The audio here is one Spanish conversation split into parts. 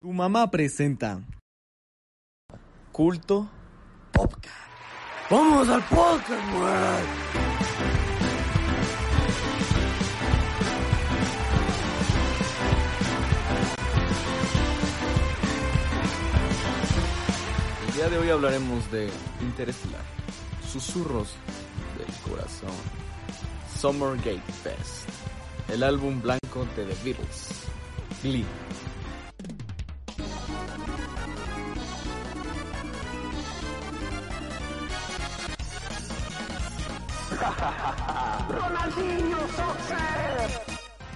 Tu mamá presenta Culto Podcast. ¡Vamos al podcast, güey! El día de hoy hablaremos de Interestelar, Susurros del Corazón, Summer Gate Fest, el álbum blanco de The Beatles, Glee.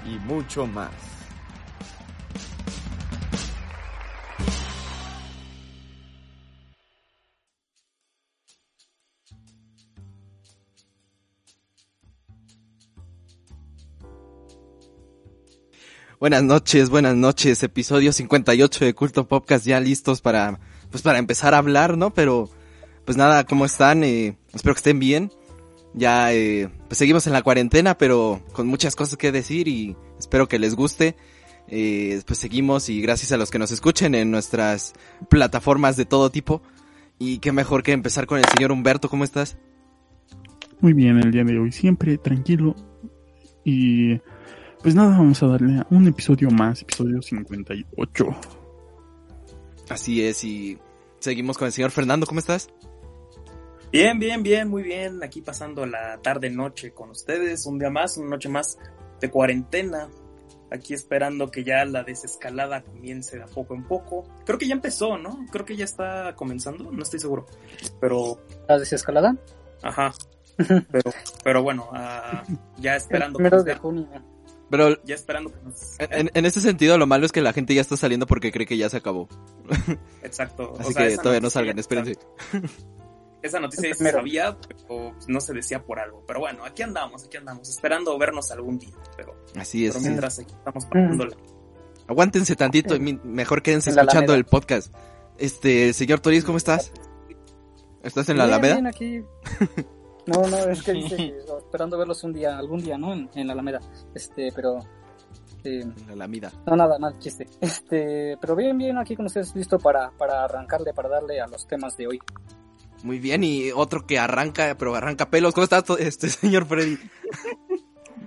Y mucho más. Buenas noches, buenas noches. Episodio 58 de Culto Podcast ya listos para, pues para empezar a hablar, ¿no? Pero, pues nada, ¿cómo están? Eh, espero que estén bien. Ya, eh, pues seguimos en la cuarentena, pero con muchas cosas que decir y espero que les guste. Eh, pues seguimos y gracias a los que nos escuchen en nuestras plataformas de todo tipo. Y qué mejor que empezar con el señor Humberto, ¿cómo estás? Muy bien el día de hoy, siempre tranquilo. Y pues nada, vamos a darle a un episodio más, episodio 58. Así es, y seguimos con el señor Fernando, ¿cómo estás? Bien, bien, bien, muy bien. Aquí pasando la tarde noche con ustedes, un día más, una noche más de cuarentena. Aquí esperando que ya la desescalada comience de a poco en poco. Creo que ya empezó, ¿no? Creo que ya está comenzando, no estoy seguro. Pero, ¿La desescalada? ajá. Pero, pero bueno, ah, ya esperando. que Primero nos de junio. Pero ya esperando que nos- en, en ese sentido lo malo es que la gente ya está saliendo porque cree que ya se acabó. Exacto. o Así sea, que todavía no salgan, espérense. Esa noticia ya se sabía, pero no se decía por algo. Pero bueno, aquí andamos, aquí andamos, esperando vernos algún día. Pero, Así es. pero mientras aquí estamos pasándola. Aguántense tantito, y mejor quédense En escuchando Alameda. el podcast. Este, señor Toriz, ¿cómo estás? ¿Estás en la Alameda? bien, aquí. No, no, es que dice que esperando verlos un día, algún día, ¿no? En, en la Alameda. Este, pero. eh, En la Alameda. no, nada, mal chiste. Este, pero bien, bien, aquí con ustedes, listo para, para arrancarle, para darle a los temas de hoy. Muy bien, y otro que arranca, pero arranca pelos. ¿Cómo estás, to- este señor Freddy?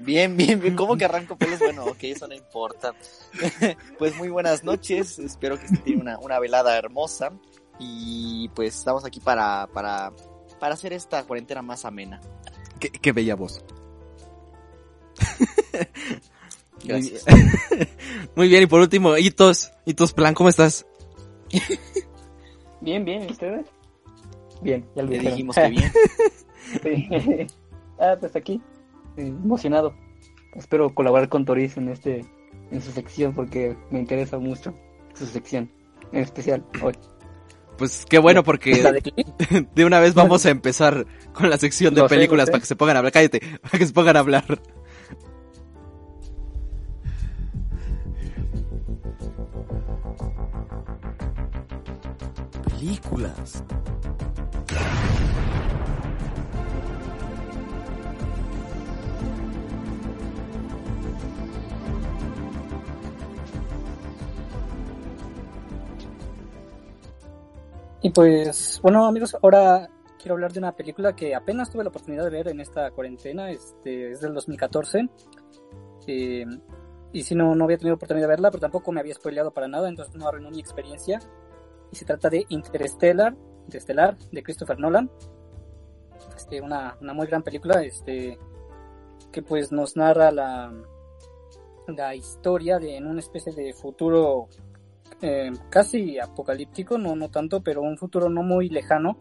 Bien, bien, bien. ¿Cómo que arranco pelos? Bueno, ok, eso no importa. pues muy buenas noches. Espero que estén una, una velada hermosa. Y pues estamos aquí para, para, para hacer esta cuarentena más amena. Qué, qué bella voz. Gracias. Muy bien. Muy bien, y por último, Hitos, Hitos Plan, ¿cómo estás? Bien, bien, ¿y ustedes? Bien, ya lo Le dijeron. dijimos que bien. Sí. ah, pues aquí, emocionado. Espero colaborar con Toriz en este, en su sección porque me interesa mucho su sección, en especial hoy. Pues qué bueno, ¿La porque de una vez vamos a empezar con la sección de lo películas sé. para que se pongan a hablar. Cállate, para que se pongan a hablar. Películas. Y pues, bueno, amigos, ahora quiero hablar de una película que apenas tuve la oportunidad de ver en esta cuarentena. Este, es del 2014. Eh, y si no, no había tenido oportunidad de verla, pero tampoco me había spoileado para nada, entonces no arruinó mi experiencia. Y se trata de Interstellar, Interstellar de Christopher Nolan. Este, una, una muy gran película, este, que pues nos narra la, la historia de en una especie de futuro eh, casi apocalíptico, no, no tanto, pero un futuro no muy lejano,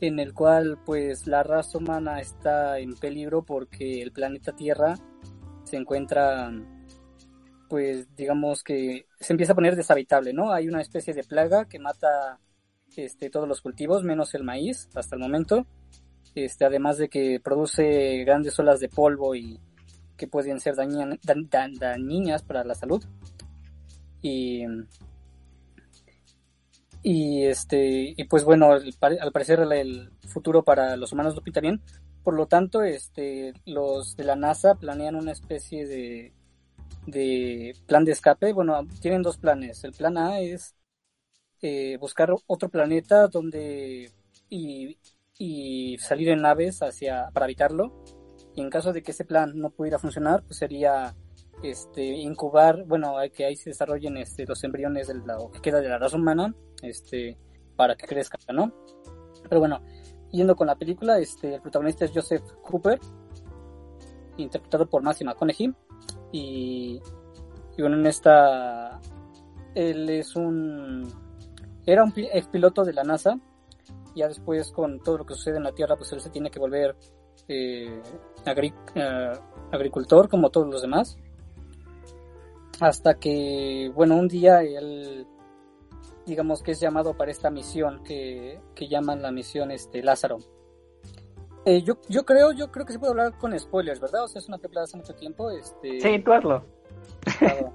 en el cual pues la raza humana está en peligro porque el planeta Tierra se encuentra, pues digamos que se empieza a poner deshabitable, ¿no? Hay una especie de plaga que mata este, todos los cultivos, menos el maíz hasta el momento, este, además de que produce grandes olas de polvo y que pueden ser dañinas para la salud. Y, y este y pues bueno al, pare- al parecer el, futuro para los humanos no pinta bien por lo tanto este los de la NASA planean una especie de de plan de escape. Bueno, tienen dos planes. El plan A es eh, buscar otro planeta donde y, y salir en naves hacia para habitarlo. Y en caso de que ese plan no pudiera funcionar, pues sería este incubar, bueno, hay que ahí se desarrollen este los embriones de lo que queda de la raza humana, este para que crezca, ¿no? Pero bueno, yendo con la película, este el protagonista es Joseph Cooper, interpretado por Matthew McConaughey y, y bueno, en esta él es un era un ex piloto de la NASA ya después con todo lo que sucede en la Tierra pues él se tiene que volver eh, eh, agricultor como todos los demás hasta que bueno un día él digamos que es llamado para esta misión que, que llaman la misión este Lázaro. Eh, yo, yo creo yo creo que se puede hablar con spoilers verdad o sea es una película de hace mucho tiempo este. Sí, tú hazlo. Claro.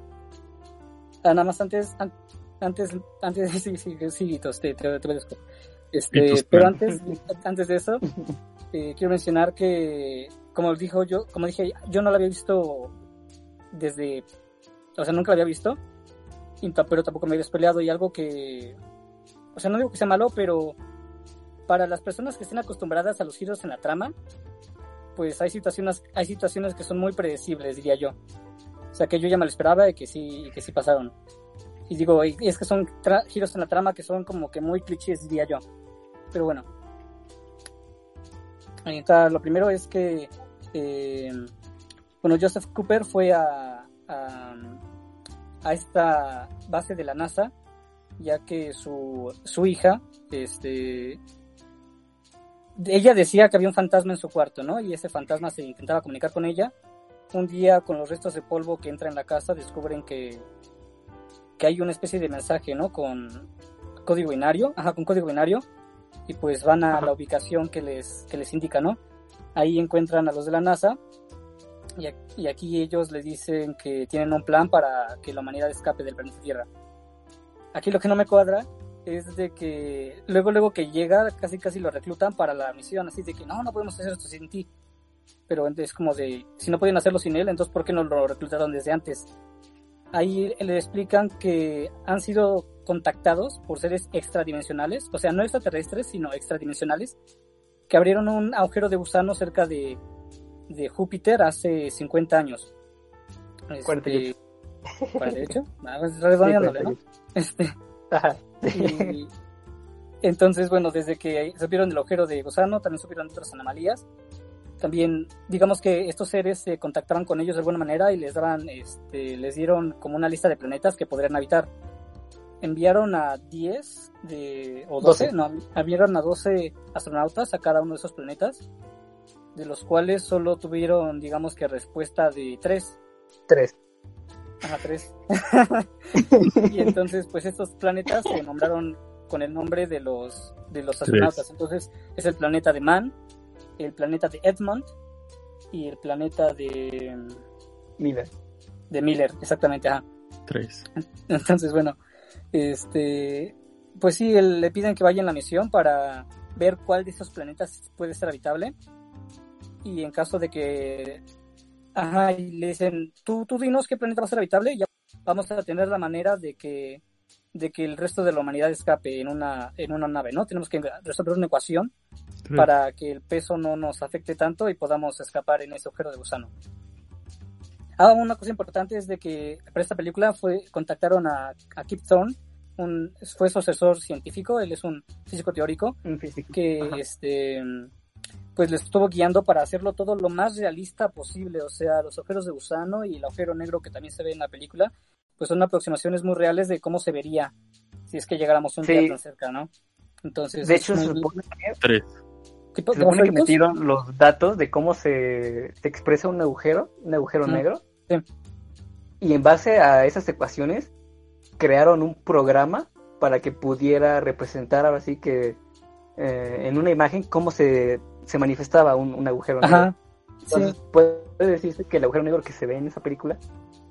Ah, nada más antes, an- antes, antes, sí, sí, sí, te, te, te Este, pero antes, antes de eso, eh, quiero mencionar que, como dijo yo, como dije, yo no la había visto desde, o sea, nunca la había visto, pero tampoco me había spoileado y algo que, o sea, no digo que sea malo, pero para las personas que estén acostumbradas a los giros en la trama, pues hay situaciones, hay situaciones que son muy predecibles, diría yo. O sea, que yo ya me lo esperaba y que sí, y que sí pasaron. Y digo, y es que son giros en la trama que son como que muy clichés, diría yo. Pero bueno. Está, lo primero es que, eh, bueno, Joseph Cooper fue a, a, a esta base de la NASA, ya que su, su hija, este, ella decía que había un fantasma en su cuarto, ¿no? Y ese fantasma se intentaba comunicar con ella. Un día, con los restos de polvo que entra en la casa, descubren que, que hay una especie de mensaje, ¿no? Con código binario, ajá, con código binario, y pues van a la ubicación que les, que les indica, ¿no? Ahí encuentran a los de la NASA, y, y aquí ellos les dicen que tienen un plan para que la humanidad escape del planeta Tierra. Aquí lo que no me cuadra es de que luego, luego que llega, casi casi lo reclutan para la misión, así de que no, no podemos hacer esto sin ti. Pero es como de, si no pueden hacerlo sin él, entonces ¿por qué no lo reclutaron desde antes? Ahí le explican que han sido contactados por seres extradimensionales, o sea, no extraterrestres, sino extradimensionales, que abrieron un agujero de gusano cerca de, de Júpiter hace 50 años. Este, 48. 48, Ah, pues, redondeándole, ¿no? Este, Ajá. y entonces, bueno, desde que supieron del agujero de gusano, también supieron otras anomalías. También, digamos que estos seres se contactaban con ellos de alguna manera y les daban, este, les dieron como una lista de planetas que podrían habitar. Enviaron a 10 de, o 12, 12. no, enviaron a 12 astronautas a cada uno de esos planetas, de los cuales solo tuvieron, digamos que respuesta de 3. Tres. Ajá, tres. y entonces, pues estos planetas se nombraron con el nombre de los de los astronautas. Entonces, es el planeta de Man, el planeta de Edmond y el planeta de, Mira. de Miller, exactamente, ajá. Tres. Entonces, bueno, este, pues sí, le piden que vaya en la misión para ver cuál de esos planetas puede ser habitable. Y en caso de que, ajá, y le dicen, tú, tú dinos qué planeta va a ser habitable, y ya vamos a tener la manera de que, de que el resto de la humanidad escape en una, en una nave, ¿no? Tenemos que resolver una ecuación Tres. para que el peso no nos afecte tanto y podamos escapar en ese agujero de gusano. Ah, una cosa importante es de que para esta película fue contactaron a, a Kip Thorne, un, fue su asesor científico, él es un físico teórico Un físico. que Ajá. este pues le estuvo guiando para hacerlo todo lo más realista posible, o sea, los agujeros de gusano y el agujero negro que también se ve en la película, pues son aproximaciones muy reales de cómo se vería si es que llegáramos un Sí. día tan cerca, ¿no? Entonces, De hecho, se supone que, Tres. tipo- se supone que metieron los datos de cómo se, se expresa un agujero, un agujero negro. Sí. Y en base a esas ecuaciones, crearon un programa para que pudiera representar ahora sí que eh, en una imagen cómo se, se manifestaba un, un agujero negro. Ajá. Sí. Entonces puede decirse que el agujero negro que se ve en esa película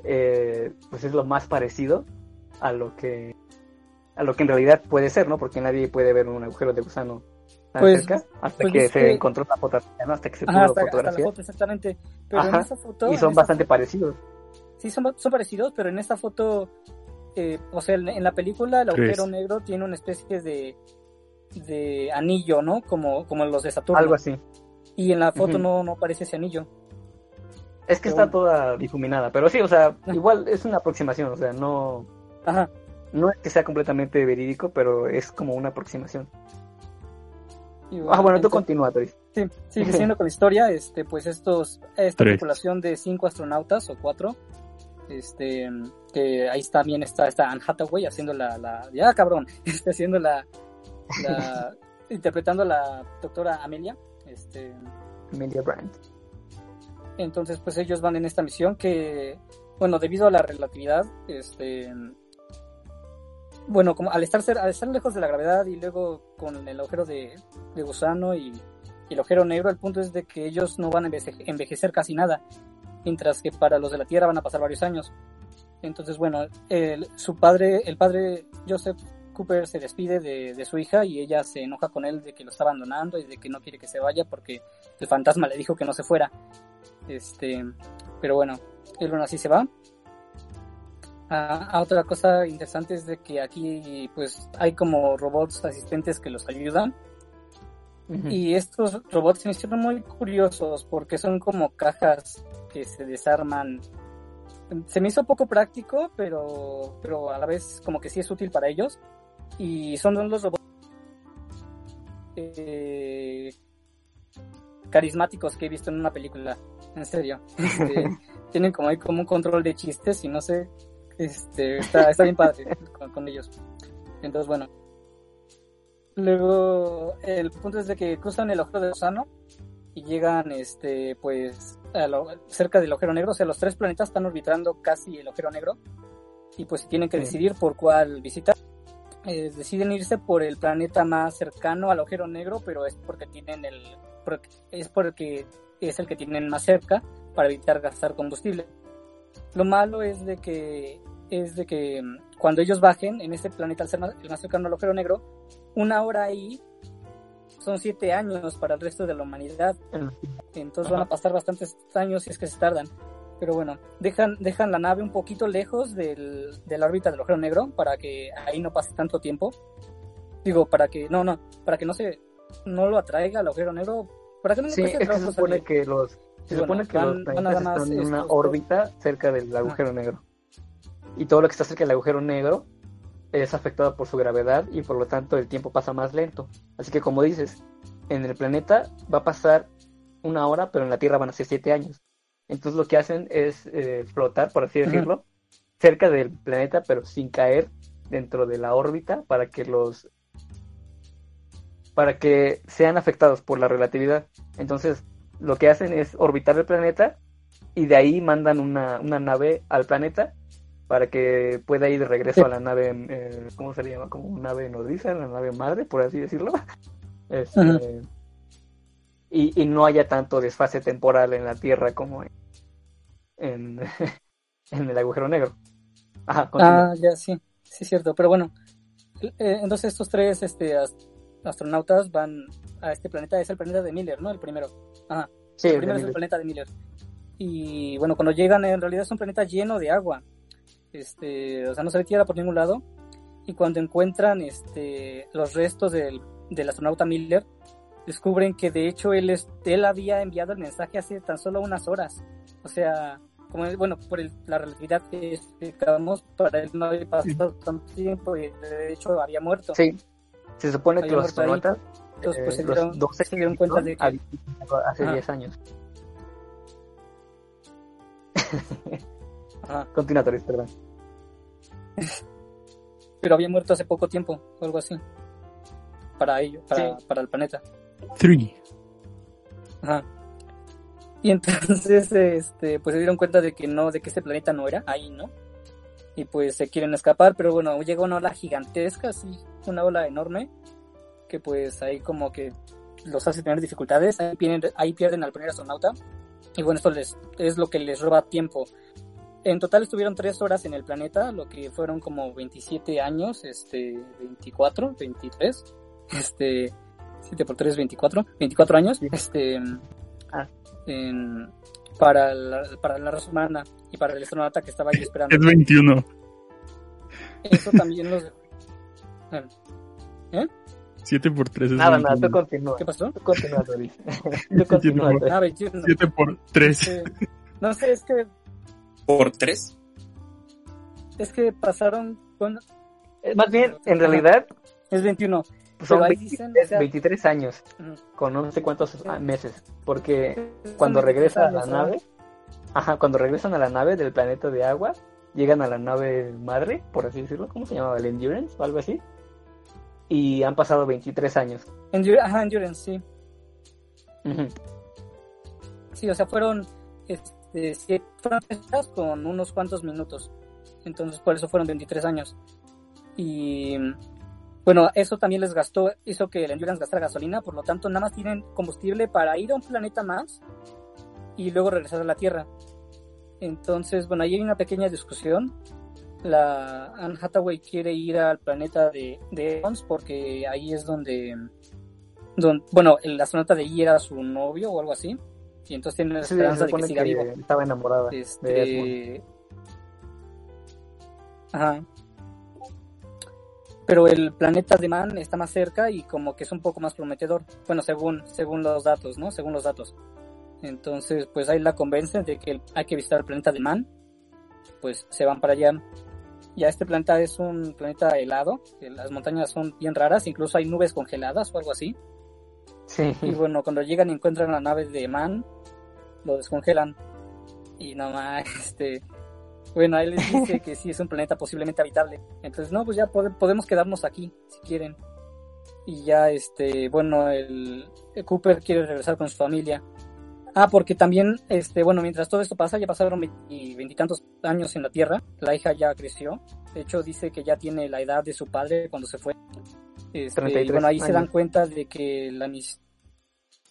eh, pues es lo más parecido a lo que a lo que en realidad puede ser, ¿no? Porque nadie puede ver un agujero de gusano tan Pues- cerca hasta pues que se que- encontró la fotografía, ¿no? Hasta que se Ajá, pudo hasta, hasta la fotografiar. foto, exactamente. Pero en esa foto. Y son bastante foto- parecidos. sí son, son parecidos, pero en esta foto, eh, o sea, en, en la película el agujero negro tiene una especie de, de anillo, ¿no? Como, como los de Saturno. Algo así. Y en la foto no, no aparece ese anillo. Es que Pero está toda difuminada, pero sí, o sea, igual es una aproximación, o sea, no, Ajá. no es que sea completamente verídico, pero es como una aproximación. Y Ah, bueno, tú continúa, Toris. Sí, sí, siguiendo con la historia, este, pues estos, esta Tres. tripulación de cinco astronautas o cuatro, este, que ahí también está, está Anne Hathaway haciendo la, la, ya cabrón, está haciendo la, la, interpretando a la doctora Amelia, este, Amelia Brandt. entonces pues ellos van en esta misión que, bueno, debido a la relatividad, este, bueno, como al estar, al estar lejos de la gravedad y luego con el agujero de, de gusano y, y el agujero negro, el punto es de que ellos no van a enveje- envejecer casi nada, mientras que para los de la Tierra van a pasar varios años. Entonces, bueno, el, su padre, el padre Joseph Cooper se despide de, de su hija y ella se enoja con él de que lo está abandonando y de que no quiere que se vaya porque el fantasma le dijo que no se fuera. Este, pero bueno, él aún así se va. Ah, ah, otra cosa interesante es de que aquí pues hay como robots asistentes que los ayudan y estos robots se me hicieron muy curiosos porque son como cajas que se desarman. Se me hizo poco práctico, pero, pero a la vez como que sí es útil para ellos. Y son los robots eh, carismáticos que he visto en una película. En serio. Este, tienen como, hay como un control de chistes y no sé. Este, está, está bien padre con, con ellos. Entonces, bueno. Luego, el punto es de que cruzan el agujero de Océano y llegan, este, pues, a lo- cerca del agujero negro. O sea, los tres planetas están orbitando casi el agujero negro y pues tienen que decidir por cuál visitar. Eh, deciden irse por el planeta más cercano al agujero negro, pero es porque tienen el, porque- es porque es el que tienen más cerca para evitar gastar combustible. Lo malo es de que es de que mm, cuando ellos bajen en este planeta al ser más, el más cercano al agujero negro, una hora ahí son siete años para el resto de la humanidad. Entonces van a pasar bastantes años si es que se tardan. Pero bueno, dejan, dejan la nave un poquito lejos del, de la órbita del agujero negro para que ahí no pase tanto tiempo. Digo, para que, no, no, para que no se, no lo atraiga al agujero negro. Para que no le Sí, cueste es que se supone salir. que los, se supone que van- los planetas están en una órbita cerca del agujero negro. Y todo lo que está cerca del agujero negro es afectado por su gravedad y por lo tanto el tiempo pasa más lento. Así que como dices, en el planeta va a pasar una hora, pero en la Tierra van a ser siete años. Entonces lo que hacen es eh, flotar, por así decirlo, cerca del planeta, pero sin caer dentro de la órbita para que los para que sean afectados por la relatividad. Entonces, lo que hacen es orbitar el planeta y de ahí mandan una, una nave al planeta para que pueda ir de regreso a la nave, eh, ¿cómo se le llama? Como una nave nodriza, la nave madre, por así decirlo. Este, y, y no haya tanto desfase temporal en la Tierra como en, en, en el agujero negro. Ajá. Ah, ya, sí, sí, cierto. Pero bueno, eh, entonces estos tres este, as- astronautas van a este planeta, es el planeta de Miller, ¿no? El primero. Ajá. sí, El primero es el planeta de Miller. Y bueno, cuando llegan, en realidad es un planeta lleno de agua. Este, o sea, no se ve tierra por ningún lado. Y cuando encuentran este, los restos del, del astronauta Miller, descubren que de hecho él, él había enviado el mensaje hace tan solo unas horas. O sea, como es- bueno, por el- la relatividad que explicamos, para él no había pasado tanto tiempo y de hecho había muerto. Sí, se supone que los astronautas Entonces, pues eh, se los dieron, 12 se dieron cuenta de que... hace Ajá. 10 años. Continúa, perdón. pero había muerto hace poco tiempo o algo así para ello para, para el planeta Three. Ajá. Y entonces este pues se dieron cuenta de que no de que este planeta no era ahí no y pues se quieren escapar pero bueno llega una ola gigantesca así una ola enorme que pues ahí como que los hace tener dificultades ahí pierden, ahí pierden al primer astronauta y bueno esto les es lo que les roba tiempo en total estuvieron tres horas en el planeta, lo que fueron como 27 años, este, 24, 23, este, 7 por 3, 24, 24 años, este. En, para la, para la raza humana y para el astronauta que estaba ahí esperando. Es 21. Eso también los... Ah, 7 por 3 es Nada, nada, 21. tú continúa. ¿Qué pasó? Tú continúa, Doris. Tú Siete continúa. por- Ah, 21. 7 por 3. Eh, no sé, es que, ¿Por tres? es que pasaron... Bueno, Eh, Más bien, en realidad, es 21. Pues, son ahí 23, dicen, o sea- 23 años, con no sé cuántos meses. Porque cuando 23 regresa a la nave, ajá, cuando regresan a la nave del planeta de agua, llegan a la nave madre, por así decirlo, ¿cómo se llamaba? ¿El Endurance o algo así? Y han pasado 23 años. Endur- Ajá, Endurance, sí. Sí, o sea, fueron, este, fueron con unos cuantos minutos. Entonces, por eso fueron 23 años. Y bueno, eso también les gastó, hizo que el Endurance gastara gasolina, por lo tanto, nada más tienen combustible para ir a un planeta más y luego regresar a la Tierra. Entonces, bueno, ahí hay una pequeña discusión. La Anne Hathaway quiere ir al planeta de, de Evans porque ahí es donde, don- bueno, el astronauta de ahí era su novio o algo así. Y entonces tiene la Sí, esperanza de que siga que vivo. estaba enamorada de. Este. Ajá. Pero el planeta de Man está más cerca y como que es un poco más prometedor. Bueno, según, según los datos, ¿no? Según los datos. Entonces, pues ahí la convencen de que hay que visitar el planeta de Man. Pues se van para allá. Ya este planeta es un planeta helado. Las montañas son bien raras. Incluso hay nubes congeladas o algo así. Sí. Y bueno, cuando llegan y encuentran la nave de Man, lo descongelan. Y nomás, este. Bueno, ahí les dice que sí es un planeta posiblemente habitable. Entonces, no, pues ya pode- podemos quedarnos aquí, si quieren. Y ya, este, bueno, el, el Cooper quiere regresar con su familia. Ah, porque también, este, bueno, mientras todo esto pasa, ya pasaron veinti- veintitantos años en la Tierra. La hija ya creció. De hecho, dice que ya tiene la edad de su padre cuando se fue. Este, y 33 bueno, ahí se dan cuenta de que la mis...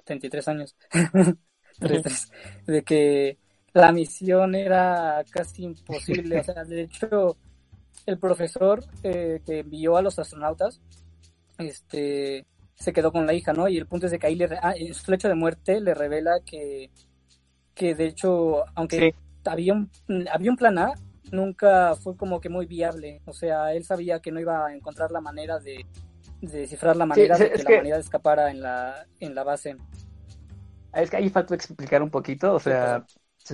33 años. 33. de que la misión era casi imposible. O sea, de hecho, el profesor eh, que envió a los astronautas, este, se quedó con la hija, ¿no? Y el punto es de que ahí le, ah, en su lecho de muerte le revela que, que de hecho, aunque había un, había un plan A, nunca fue como que muy viable. O sea, él sabía que no iba a encontrar la manera de, de descifrar la manera sí, de que la que- humanidad escapara en la, en la base. Es que ahí falta explicar un poquito, o sea,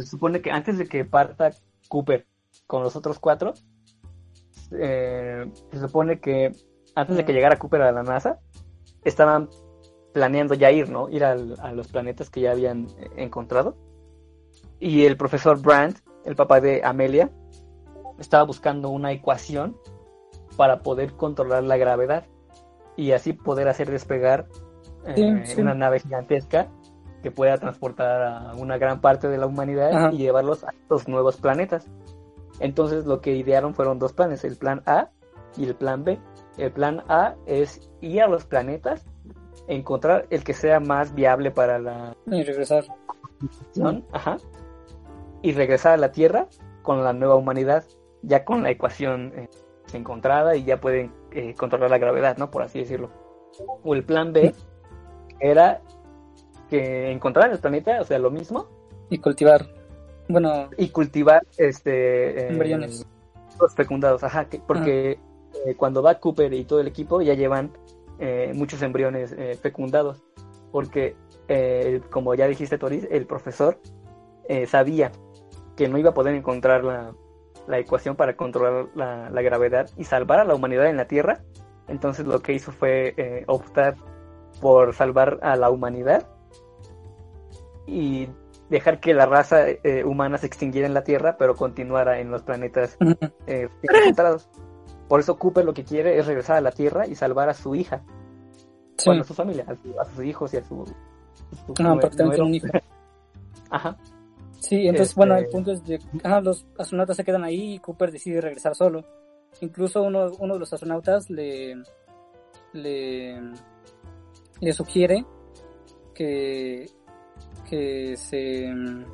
se supone que antes de que parta Cooper con los otros cuatro, eh, se supone que antes de que Mm. llegara Cooper a la NASA, estaban planeando ya ir, ¿no? Ir al- a los planetas que ya habían eh, encontrado. Y el profesor Brandt, el papá de Amelia, estaba buscando una ecuación para poder controlar la gravedad y así poder hacer despegar eh, Sí, sí. una nave gigantesca que pueda transportar a una gran parte de la humanidad Ajá. y llevarlos a estos nuevos planetas. Entonces lo que idearon fueron dos planes, el plan A y el plan B. El plan A es ir a los planetas, encontrar el que sea más viable para la Y regresar. ajá, y regresar a la Tierra con la nueva humanidad, ya con la ecuación eh, encontrada y ya pueden eh, controlar la gravedad, ¿no? Por así decirlo. O el plan B era que encontraran el planeta, o sea, lo mismo, Y cultivar. Bueno, y cultivar este eh, Embriones. los fecundados, ajá, que- porque eh, cuando va Cooper y todo el equipo ya llevan eh, muchos embriones eh, fecundados, porque eh, como ya dijiste Toris, el profesor eh, sabía que no iba a poder encontrar la, la ecuación para controlar la, la gravedad y salvar a la humanidad en la Tierra, entonces lo que hizo fue eh, optar por salvar a la humanidad y dejar que la raza eh, humana se extinguiera en la Tierra, pero continuara en los planetas eh, encontrados. Por eso Cooper lo que quiere es regresar a la Tierra y salvar a su hija, sí. bueno, a su familia, a, su- a sus hijos y a su... su No, un hijo. Ajá. Sí, entonces, Este- bueno, el punto es de ajá, los astronautas se quedan ahí y Cooper decide regresar solo. Incluso uno, uno de los astronautas le, le, le sugiere que, que se mm,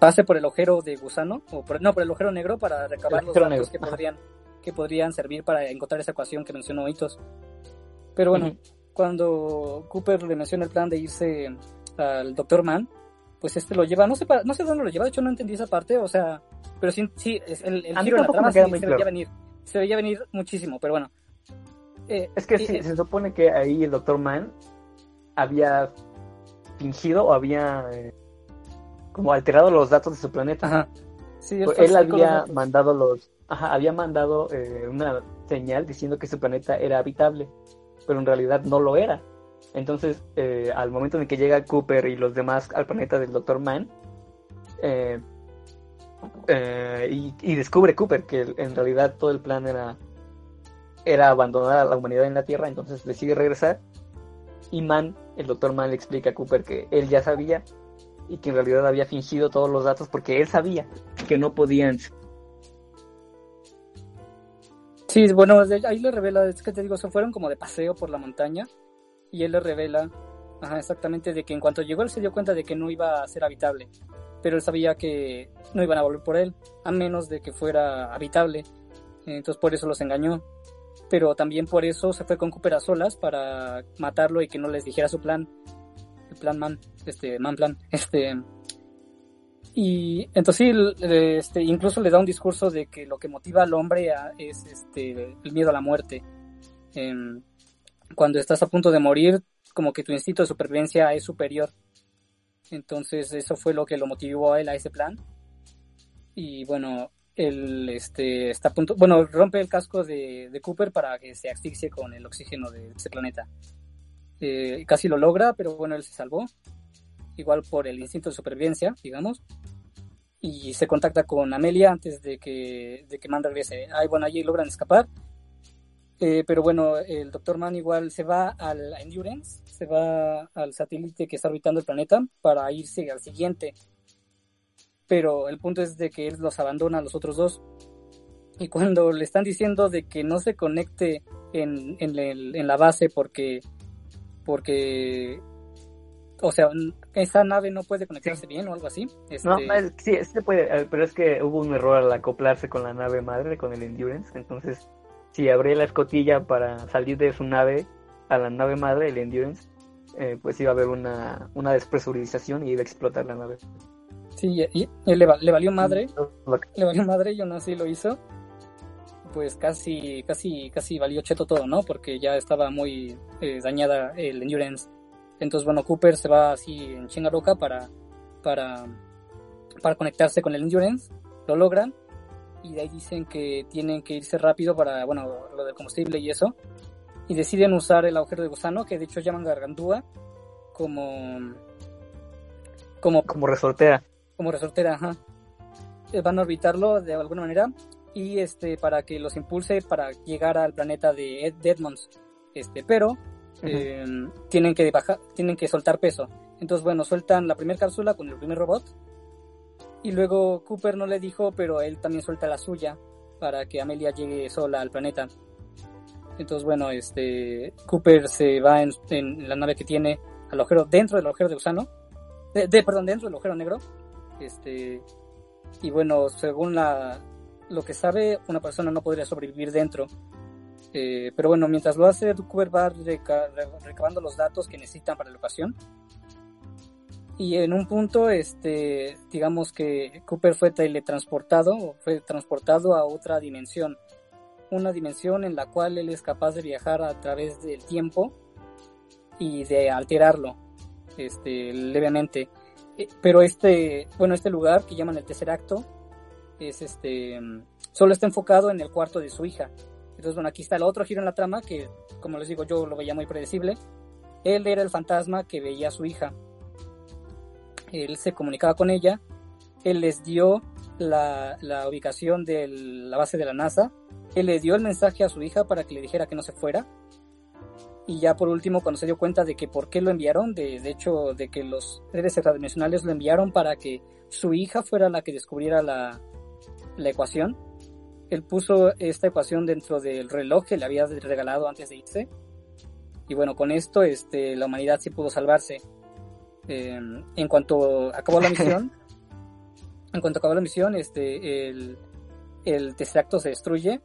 pase por el agujero de gusano, o por, no, por el agujero negro para recabar El los datos negro, que ajá. podrían, que podrían servir para encontrar esa ecuación que mencionó Hitos. Pero bueno, cuando Cooper le menciona el plan de irse al Dr. Mann, pues este lo lleva, no sé, pa- no sé dónde lo lleva, de hecho no entendí esa parte, o sea, pero sí, sí es el, el giro de la trama sí se veía venir, se veía venir muchísimo, pero bueno. Eh, Es que eh, sí, eh, se supone que ahí el Dr. Mann había fingido o había eh, como alterado los datos de su planeta. Ajá. Sí, Pues él había mandado los, ajá, había mandado eh, una señal diciendo que su planeta era habitable, pero en realidad no lo era. Entonces, eh, al momento en que llega Cooper y los demás al planeta del Dr. Mann, eh, eh, y, y descubre Cooper que en realidad todo el plan era, era abandonar a la humanidad en la Tierra, entonces decide regresar. Y el Dr. Mann le explica a Cooper que él ya sabía y que en realidad había fingido todos los datos porque él sabía que no podían. Sí, bueno, ahí le revela, es que te digo, se fueron como de paseo por la montaña y él le revela, ajá, exactamente, de que en cuanto llegó él se dio cuenta de que no iba a ser habitable, pero él sabía que no iban a volver por él, a menos de que fuera habitable, entonces por eso los engañó, pero también por eso se fue con Cooper a solas para matarlo y que no les dijera su plan, el plan man, este, man plan, este... Y entonces el- este, incluso le da un discurso de que lo que motiva al hombre es este, el miedo a la muerte. Em, cuando estás a punto de morir, como que tu instinto de supervivencia es superior. Entonces eso fue lo que lo motivó a él a ese plan. Y bueno, él este, está a punto, bueno, rompe el casco de, Cooper para que se asfixie con el oxígeno de ese planeta. Eh, casi lo logra, pero bueno, él se salvó. Igual por el instinto de supervivencia, digamos y se contacta con Amelia antes de que, de que Man regrese. Ay, bueno, allí logran escapar. Eh, pero bueno, el Dr. Man igual se va al Endurance, se va al satélite que está orbitando el planeta para irse al siguiente. Pero el punto es de que él los abandona a los otros dos. Y cuando le están diciendo de que no se conecte en, en, el- en la base porque, porque, o sea, esa nave no puede conectarse bien o algo así. No, este- es- sí, se puede, eh, pero es que hubo un error al acoplarse con la nave madre, con el Endurance. Entonces, si abría la escotilla para salir de su nave a la nave madre, el Endurance, eh, pues iba a haber una, una despresurización y iba a explotar la nave. Sí, y, y le, le valió madre, le valió madre y aún así lo hizo. Pues casi, casi, casi valió cheto todo, ¿no? Porque ya estaba muy eh, dañada el Endurance. Entonces, bueno, Cooper se va así en chinga loca para, para, para conectarse con el Endurance. Lo logran. Y de ahí dicen que tienen que irse rápido para, bueno, lo del combustible y eso. Y deciden usar el agujero de gusano, que de hecho llaman Gargantúa, como, como Como resortera. Como resortera, ajá. Eh, Van a orbitarlo de alguna manera y este para que los impulse para llegar al planeta de, Ed- de Edmonds. Este, pero eh, tienen que bajar, tienen que soltar peso. Entonces, bueno, sueltan la primera cápsula con el primer robot y luego Cooper no le dijo, pero él también suelta la suya para que Amelia llegue sola al planeta. Entonces, bueno, este Cooper se va en, en la nave que tiene al agujero dentro del agujero de gusano, de, de- perdón, dentro del agujero negro este y bueno según la lo que sabe una persona no podría sobrevivir dentro. Eh, pero bueno mientras lo hace Cooper va reca- re- recabando los datos que necesitan para la ocasión y en un punto este digamos que Cooper fue teletransportado fue transportado a otra dimensión. Una dimensión en la cual él es capaz de viajar a través del tiempo y de alterarlo este levemente pero este, bueno, este lugar que llaman el tercer acto es este, mm, solo está enfocado en el cuarto de su hija. Entonces, bueno, aquí está el otro giro en la trama que, como les digo, yo lo veía muy predecible. Él era el fantasma que veía a su hija. Él se comunicaba con ella. Él les dio la, la ubicación de la base de la NASA. Él le dio el mensaje a su hija para que le dijera que no se fuera. Y ya por último, cuando se dio cuenta de que por qué lo enviaron, de, de hecho, de que los seres extradimensionales lo enviaron para que su hija fuera la que descubriera la, la ecuación, él puso esta ecuación dentro del reloj que le había regalado antes de irse. Y bueno, con esto este, la humanidad sí pudo salvarse. Eh, en cuanto acabó la misión, en cuanto acabó la misión, este, el, el Tesseracto se destruye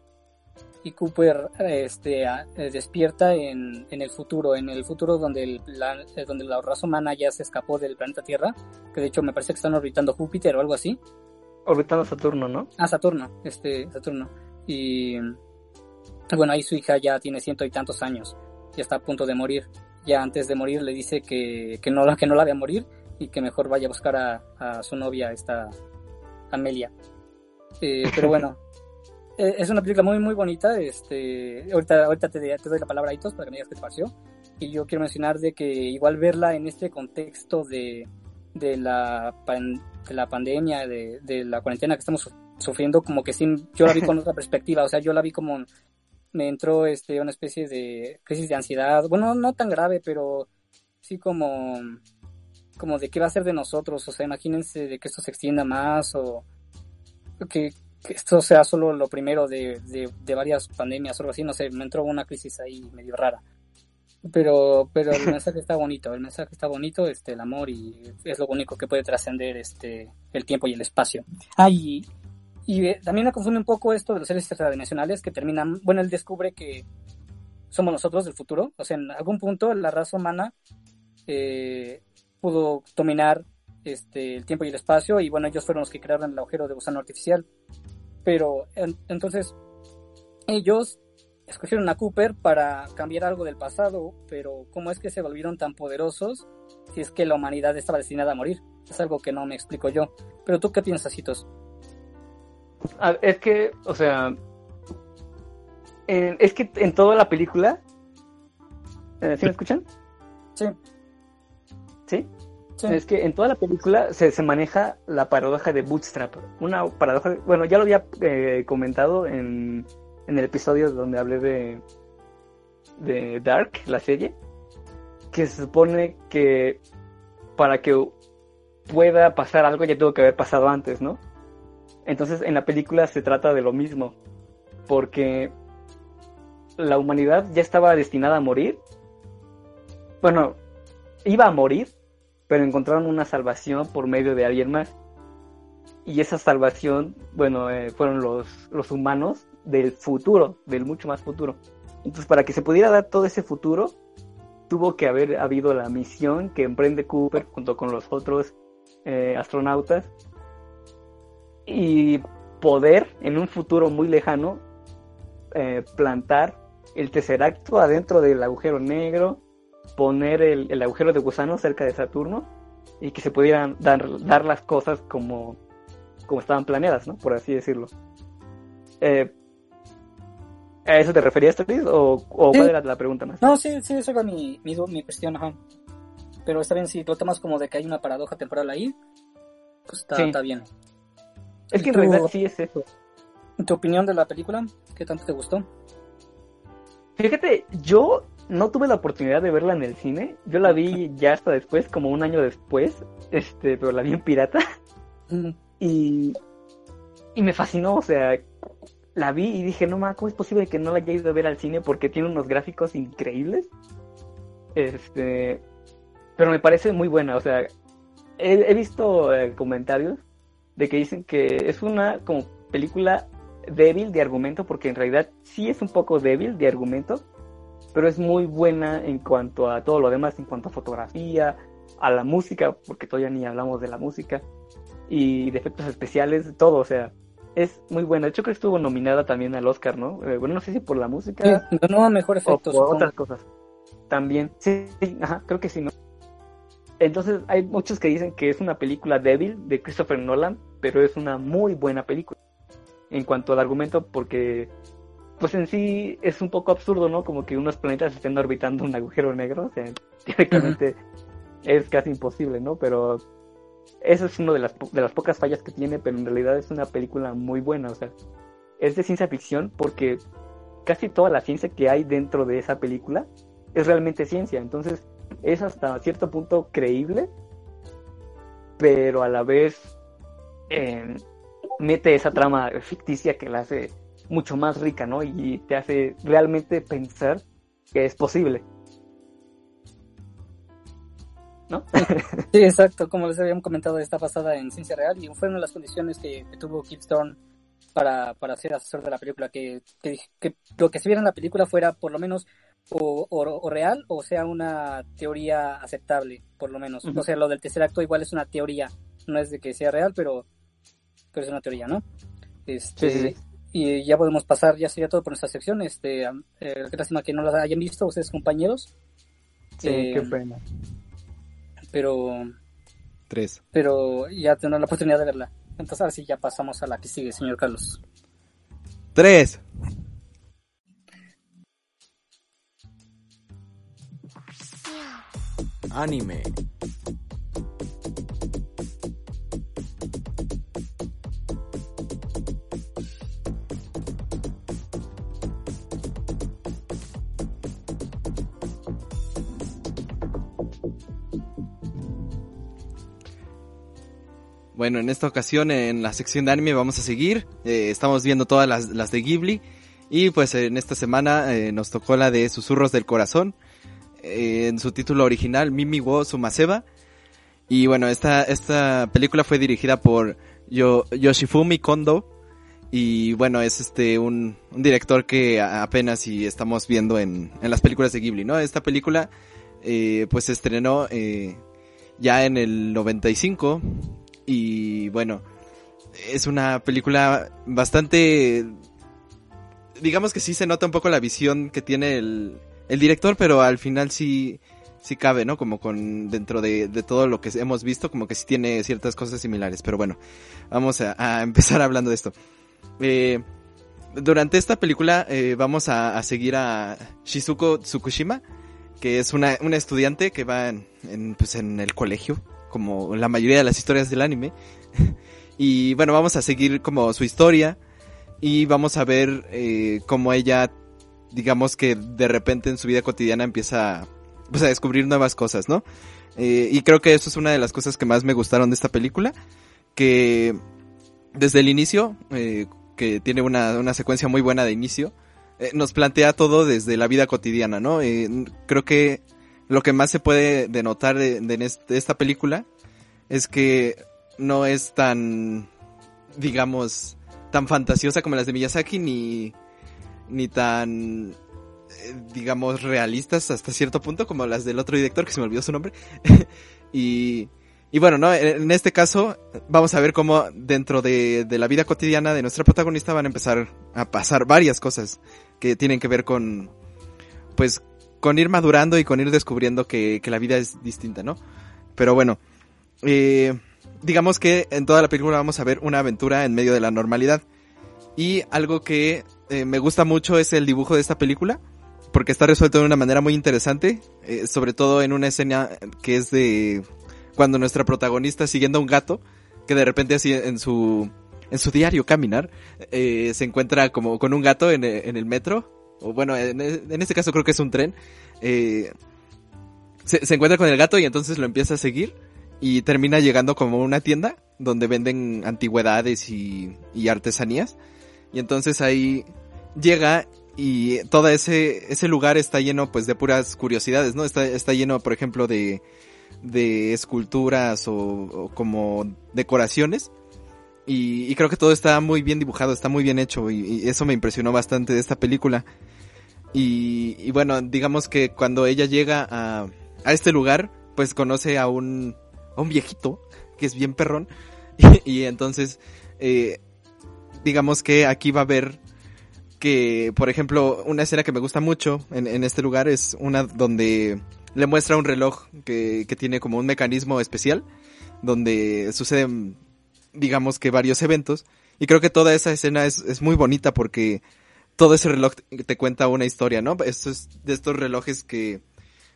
y Cooper este, a- eh, despierta en, en el futuro, en el futuro donde, el, la, eh, donde la raza humana ya se escapó del planeta Tierra, que de hecho me parece que están orbitando Júpiter o algo así. Orbitando Saturno, ¿no? Ah, Saturno, este, Saturno. Y bueno, ahí su hija ya tiene ciento y tantos años, ya está a punto de morir. Ya antes de morir le dice que, que, no, la- que no la vea morir y que mejor vaya a buscar a, a su novia, esta Amelia. Eh, pero bueno, es una película muy, muy bonita. Este, ahorita ahorita te, te doy la palabra a Itos para que me digas qué te pareció. Y yo quiero mencionar de que igual verla en este contexto de, de, la, pan- de la pandemia, de, de la cuarentena que estamos su- sufriendo, como que sí, yo la vi con otra perspectiva. O sea, yo la vi como me entró este, una especie de crisis de ansiedad. Bueno, no tan grave, pero sí como, como de qué va a ser de nosotros. O sea, imagínense de que esto se extienda más o que, esto sea solo lo primero de, de, de varias pandemias o algo así. No sé, me entró una crisis ahí medio rara. Pero, pero el mensaje está bonito, el mensaje está bonito, este, el amor y es lo único que puede trascender este, el tiempo y el espacio. Ah, y, y eh, también me confunde un poco esto de los seres extradimensionales que terminan, bueno, él descubre que somos nosotros del futuro, o sea, en algún punto la raza humana eh, pudo dominar este, el tiempo y el espacio y bueno, ellos fueron los que crearon el agujero de gusano artificial. Pero en- entonces ellos escogieron a Cooper para cambiar algo del pasado, pero ¿cómo es que se volvieron tan poderosos si es que la humanidad estaba destinada a morir? Es algo que no me explico yo. Pero tú qué piensas, Hitos? Ah, es que, o sea, en- es que en toda la película, eh, ¿sí me escuchan? Sí. ¿Sí? Es que en toda la película se, se maneja la paradoja de Bootstrap. Una paradoja, bueno, ya lo había eh, comentado en, en el episodio donde hablé de, de Dark, la serie, que se supone que para que pueda pasar algo ya tuvo que haber pasado antes, ¿no? Entonces en la película se trata de lo mismo, porque la humanidad ya estaba destinada a morir. Bueno, iba a morir, pero encontraron una salvación por medio de alguien más. Y esa salvación, bueno, eh, fueron los, los humanos del futuro, del mucho más futuro. Entonces, para que se pudiera dar todo ese futuro, tuvo que haber habido la misión que emprende Cooper junto con los otros eh, astronautas y poder en un futuro muy lejano eh, plantar el tesseracto adentro del agujero negro, poner el, el agujero de gusano cerca de Saturno y que se pudieran dar, dar las cosas como, como estaban planeadas, ¿no? Por así decirlo. Eh, ¿A eso te referías, Luis? ¿O, o Sí. cuál era la pregunta más? No, sí, sí, esa era mi, mi, mi cuestión, ajá. Pero está bien, si lo tomas como de que hay una paradoja temporal ahí, pues está, Sí. está bien. Es que en ¿Y tú- realidad sí es eso. ¿Tu opinión de la película? ¿Qué tanto te gustó? Fíjate, yo no tuve la oportunidad de verla en el cine. Yo la vi ya hasta después, como un año después, este, pero la vi en pirata. Y, y me fascinó, o sea, la vi y dije, no ma, ¿cómo es posible que no la haya ido a ver al cine? Porque tiene unos gráficos increíbles. Este, pero me parece muy buena, o sea, he, he visto eh, comentarios de que dicen que es una como película débil de argumento, porque en realidad sí es un poco débil de argumento, pero es muy buena en cuanto a todo lo demás, en cuanto a fotografía, a la música, porque todavía ni hablamos de la música, y de efectos especiales, todo, o sea, es muy buena. De hecho, creo que estuvo nominada también al Oscar, ¿no? Eh, bueno, no sé si por la música Sí, a mejor o efecto, por otras cosas. También, sí, sí, ajá, creo que sí, ¿no? Entonces, hay muchos que dicen que es una película débil de Christopher Nolan, pero es una muy buena película en cuanto al argumento, porque, pues en sí es un poco absurdo, ¿no? Como que unos planetas estén orbitando un agujero negro, o sea, teóricamente es casi imposible, ¿no? Pero eso es una de las, de las pocas fallas que tiene, pero en realidad es una película muy buena, o sea, es de ciencia ficción porque casi toda la ciencia que hay dentro de esa película es realmente ciencia, entonces es hasta cierto punto creíble, pero a la vez eh, mete esa trama ficticia que la hace mucho más rica, ¿no? Y te hace realmente pensar que es posible. ¿No? Sí, exacto, como les habíamos comentado, está basada en ciencia real y fue una de las condiciones que, que tuvo Thorne para, para ser asesor de la película, que, que, que lo que se viera en la película fuera por lo menos o, o, o real o sea una teoría aceptable, por lo menos. Ujú. O sea, lo del tercer acto igual es una teoría, no es de que sea real, pero, pero es una teoría, ¿no? Este, Sí, sí, sí. Y ya podemos pasar, ya sería todo por nuestra sección. Este, eh, qué lástima que no las hayan visto ustedes, compañeros. Sí, Eh, qué pena. pero, Tres. pero ya tendrán la oportunidad de verla. Entonces, ahora sí, ya pasamos a la que sigue, señor Carlos. Tres. Anime. Bueno, en esta ocasión en la sección de anime vamos a seguir. Eh, estamos viendo todas las, de Ghibli. Y pues en esta semana eh, nos tocó la de Susurros del Corazón. eh, en su título original, Mimi wo Sumaseba. Y bueno, esta, esta película fue dirigida por Yo- Yoshifumi Kondo. Y bueno, es este un, director que apenas si estamos viendo en, en las películas de Ghibli, ¿no? Esta película pues se estrenó ya en el 95 y bueno, es una película bastante... Digamos que sí se nota un poco la visión que tiene el, el director, pero al final sí, sí cabe, ¿no? Como con dentro de, de todo lo que hemos visto, como que sí tiene ciertas cosas similares. Pero bueno, vamos a, empezar hablando de esto. Eh, durante esta película eh, vamos a, a seguir a Shizuko Tsukushima, que es una, una estudiante que va en, en, pues en el colegio, como la mayoría de las historias del anime. y bueno, vamos a seguir como su historia y vamos a ver eh, cómo ella, digamos que de repente en su vida cotidiana empieza pues, a descubrir nuevas cosas, ¿no? Eh, y creo que eso es una de las cosas que más me gustaron de esta película, que desde el inicio, eh, que tiene una, una secuencia muy buena de inicio, eh, nos plantea todo desde la vida cotidiana, ¿no? Creo que lo que más se puede denotar de, de est- de esta película es que no es tan, digamos, tan fantasiosa como las de Miyazaki, ni, ni tan, eh, digamos, realistas hasta cierto punto como las del otro director, que se me olvidó su nombre. y, y bueno, ¿no? En, en este caso, vamos a ver cómo dentro de, de la vida cotidiana de nuestra protagonista van a empezar a pasar varias cosas que tienen que ver con, pues, con ir madurando y con ir descubriendo que, que la vida es distinta, ¿no? Pero bueno, eh, digamos que en toda la película vamos a ver una aventura en medio de la normalidad. Y algo que eh, me gusta mucho es el dibujo de esta película, porque está resuelto de una manera muy interesante, eh, sobre todo en una escena que es de cuando nuestra protagonista siguiendo a un gato, que de repente así en su en su diario caminar se encuentra como con un gato en, en el metro, o bueno, en, en este caso creo que es un tren, eh, se, encuentra con el gato y entonces lo empieza a seguir y termina llegando como a una tienda donde venden antigüedades y, y artesanías. Y entonces ahí llega y todo ese, ese lugar está lleno pues de puras curiosidades, ¿no? Está, está lleno, por ejemplo, de, de esculturas o como decoraciones. Y, creo que todo está muy bien dibujado, está muy bien hecho y, eso me impresionó bastante de esta película. Y, bueno, digamos que cuando ella llega a, a este lugar, pues conoce a un, a un viejito que es bien perrón. Y, entonces, eh, digamos que aquí va a ver que, por ejemplo, una escena que me gusta mucho en, en este lugar es una donde le muestra un reloj que, que tiene como un mecanismo especial, donde suceden, digamos que varios eventos. Y creo que toda esa escena es, es muy bonita porque todo ese reloj te, cuenta una historia, ¿no? Esto es de estos relojes que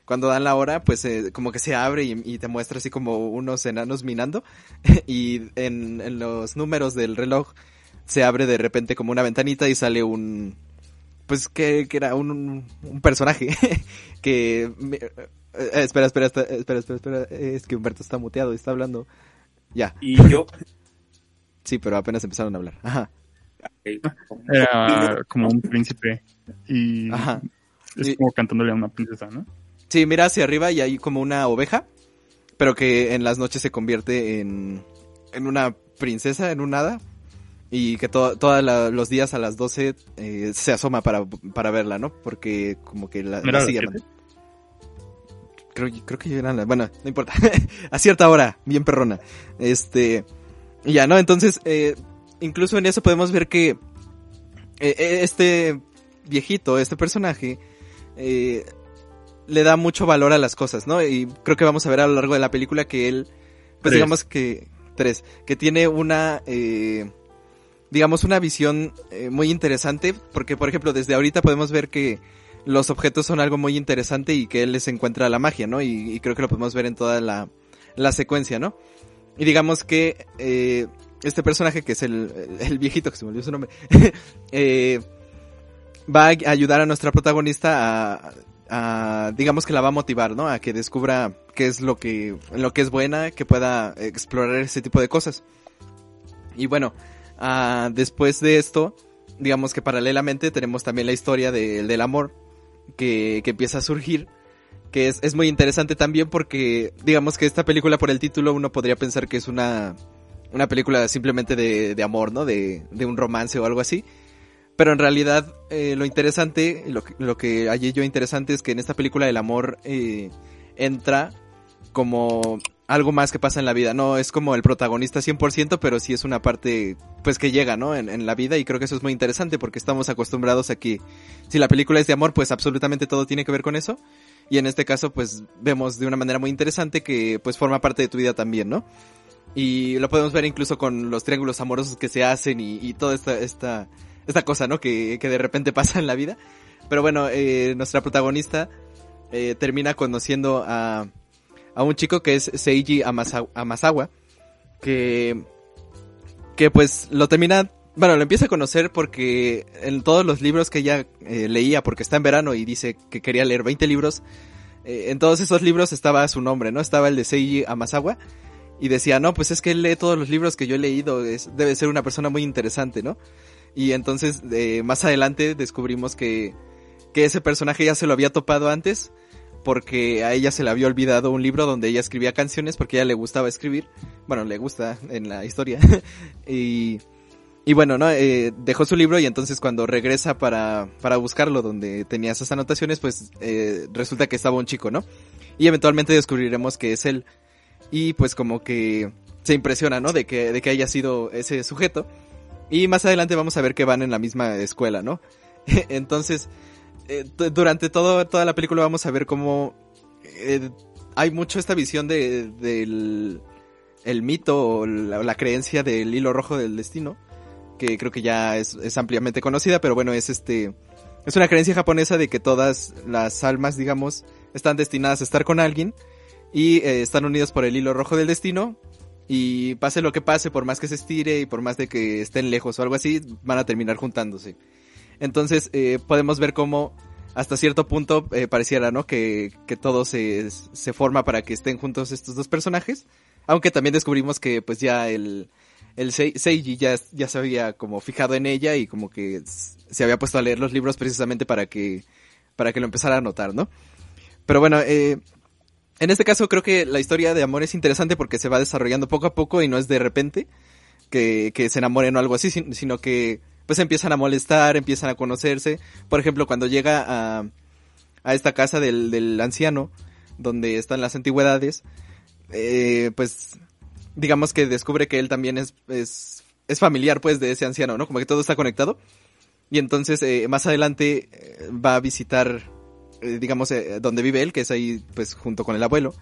cuando dan la hora, pues eh, como que se abre y, te muestra así como unos enanos minando. y en, los números del reloj se abre de repente como una ventanita y sale un... Pues que, que era un, un personaje que... eh, espera, espera, espera, espera, espera, es que Humberto está muteado y está hablando. Ya, Y yo, sí, pero apenas empezaron a hablar. Ajá, Era como un príncipe y ajá. es Y- como cantándole a una princesa, ¿no? Sí, mira hacia arriba y hay como una oveja, pero que en las noches se convierte en, en una princesa, en un hada. y que to- todos los días a las 12 eh, se asoma para, para verla, ¿no? Porque como que la, ¿No la sigue. Creo, creo que eran las... Bueno, no importa. a cierta hora, bien perrona. Este... Ya, ¿no? Entonces, eh, incluso en eso podemos ver que eh, eh, este viejito, este personaje, eh, le da mucho valor a las cosas, ¿no? Y creo que vamos a ver a lo largo de la película que él, pues Tres. digamos que, tres, que tiene una, eh, digamos una visión eh, muy interesante, porque por ejemplo desde ahorita podemos ver que los objetos son algo muy interesante y que él les encuentra la magia, ¿no? Y, y creo que lo podemos ver en toda la, la secuencia, ¿no? Y digamos que eh, este personaje que es el, el viejito, que se me olvidó su nombre, eh, va a ayudar a nuestra protagonista a, digamos que la va a motivar, ¿no? A que descubra qué es lo que, lo que es buena, que pueda explorar ese tipo de cosas. Y bueno, ah, después de esto, digamos que paralelamente tenemos también la historia de- del amor que, que empieza a surgir. Que es, es muy interesante también porque, digamos que esta película por el título uno podría pensar que es una, una película simplemente de, de amor, ¿no? De, de un romance o algo así. Pero en realidad eh, lo interesante, lo, lo que hallé yo interesante es que en esta película el amor eh, entra como algo más que pasa en la vida. No es como el protagonista 100%, pero sí es una parte pues que llega, ¿no? En, en la vida y creo que eso es muy interesante porque estamos acostumbrados a que si la película es de amor, pues absolutamente todo tiene que ver con eso. Y en este caso, pues vemos de una manera muy interesante que pues forma parte de tu vida también, ¿no? Y lo podemos ver incluso con los triángulos amorosos que se hacen y, y toda esta, esta, esta cosa, ¿no? Que, que de repente pasa en la vida. Pero bueno, eh, nuestra protagonista eh, termina conociendo a, a un chico que es Seiji Amasa- Amasawa, que, que pues lo termina, bueno, lo empieza a conocer porque en todos los libros que ella eh, leía, porque está en verano y dice que quería leer 20 libros, eh, en todos esos libros estaba su nombre, ¿no? Estaba el de Seiji Amasawa. Y decía, no, pues es que él lee todos los libros que yo he leído, debe ser una persona muy interesante, ¿no? Y entonces, más adelante descubrimos que, que ese personaje ya se lo había topado antes, porque a ella se le había olvidado un libro donde ella escribía canciones, porque ella le gustaba escribir, bueno, le gusta en la historia, y, y bueno, ¿no? Eh, dejó su libro y entonces cuando regresa para, para buscarlo donde tenía esas anotaciones, pues eh, resulta que estaba un chico, ¿no? Y eventualmente descubriremos que es él, y pues como que se impresiona, ¿no? De que, de que haya sido ese sujeto. Y más adelante vamos a ver que van en la misma escuela, ¿no? Entonces, eh, durante todo, toda la película vamos a ver cómo eh, hay mucho esta visión de, del el mito o la creencia del hilo rojo del destino, que creo que ya es, ampliamente conocida, pero bueno, es este, es una creencia japonesa de que todas las almas, digamos, están destinadas a estar con alguien y eh, están unidos por el hilo rojo del destino y pase lo que pase, por más que se estire y por más de que estén lejos o algo así, van a terminar juntándose. Entonces eh, podemos ver cómo hasta cierto punto eh, pareciera, ¿no? Que, que todo se, se forma para que estén juntos estos dos personajes. Aunque también descubrimos que pues ya el, el Sei- Seiji ya, ya se había como fijado en ella y como que se había puesto a leer los libros precisamente para que, para que lo empezara a notar, ¿no? Pero bueno, eh, en este caso creo que la historia de amor es interesante porque se va desarrollando poco a poco y no es de repente que, que se enamoren o algo así, sin- sino que pues empiezan a molestar, empiezan a conocerse. Por ejemplo, cuando llega a, a esta casa del, del anciano, donde están las antigüedades, eh, pues digamos que descubre que él también es, es, es familiar pues de ese anciano, ¿no? Como que todo está conectado. Y entonces eh, más adelante eh, va a visitar, eh, digamos, eh, donde vive él, que es ahí pues junto con el abuelo.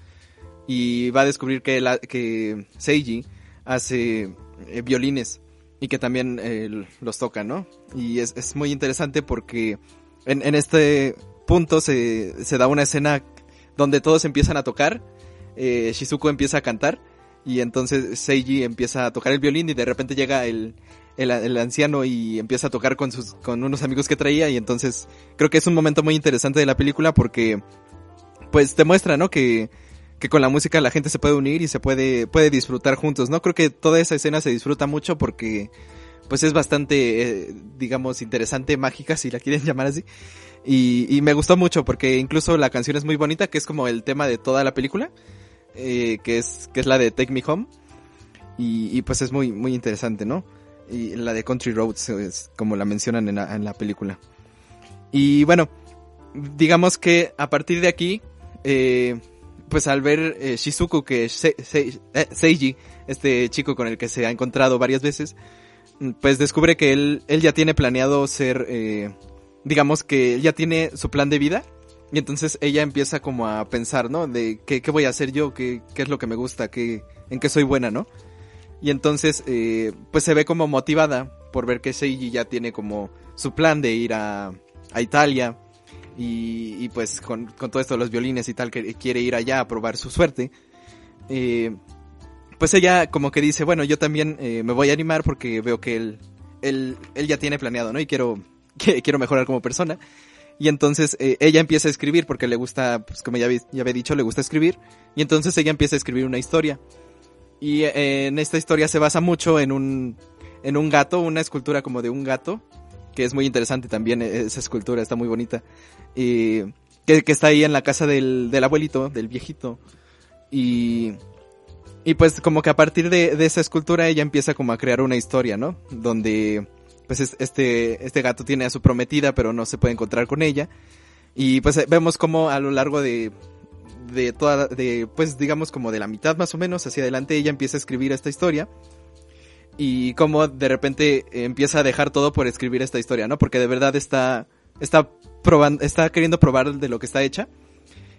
Y va a descubrir que, la, que Seiji hace eh, violines y que también los toca, ¿no? Y es, es muy interesante porque en, en este punto se, se da una escena donde todos empiezan a tocar, Shizuko empieza a cantar y entonces Seiji empieza a tocar el violín y de repente llega el, el, el anciano y empieza a tocar con sus con unos amigos que traía y entonces creo que es un momento muy interesante de la película porque pues te muestra, ¿no? Que, que con la música la gente se puede unir y se puede, puede disfrutar juntos, ¿no? Creo que toda esa escena se disfruta mucho porque pues es bastante, eh, digamos, interesante, mágica, si la quieren llamar así. Y, y me gustó mucho porque incluso la canción es muy bonita, que es como el tema de toda la película, eh, que es, que es la de Take Me Home. Y, pues es muy, muy interesante, ¿no? y la de Country Roads, como la mencionan en la, en la película. Y bueno, digamos que a partir de aquí, eh, pues al ver eh, Shizuku que Se- eh, Seiji, este chico con el que se ha encontrado varias veces, mm, pues descubre que él, él ya tiene planeado ser, digamos que él ya tiene su plan de vida. Y entonces ella empieza como a pensar, ¿no? De qué, qué voy a hacer yo, qué, qué es lo que me gusta, qué, en qué soy buena, ¿no? Y entonces, eh, pues se ve como motivada por ver que Seiji ya tiene como su plan de ir a, a Italia. Y, y pues con, con todo esto de los violines y tal, que quiere ir allá a probar su suerte. Eh, pues ella como que dice, bueno, yo también eh, me voy a animar porque veo que él, él, él ya tiene planeado, ¿no? Y quiero, quiero mejorar como persona. Y entonces eh, ella empieza a escribir porque le gusta, pues como ya, había dicho, le gusta escribir. Y entonces ella empieza a escribir una historia. Y eh, en esta historia se basa mucho en un, en un gato, una escultura como de un gato, que es muy interesante también, eh, esa escultura está muy bonita. Y que, que está ahí en la casa del, del abuelito, del viejito. Y, y pues como que a partir de, de esa escultura ella empieza como a crear una historia, ¿no? Donde pues es- este, este gato tiene a su prometida pero no se puede encontrar con ella. Y pues eh, vemos como a lo largo de, de toda, de, pues digamos como de la mitad más o menos hacia adelante ella empieza a escribir esta historia. Y como de repente empieza a dejar todo por escribir esta historia, ¿no? Porque de verdad está, está probando, está queriendo probar de lo que está hecha.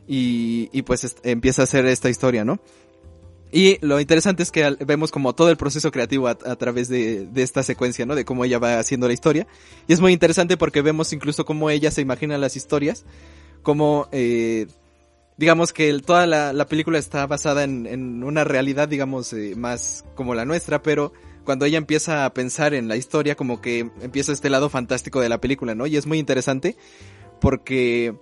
Y, y pues empieza a hacer esta historia, ¿no? Y lo interesante es que vemos como todo el proceso creativo a, través de, de esta secuencia, ¿no? De cómo ella va haciendo la historia. Y es muy interesante porque vemos incluso cómo ella se imagina las historias, como, eh, digamos que toda la, la película está basada en, en una realidad, digamos, eh, más como la nuestra, pero cuando ella empieza a pensar en la historia, como que empieza este lado fantástico de la película, ¿no? Y es muy interesante porque,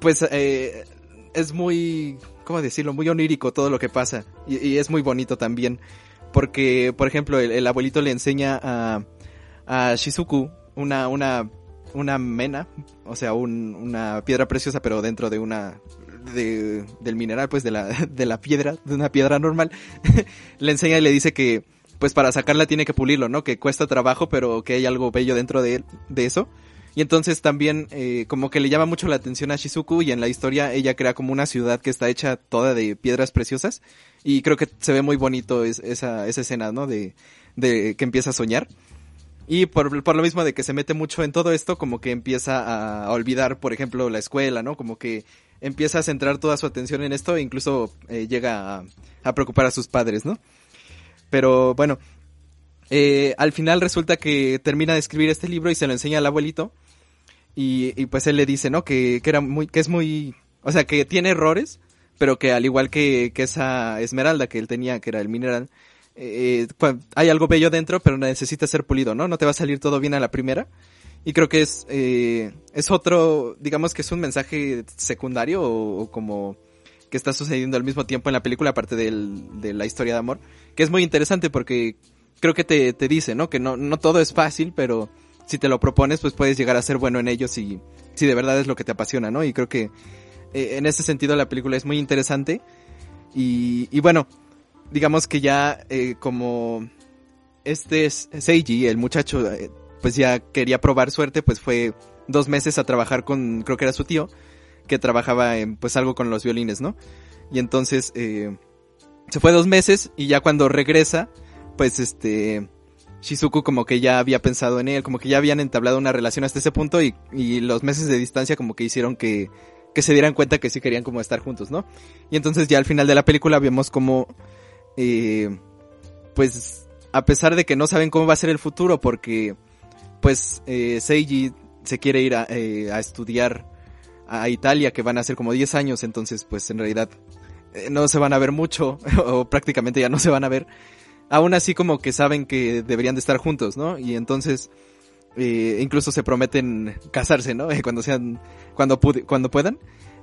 pues, eh, es muy, ¿cómo decirlo? Muy onírico todo lo que pasa. Y, es muy bonito también. Porque, por ejemplo, el, el abuelito le enseña a, a Shizuku una, una, una mena, o sea, un- una piedra preciosa, pero dentro de una, de, del mineral, pues de la, de la piedra, de una piedra normal. le enseña y le dice que, pues para sacarla tiene que pulirlo, ¿no? Que cuesta trabajo, pero que hay algo bello dentro de, de eso. Y entonces también eh, como que le llama mucho la atención a Shizuku y en la historia ella crea como una ciudad que está hecha toda de piedras preciosas y creo que se ve muy bonito es- esa, esa escena, ¿no? De, de que empieza a soñar. Y por, por lo mismo de que se mete mucho en todo esto, como que empieza a, olvidar, por ejemplo, la escuela, ¿no? Como que empieza a centrar toda su atención en esto e incluso eh, llega a, a preocupar a sus padres, ¿no? Pero bueno, eh, al final resulta que termina de escribir este libro y se lo enseña al abuelito. Y, y pues él le dice, ¿no? Que, que era muy, que es muy, o sea, que tiene errores, pero que al igual que, que esa esmeralda que él tenía, que era el mineral, eh, hay algo bello dentro, pero necesita ser pulido, ¿no? No te va a salir todo bien a la primera. Y creo que es, eh, es otro, digamos que es un mensaje secundario o, o como que está sucediendo al mismo tiempo en la película, aparte del, de la historia de amor, que es muy interesante porque creo que te, te dice, ¿no? Que no, no todo es fácil, pero si te lo propones, pues puedes llegar a ser bueno en ello si, si de verdad es lo que te apasiona, ¿no? Y creo que eh, en ese sentido la película es muy interesante. Y, y bueno, digamos que ya eh, como este es Seiji, el muchacho, eh, pues ya quería probar suerte, pues fue dos meses a trabajar con, creo que era su tío, que trabajaba en pues algo con los violines, ¿no? Y entonces eh, se fue dos meses y ya cuando regresa, pues este Shizuku como que ya había pensado en él, como que ya habían entablado una relación hasta ese punto y, y los meses de distancia como que hicieron que, que se dieran cuenta que sí querían como estar juntos, ¿no? Y entonces ya al final de la película vemos como, eh, pues, a pesar de que no saben cómo va a ser el futuro porque, pues, eh, Seiji se quiere ir a, eh, a estudiar a Italia, que van a ser como 10 años, entonces, pues, en realidad, eh, no se van a ver mucho, o prácticamente ya no se van a ver. Aún así como que saben que deberían de estar juntos, ¿no? Y entonces, eh, incluso se prometen casarse, ¿no? cuando sean, cuando, cuando puedan.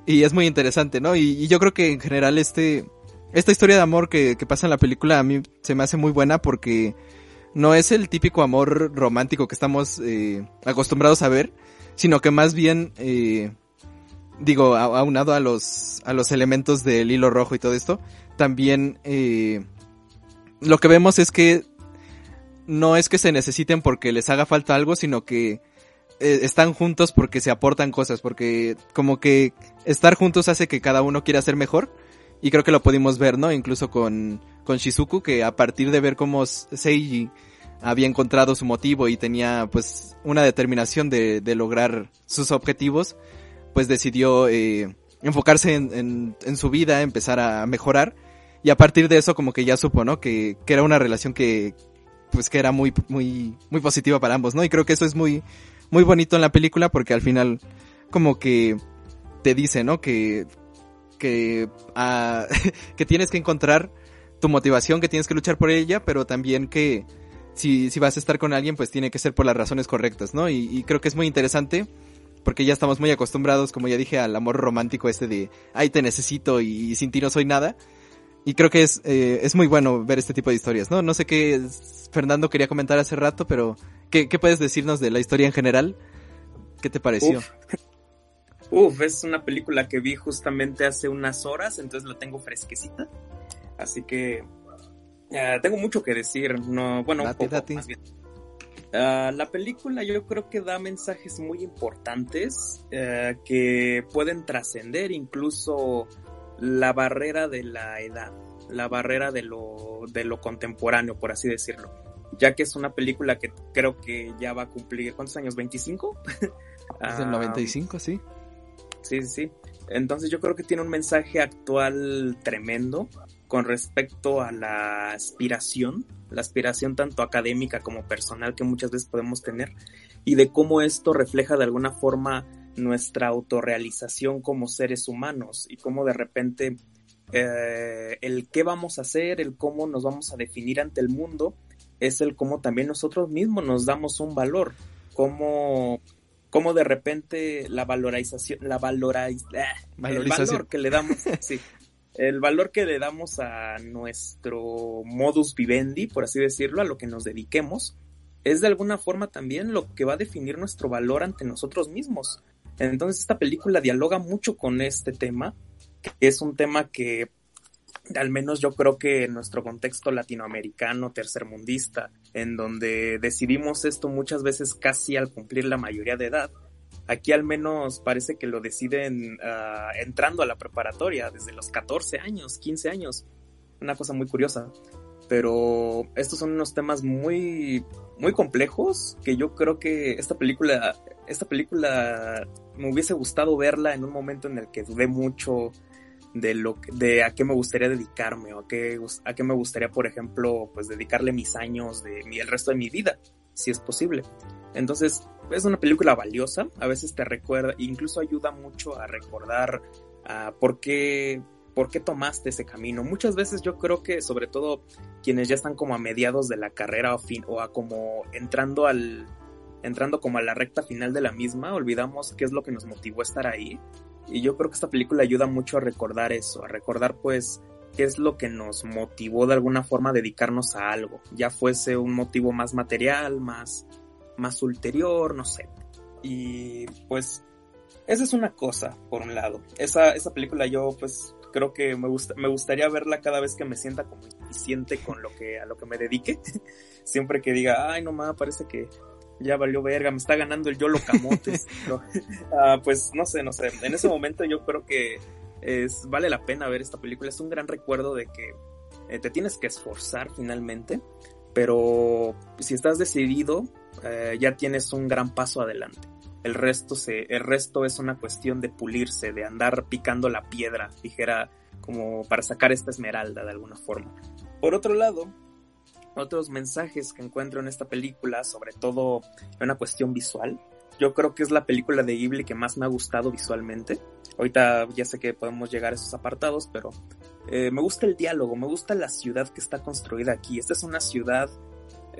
Y es muy interesante, ¿no? Y, y yo creo que en general este, esta historia de amor que, que pasa en la película a mí se me hace muy buena porque no es el típico amor romántico que estamos eh, acostumbrados a ver, sino que más bien, eh, digo, aunado a los, a los elementos del hilo rojo y todo esto, también eh, lo que vemos es que no es que se necesiten porque les haga falta algo, sino que eh, están juntos porque se aportan cosas, porque como que estar juntos hace que cada uno quiera ser mejor. Y creo que lo pudimos ver, ¿no? Incluso con, con Shizuku, que a partir de ver cómo Seiji había encontrado su motivo y tenía pues una determinación de, de lograr sus objetivos, pues decidió eh, enfocarse en, en, en, su vida, empezar a mejorar y a partir de eso como que ya supo, ¿no? Que, que era una relación que pues que era muy muy muy positiva para ambos, ¿no? Y creo que eso es muy muy bonito en la película porque al final como que te dice, ¿no? Que que uh, que tienes que encontrar tu motivación, que tienes que luchar por ella, pero también que si, si vas a estar con alguien, pues tiene que ser por las razones correctas, ¿no? Y, creo que es muy interesante porque ya estamos muy acostumbrados, como ya dije, al amor romántico este de, ay, te necesito y sin ti no soy nada. Y creo que es, eh, es muy bueno ver este tipo de historias, ¿no? No sé qué Fernando quería comentar hace rato, pero ¿qué, qué puedes decirnos de la historia en general? ¿Qué te pareció? Uf. Uf, es una película que vi justamente hace unas horas, entonces la tengo fresquecita. Así que Uh, tengo mucho que decir, no, bueno, date, poco date. más bien. Uh, la película yo creo que da mensajes muy importantes uh, que pueden trascender incluso la barrera de la edad, la barrera de lo, de lo contemporáneo, por así decirlo. Ya que es una película que creo que ya va a cumplir, ¿cuántos años? ¿25? Es del 95, sí. Sí, sí, sí. Entonces yo creo que tiene un mensaje actual tremendo con respecto a la aspiración, la aspiración tanto académica como personal que muchas veces podemos tener, y de cómo esto refleja de alguna forma nuestra autorrealización como seres humanos y cómo de repente eh, el qué vamos a hacer, el cómo nos vamos a definir ante el mundo, es el cómo también nosotros mismos nos damos un valor, cómo, cómo de repente la valorización, la valoriz, ah, Valorización. el valor que le damos, sí, el valor que le damos a nuestro modus vivendi, por así decirlo, a lo que nos dediquemos, es de alguna forma también lo que va a definir nuestro valor ante nosotros mismos. Entonces esta película dialoga mucho con este tema, que es un tema que al menos yo creo que en nuestro contexto latinoamericano, tercermundista, en donde decidimos esto muchas veces casi al cumplir la mayoría de edad, Aquí al menos parece que lo deciden uh, entrando a la preparatoria desde los 14 años, 15 años. Una cosa muy curiosa. Pero estos son unos temas muy, muy complejos que yo creo que esta película, esta película me hubiese gustado verla en un momento en el que dudé mucho de lo de a qué me gustaría dedicarme o a qué, a qué me gustaría, por ejemplo, pues dedicarle mis años de el resto de mi vida, si es posible. Entonces, es una película valiosa, a veces te recuerda, incluso ayuda mucho a recordar uh, por qué por qué tomaste ese camino. Muchas veces yo creo que sobre todo quienes ya están como a mediados de la carrera o, fin, o a como entrando al entrando como a la recta final de la misma, olvidamos qué es lo que nos motivó a estar ahí. Y yo creo que esta película ayuda mucho a recordar eso, a recordar pues qué es lo que nos motivó de alguna forma a dedicarnos a algo, ya fuese un motivo más material, más más ulterior, no sé. Y pues esa es una cosa, por un lado. Esa, esa película yo pues creo que me, gusta, me gustaría verla cada vez que me sienta como eficiente con lo que, a lo que me dedique. Siempre que diga, ay no más, parece que ya valió verga, me está ganando el Yolo Camotes. no. uh, pues no sé, no sé. En ese momento yo creo que es, vale la pena ver esta película. Es un gran recuerdo de que eh, te tienes que esforzar finalmente. Pero si estás decidido, eh, ya tienes un gran paso adelante. El resto, se, el resto es una cuestión de pulirse, de andar picando la piedra, dijera, como para sacar esta esmeralda de alguna forma. Por otro lado, otros mensajes que encuentro en esta película, sobre todo en una cuestión visual, yo creo que es la película de Ghibli que más me ha gustado visualmente. Ahorita ya sé que podemos llegar a esos apartados, pero eh, me gusta el diálogo, me gusta la ciudad que está construida aquí. Esta es una ciudad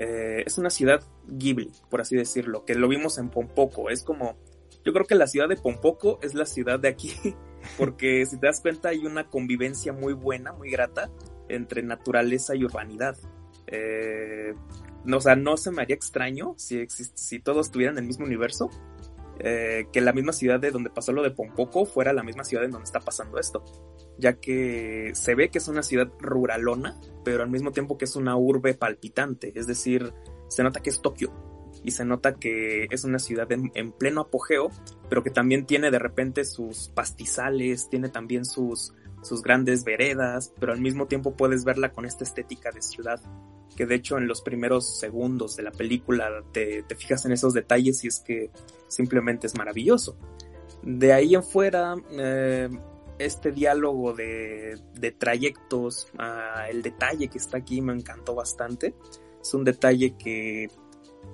eh, es una ciudad Ghibli, por así decirlo, que lo vimos en Pompoco. Es como, yo creo que la ciudad de Pompoco es la ciudad de aquí, porque si te das cuenta hay una convivencia muy buena, muy grata entre naturaleza y urbanidad. Eh, no, o sea, no se me haría extraño si, si todos estuvieran en el mismo universo, eh, que la misma ciudad de donde pasó lo de Pompoco fuera la misma ciudad en donde está pasando esto, ya que se ve que es una ciudad ruralona, pero al mismo tiempo que es una urbe palpitante, es decir, se nota que es Tokio y se nota que es una ciudad en, en pleno apogeo, pero que también tiene de repente sus pastizales, tiene también sus grandes veredas, pero al mismo tiempo puedes verla con esta estética de ciudad, que de hecho en los primeros segundos de la película te, te fijas en esos detalles y es que simplemente es maravilloso. De ahí en fuera, eh, este diálogo de, de trayectos, ah, el detalle que está aquí me encantó bastante. Es un detalle que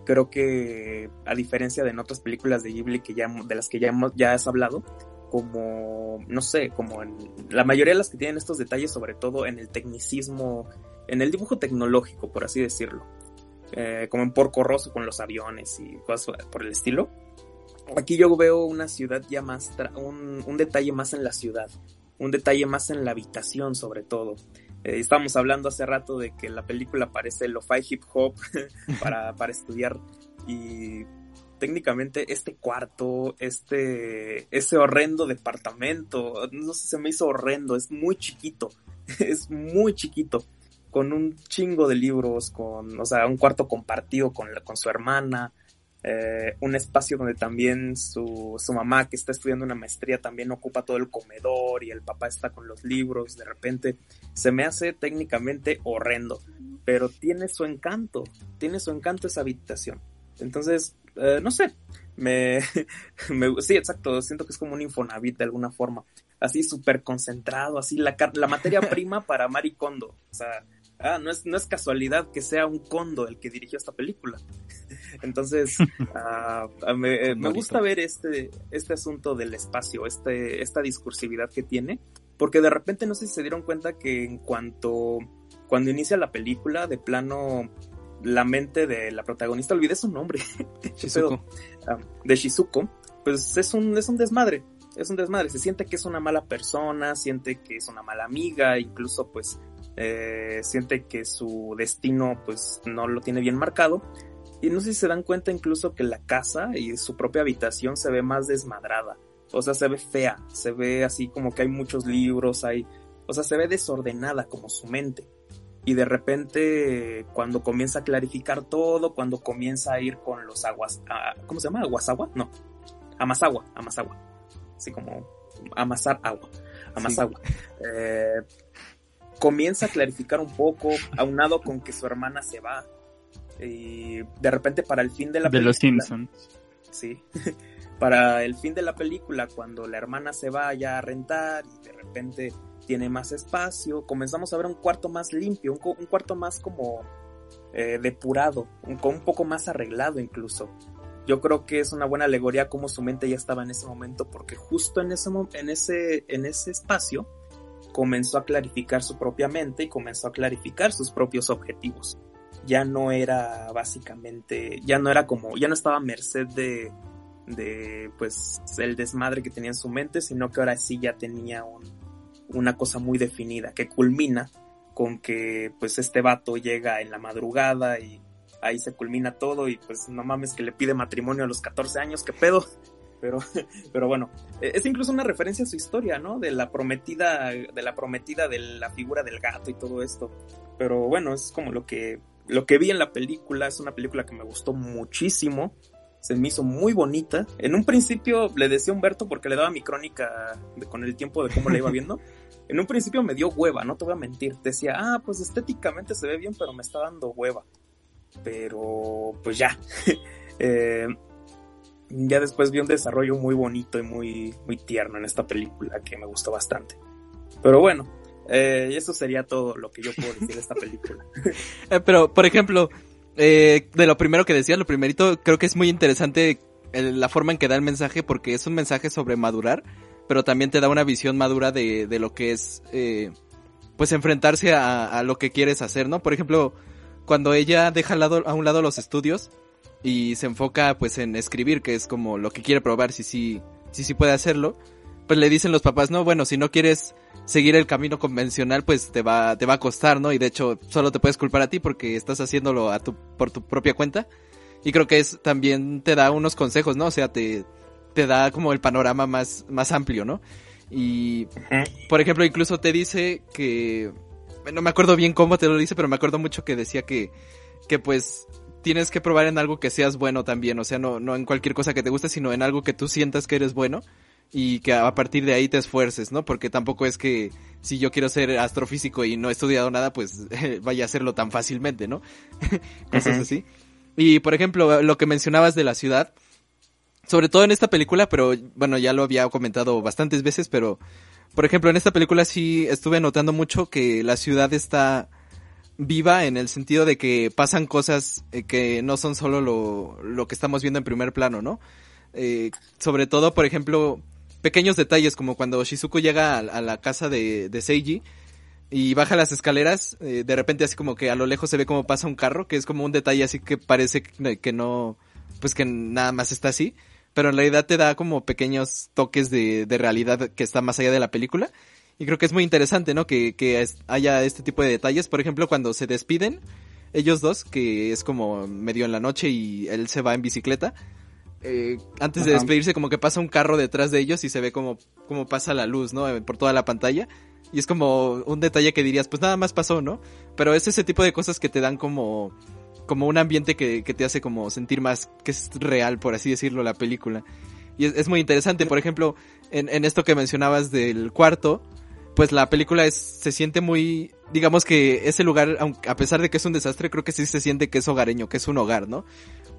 creo que a diferencia de en otras películas de Ghibli que ya, de las que ya, ya has hablado, como, no sé, como en la mayoría de las que tienen estos detalles, sobre todo en el tecnicismo, en el dibujo tecnológico, por así decirlo. Eh, como en Porco Rosso con los aviones y cosas por el estilo. Aquí yo veo una ciudad ya más, un, un, detalle más en la ciudad, un detalle más en la habitación sobre todo. Eh, estábamos hablando hace rato de que la película parece lo-fi hip hop para, para estudiar y técnicamente este cuarto, este, ese horrendo departamento, no sé, se me hizo horrendo, es muy chiquito, es muy chiquito, con un chingo de libros, con, o sea, un cuarto compartido con, con su hermana, eh, un espacio donde también su, su mamá que está estudiando una maestría también ocupa todo el comedor y el papá está con los libros, de repente se me hace técnicamente horrendo, pero tiene su encanto, tiene su encanto esa habitación. Entonces, eh, no sé, me, me, sí, exacto, siento que es como un Infonavit de alguna forma, así súper concentrado, así la, la materia prima para Maricondo, o sea, ah, no es, no es casualidad que sea un Kondo el que dirigió esta película. Entonces, uh, me, me, gusta ver este, este asunto del espacio, este, esta discursividad que tiene, porque de repente no sé si se dieron cuenta que en cuanto, cuando inicia la película, de plano, la mente de la protagonista, olvidé su nombre, Shizuko. uh, de Shizuko, pues es un, es un desmadre, es un desmadre, se siente que es una mala persona, siente que es una mala amiga, incluso pues eh, siente que su destino pues no lo tiene bien marcado. Y no sé si se dan cuenta incluso que la casa y su propia habitación se ve más desmadrada. O sea, se ve fea, se ve así como que hay muchos libros, hay... O sea, se ve desordenada como su mente. Y de repente, cuando comienza a clarificar todo, cuando comienza a ir con los aguas... ¿Cómo se llama? ¿Aguasagua? No. Amasagua, amasagua. Así como amasar agua. Amasagua. Sí. Eh, comienza a clarificar un poco, aunado con que su hermana se va. Y de repente para el fin de la de película. los Simpsons. Sí. para el fin de la película, cuando la hermana se va ya a rentar y de repente tiene más espacio, comenzamos a ver un cuarto más limpio, un, un cuarto más como eh, depurado, un, un poco más arreglado incluso. Yo creo que es una buena alegoría como su mente ya estaba en ese momento, porque justo en ese, en ese, en ese espacio comenzó a clarificar su propia mente y comenzó a clarificar sus propios objetivos. Ya no era básicamente, ya no era como, ya no estaba merced de, de pues el desmadre que tenía en su mente, sino que ahora sí ya tenía un, una cosa muy definida que culmina con que pues este vato llega en la madrugada y ahí se culmina todo y pues no mames que le pide matrimonio a los 14 años, qué pedo. Pero, pero bueno, es incluso una referencia a su historia, ¿no? De la prometida, de la prometida de la figura del gato y todo esto. Pero bueno, es como lo que, lo que vi en la película, es una película que me gustó muchísimo. Se me hizo muy bonita. En un principio le decía a Humberto porque le daba mi crónica con el tiempo de cómo la iba viendo. En un principio me dio hueva, no te voy a mentir. Decía, ah, pues estéticamente se ve bien, pero me está dando hueva. Pero, pues ya. eh, ya después vi un desarrollo muy bonito y muy, muy tierno en esta película que me gustó bastante. Pero bueno, eh, eso sería todo lo que yo puedo decir de esta película. eh, pero, por ejemplo, eh, de lo primero que decías, lo primerito, creo que es muy interesante el, la forma en que da el mensaje porque es un mensaje sobre madurar, pero también te da una visión madura de, de lo que es, eh, pues enfrentarse a, a, lo que quieres hacer, ¿no? Por ejemplo, cuando ella deja a, lado, a un lado los estudios, y se enfoca pues en escribir, que es como lo que quiere probar si sí si, si puede hacerlo, pues le dicen los papás, no, bueno, si no quieres seguir el camino convencional, pues te va, te va a costar, ¿no? Y de hecho, solo te puedes culpar a ti porque estás haciéndolo a tu, por tu propia cuenta. Y creo que es, también te da unos consejos, ¿no? O sea, te, te da como el panorama más, más amplio, ¿no? Y, por ejemplo, incluso te dice que, no me acuerdo bien cómo te lo dice, pero me acuerdo mucho que decía que, que pues tienes que probar en algo que seas bueno también, o sea, no, no en cualquier cosa que te guste, sino en algo que tú sientas que eres bueno y que a partir de ahí te esfuerces, ¿no? Porque tampoco es que si yo quiero ser astrofísico y no he estudiado nada, pues vaya a hacerlo tan fácilmente, ¿no? Cosas así. Y por ejemplo, lo que mencionabas de la ciudad, sobre todo en esta película, pero bueno, ya lo había comentado bastantes veces, pero por ejemplo, en esta película sí estuve notando mucho que la ciudad está viva en el sentido de que pasan cosas eh, que no son solo lo, lo que estamos viendo en primer plano, ¿no? Eh, sobre todo, por ejemplo, pequeños detalles como cuando Shizuko llega a, la casa de, de Seiji y baja las escaleras, eh, de repente así como que a lo lejos se ve como pasa un carro, que es como un detalle así que parece que, que no, pues que nada más está así, pero en realidad te da como pequeños toques de, de realidad que está más allá de la película. Y creo que es muy interesante, ¿no? Que, que haya este tipo de detalles. Por ejemplo, cuando se despiden, ellos dos, que es como medio en la noche y él se va en bicicleta. eh, antes de despedirse, como que pasa un carro detrás de ellos y se ve como, como pasa la luz, ¿no? Eh, Por toda la pantalla. Y es como un detalle que dirías, pues nada más pasó, ¿no? Pero es ese tipo de cosas que te dan como, como un ambiente que, que te hace como sentir más que es real, por así decirlo, la película. Y es, es muy interesante, por ejemplo, en, en esto que mencionabas del cuarto, pues la película es, se siente muy, digamos que ese lugar, a pesar de que es un desastre, creo que sí se siente que es hogareño, que es un hogar, ¿no?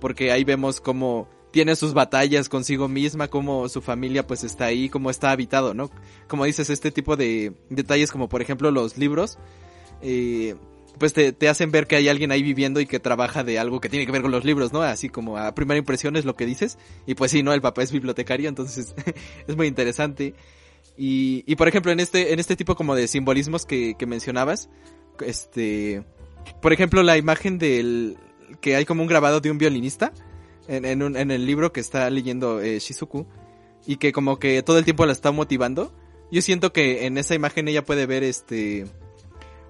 Porque ahí vemos cómo tiene sus batallas consigo misma, cómo su familia pues está ahí, cómo está habitado, ¿no? Como dices, este tipo de detalles como por ejemplo los libros, eh, pues te, te hacen ver que hay alguien ahí viviendo y que trabaja de algo que tiene que ver con los libros, ¿no? Así como a primera impresión es lo que dices. Y pues sí, ¿no? El papá es bibliotecario, entonces es muy interesante. Y, y por ejemplo, en este, en este tipo como de simbolismos que, que mencionabas, este, por ejemplo, la imagen del, que hay como un grabado de un violinista en, en, un- en el libro que está leyendo eh, Shizuku y que como que todo el tiempo la está motivando. Yo siento que en esa imagen ella puede ver este,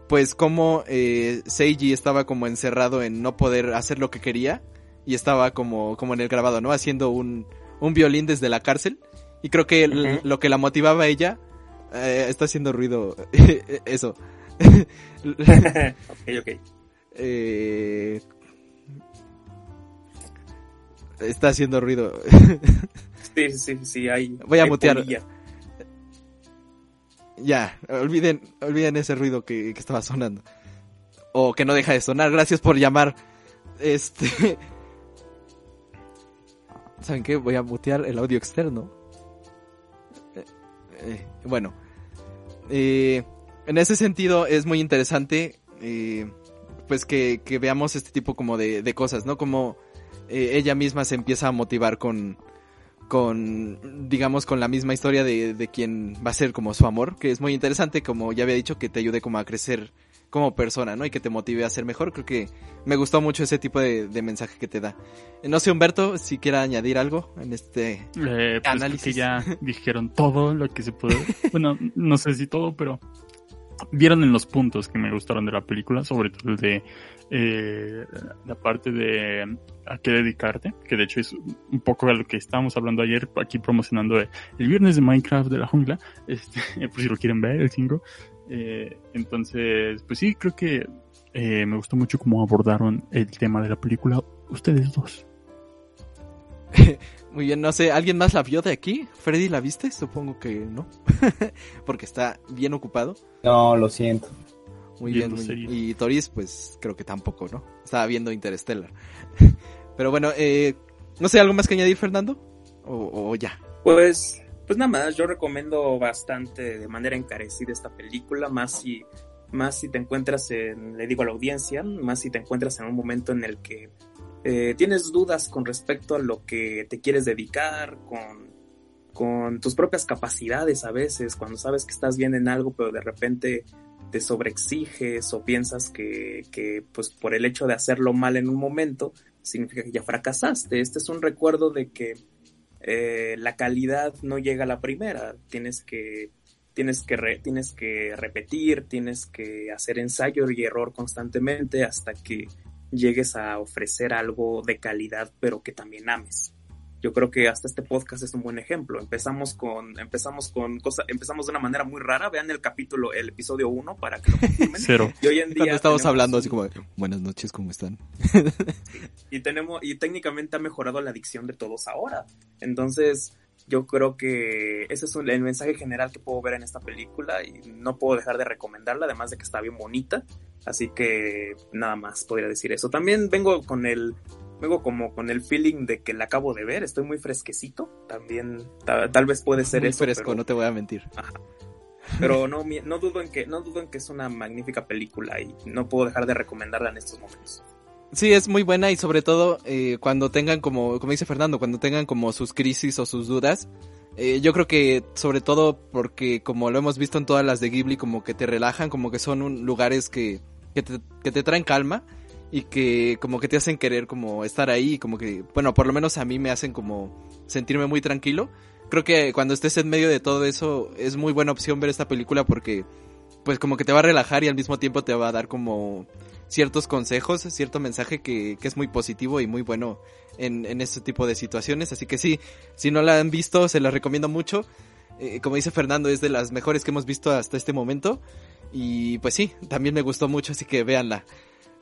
pues como eh, Seiji estaba como encerrado en no poder hacer lo que quería y estaba como, como en el grabado, ¿no? Haciendo un, un violín desde la cárcel. Y creo que lo que la motivaba a ella eh, está haciendo ruido eso. ok, ok. Eh, está haciendo ruido. Sí, sí, sí, hay. Voy a mutear. polilla. ya, olviden, olviden ese ruido que, que estaba sonando. O que no deja de sonar. Gracias por llamar. Este. ¿Saben qué? Voy a mutear el audio externo. Eh, bueno. Eh, en ese sentido es muy interesante. eh, pues que, que veamos este tipo como de, de cosas, ¿no? Como ella misma se empieza a motivar con, con, digamos, con la misma historia de, de quien va a ser como su amor, que es muy interesante, como ya había dicho, que te ayude como a crecer como persona, ¿no? Y que te motive a ser mejor. Creo que me gustó mucho ese tipo de, de mensaje que te da. Eh, No sé, Humberto, si quiera añadir algo en este... Eh, pues Análisis. que ya dijeron todo lo que se puede. Bueno, no sé si todo, pero vieron en los puntos que me gustaron de la película, sobre todo el de eh, la parte de a qué dedicarte, que de hecho es un poco de lo que estábamos hablando ayer aquí promocionando el viernes de Minecraft de la jungla, este, por si lo quieren ver, el 5. Eh, entonces, pues sí, creo que eh, me gustó mucho cómo abordaron el tema de la película ustedes dos. Muy bien, no sé, ¿alguien más la vio de aquí? ¿Freddy la viste? Supongo que no. Porque está bien ocupado. No, lo siento. Muy bien. Muy- y Toris, pues creo que tampoco, ¿no? Estaba viendo Interstellar. Pero bueno, eh, no sé, ¿algo más que añadir, Fernando? O, o ya. Pues, pues nada más, yo recomiendo bastante de manera encarecida esta película, más si, más si te encuentras en, le digo a la audiencia, más si te encuentras en un momento en el que eh, tienes dudas con respecto a lo que te quieres dedicar, con, con tus propias capacidades a veces, cuando sabes que estás bien en algo, pero de repente te sobreexiges o piensas que, que pues por el hecho de hacerlo mal en un momento, significa que ya fracasaste. Este es un recuerdo de que eh, la calidad no llega a la primera. Tienes que, tienes que, re- tienes que repetir, tienes que hacer ensayo y error constantemente hasta que llegues a ofrecer algo de calidad, pero que también ames. Yo creo que hasta este podcast es un buen ejemplo. Empezamos con, empezamos con cosas, empezamos de una manera muy rara. Vean el capítulo, el episodio 1 para que lo confirmen. Cero. Y hoy en día Cuando estamos tenemos hablando un- así como, de, buenas noches, ¿cómo están? y tenemos y técnicamente ha mejorado la adicción de todos ahora. Entonces, yo creo que ese es un- el mensaje general que puedo ver en esta película y no puedo dejar de recomendarla, además de que está bien bonita. Así que nada más podría decir eso. También vengo con el vengo como con el feeling de que la acabo de ver, estoy muy fresquecito. También ta- tal vez puede ser Muy eso, fresco, pero, no te voy a mentir. pero no no dudo en que no dudo en que es una magnífica película y no puedo dejar de recomendarla en estos momentos. Sí, es muy buena y sobre todo eh, cuando tengan como, como dice Fernando, cuando tengan como sus crisis o sus dudas, eh, yo creo que sobre todo porque como lo hemos visto en todas las de Ghibli, como que te relajan, como que son un- lugares que, que, te, que te traen calma y que como que te hacen querer como estar ahí, como que, bueno, por lo menos a mí me hacen como sentirme muy tranquilo. Creo que cuando estés en medio de todo eso es muy buena opción ver esta película porque pues como que te va a relajar y al mismo tiempo te va a dar como ciertos consejos, cierto mensaje que, que es muy positivo y muy bueno en, en este tipo de situaciones. Así que sí, si no la han visto, se la recomiendo mucho. Eh, como dice Fernando, es de las mejores que hemos visto hasta este momento. Y pues sí, también me gustó mucho, así que véanla.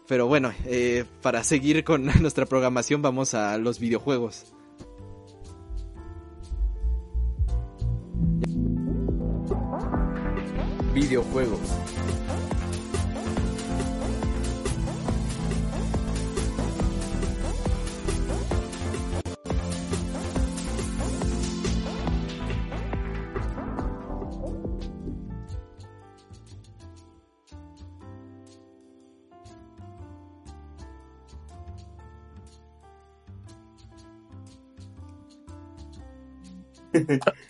Pero bueno, eh, para seguir con nuestra programación vamos a los videojuegos. Videojuegos.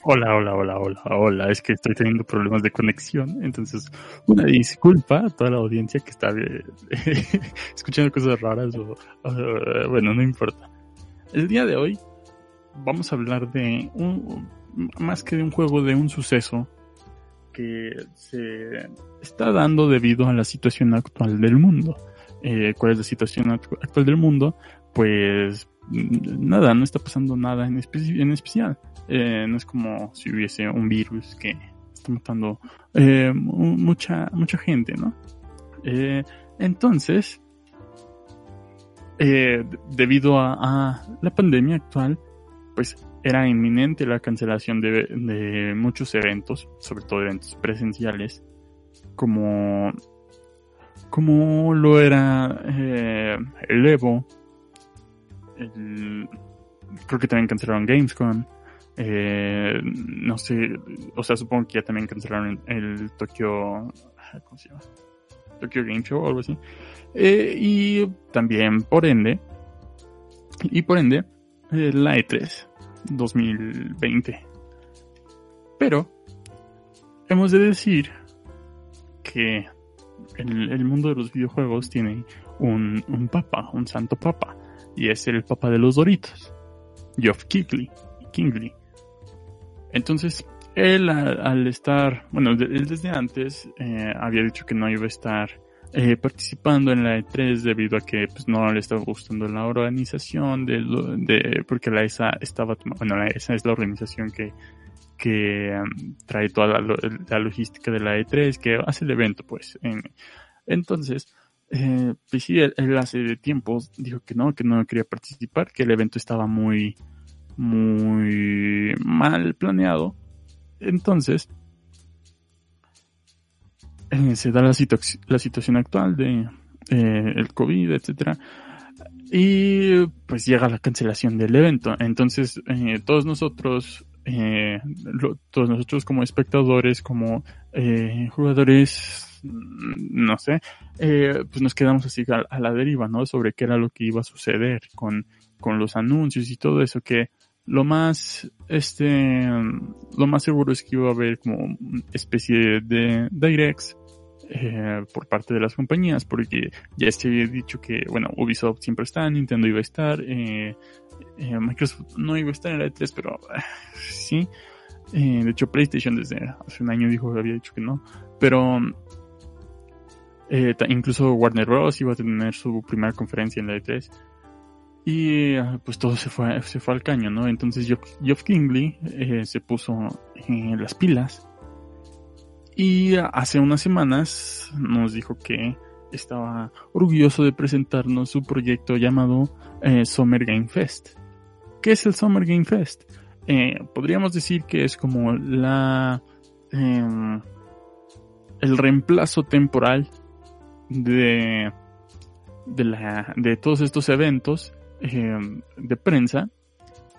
Hola, hola, hola, hola, hola. Es que estoy teniendo problemas de conexión. Entonces, una disculpa a toda la audiencia que está eh, escuchando cosas raras o, bueno, no importa. El día de hoy vamos a hablar de un, más que de un juego, de un suceso que se está dando debido a la situación actual del mundo. Eh, ¿Cuál es la situación actu- actual del mundo? Pues nada, no está pasando nada en especial. Eh, no es como si hubiese un virus que está matando eh, mu- mucha mucha gente, ¿no? Eh, entonces, debido a, la pandemia actual, pues era inminente la cancelación de, muchos eventos, sobre todo eventos presenciales, como como lo era el Evo, el- creo que también cancelaron Gamescom, eh, no sé, o sea, supongo que ya también cancelaron el, Tokyo, ¿cómo se llama? Tokyo Game Show o algo así. Eh, y también, por ende, y por ende, eh, la E3 2020. Pero, hemos de decir que el, el mundo de los videojuegos tiene un, un papa, un santo papa, y es el papa de los Doritos, Geoff Keighley. Kingley. Entonces, él al, al estar, bueno, él desde antes eh, había dicho que no iba a estar eh, participando en la E3 debido a que pues, no le estaba gustando la organización de, de porque la ESA estaba, bueno, la ESA es la organización que que um, trae toda la, la logística de la E3, que hace el evento, pues. En- entonces, eh, pues sí, él, él hace tiempo dijo que no, que no quería participar, que el evento estaba muy, muy mal planeado. Entonces, eh, se da la, situ- la situación actual de eh, el COVID, etcétera. Y pues llega la cancelación del evento. Entonces, eh, todos nosotros, todos nosotros como espectadores, como jugadores, mm, no sé, pues nos quedamos así a, a la deriva, ¿no? Sobre qué era lo que iba a suceder con, con los anuncios y todo eso, que lo más, este, lo más seguro es que iba a haber como especie de directs eh, por parte de las compañías, porque ya se había dicho que, bueno, Ubisoft siempre está, Nintendo iba a estar, eh, eh, Microsoft no iba a estar en la E3, pero eh, sí. Eh, de hecho, PlayStation desde hace un año dijo había dicho que no, pero incluso Warner Bros. iba a tener su primera conferencia en la E3. Y pues todo se fue, se fue al caño, ¿no? Entonces Geoff, Geoff Kingley eh, se puso eh, las pilas y hace unas semanas nos dijo que estaba orgulloso de presentarnos su proyecto llamado eh, Summer Game Fest. ¿Qué es el Summer Game Fest? Eh, podríamos decir que es como la em, el reemplazo temporal de de, la, de todos estos eventos em, de prensa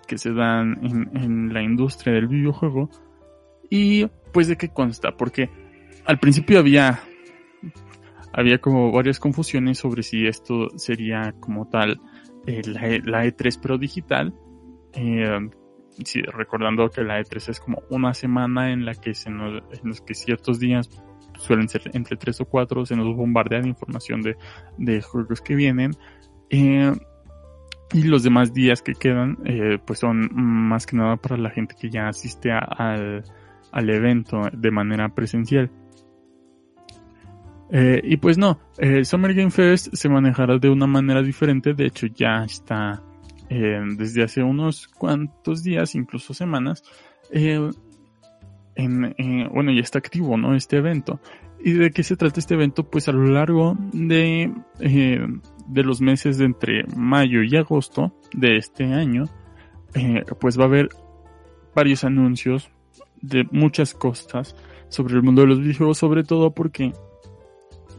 que se dan en, la industria del videojuego y pues de qué consta, porque al principio había había como varias confusiones sobre si esto sería como tal eh, la, E- la E3 pero digital. Sí, recordando que la E3 es como una semana en la que se nos, en los que ciertos días suelen ser entre tres o cuatro, se nos bombardea de información de, de juegos que vienen. Eh, y los demás días que quedan, eh, pues son más que nada para la gente que ya asiste al, al evento de manera presencial. Eh, y pues no, Summer Game Fest se manejará de una manera diferente, de hecho ya está eh, desde hace unos cuantos días, incluso semanas, en, bueno, ya está activo, ¿no? Este evento. ¿Y de qué se trata este evento? Pues a lo largo de, de los meses entre mayo y agosto de este año, eh, pues va a haber varios anuncios de muchas cosas sobre el mundo de los videojuegos, sobre todo porque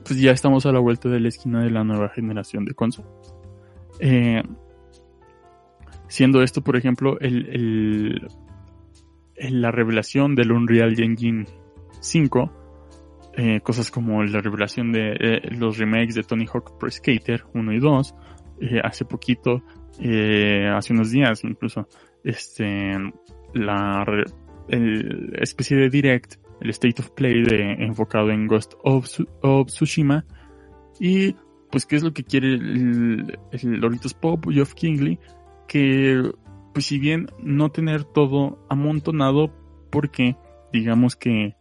pues ya estamos a la vuelta de la esquina de la nueva generación de consolas. Eh, siendo esto, por ejemplo, el, el- el- la revelación del Unreal Engine 5, eh, cosas como la revelación de eh, los remakes de Tony Hawk Pro Skater 1 y 2, eh, hace poquito, eh, hace unos días incluso, este, la el especie de direct, el State of Play de, enfocado en Ghost of, of Tsushima, y pues qué es lo que quiere el, el Doritos Pop, Geoff Kingley, que pues si bien no tener todo amontonado, porque digamos que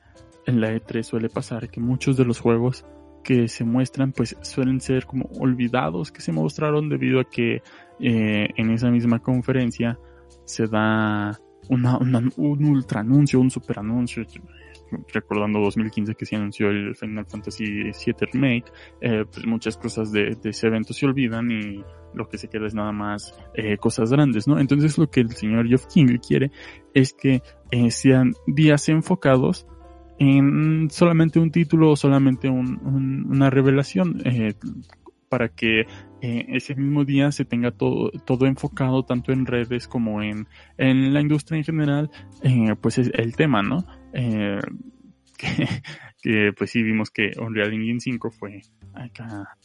en la E3 suele pasar que muchos de los juegos que se muestran pues suelen ser como olvidados que se mostraron debido a que eh, en esa misma conferencia se da una, un ultra anuncio, un super anuncio, recordando 2015 que se anunció el Final Fantasy VII Remake, eh, pues muchas cosas de, ese evento se olvidan y lo que se queda es nada más eh, cosas grandes, ¿no? Entonces lo que el señor Geoff King quiere es que sean días enfocados en solamente un título o solamente un- un- una revelación eh, para que eh, ese mismo día se tenga todo, todo enfocado tanto en redes como en, en la industria en general, eh, pues es el tema, ¿no? Que, que, pues sí vimos que Unreal Engine 5 fue acá,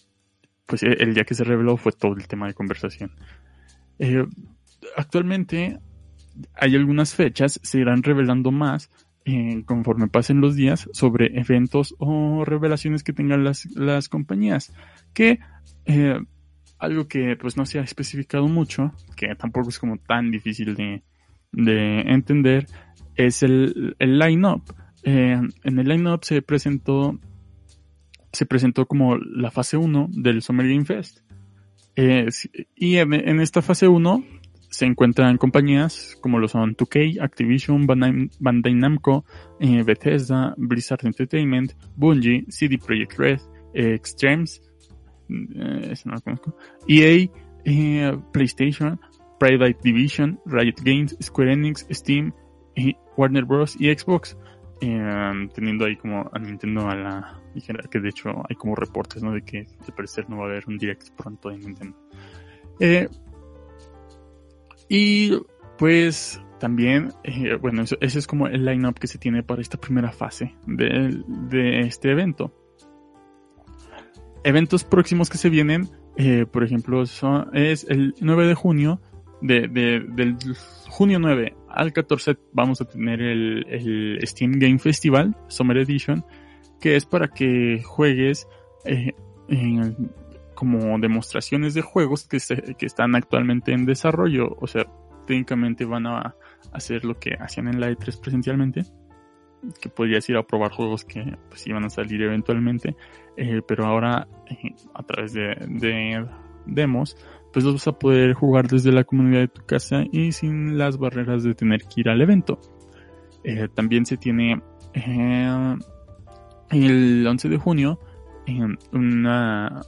pues el día que se reveló fue todo el tema de conversación. Actualmente hay algunas fechas, se irán revelando más eh, conforme pasen los días sobre eventos o revelaciones que tengan las, las compañías. Que eh, algo que pues no se ha especificado mucho, que tampoco es como tan difícil de, de entender, es el, el line-up. Eh, en el line-up se presentó se presentó como la fase 1 del Summer Game Fest. Y en, en esta fase 1 se encuentran compañías como lo son 2K, Activision, Bandai, Namco, eh, Bethesda, Blizzard Entertainment, Bungie, CD Projekt Red, eh, Extremes, eh, ese no lo conozco, EA, eh, PlayStation, Private Division, Riot Games, Square Enix, Steam, Warner Bros. y Xbox. eh, teniendo ahí como a Nintendo a la que de hecho hay como reportes, ¿no? De que al parecer no va a haber un direct pronto de Nintendo. Eh, y pues también, eh, bueno, ese es como el line-up que se tiene para esta primera fase de, de este evento. Eventos próximos que se vienen, eh, por ejemplo, es el 9 de junio, de, de- del junio 9 al 14 vamos a tener el, el Steam Game Festival Summer Edition, que es para que juegues eh, en- como demostraciones de juegos que, se- están actualmente en desarrollo. O sea, técnicamente van a hacer lo que hacían en la E3 presencialmente. Que podrías ir a probar juegos que pues iban a salir eventualmente. eh, pero ahora, eh, a través de, de demos, pues los vas a poder jugar desde la comunidad de tu casa y sin las barreras de tener que ir al evento. Eh, también se tiene el 11 de junio eh, una,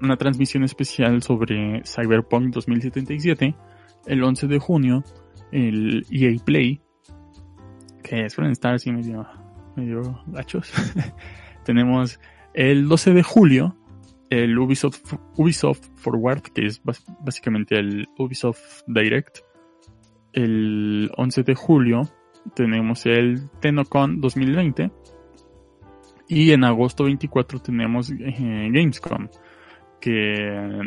una transmisión especial sobre Cyberpunk 2077. El 11 de junio el EA Play, que suelen estar así medio, medio gachos. Tenemos el 12 de julio el Ubisoft, Ubisoft Forward, que es básicamente el Ubisoft Direct. El 11 de julio tenemos el TennoCon 2020. Y en agosto 24 tenemos eh, Gamescom. Que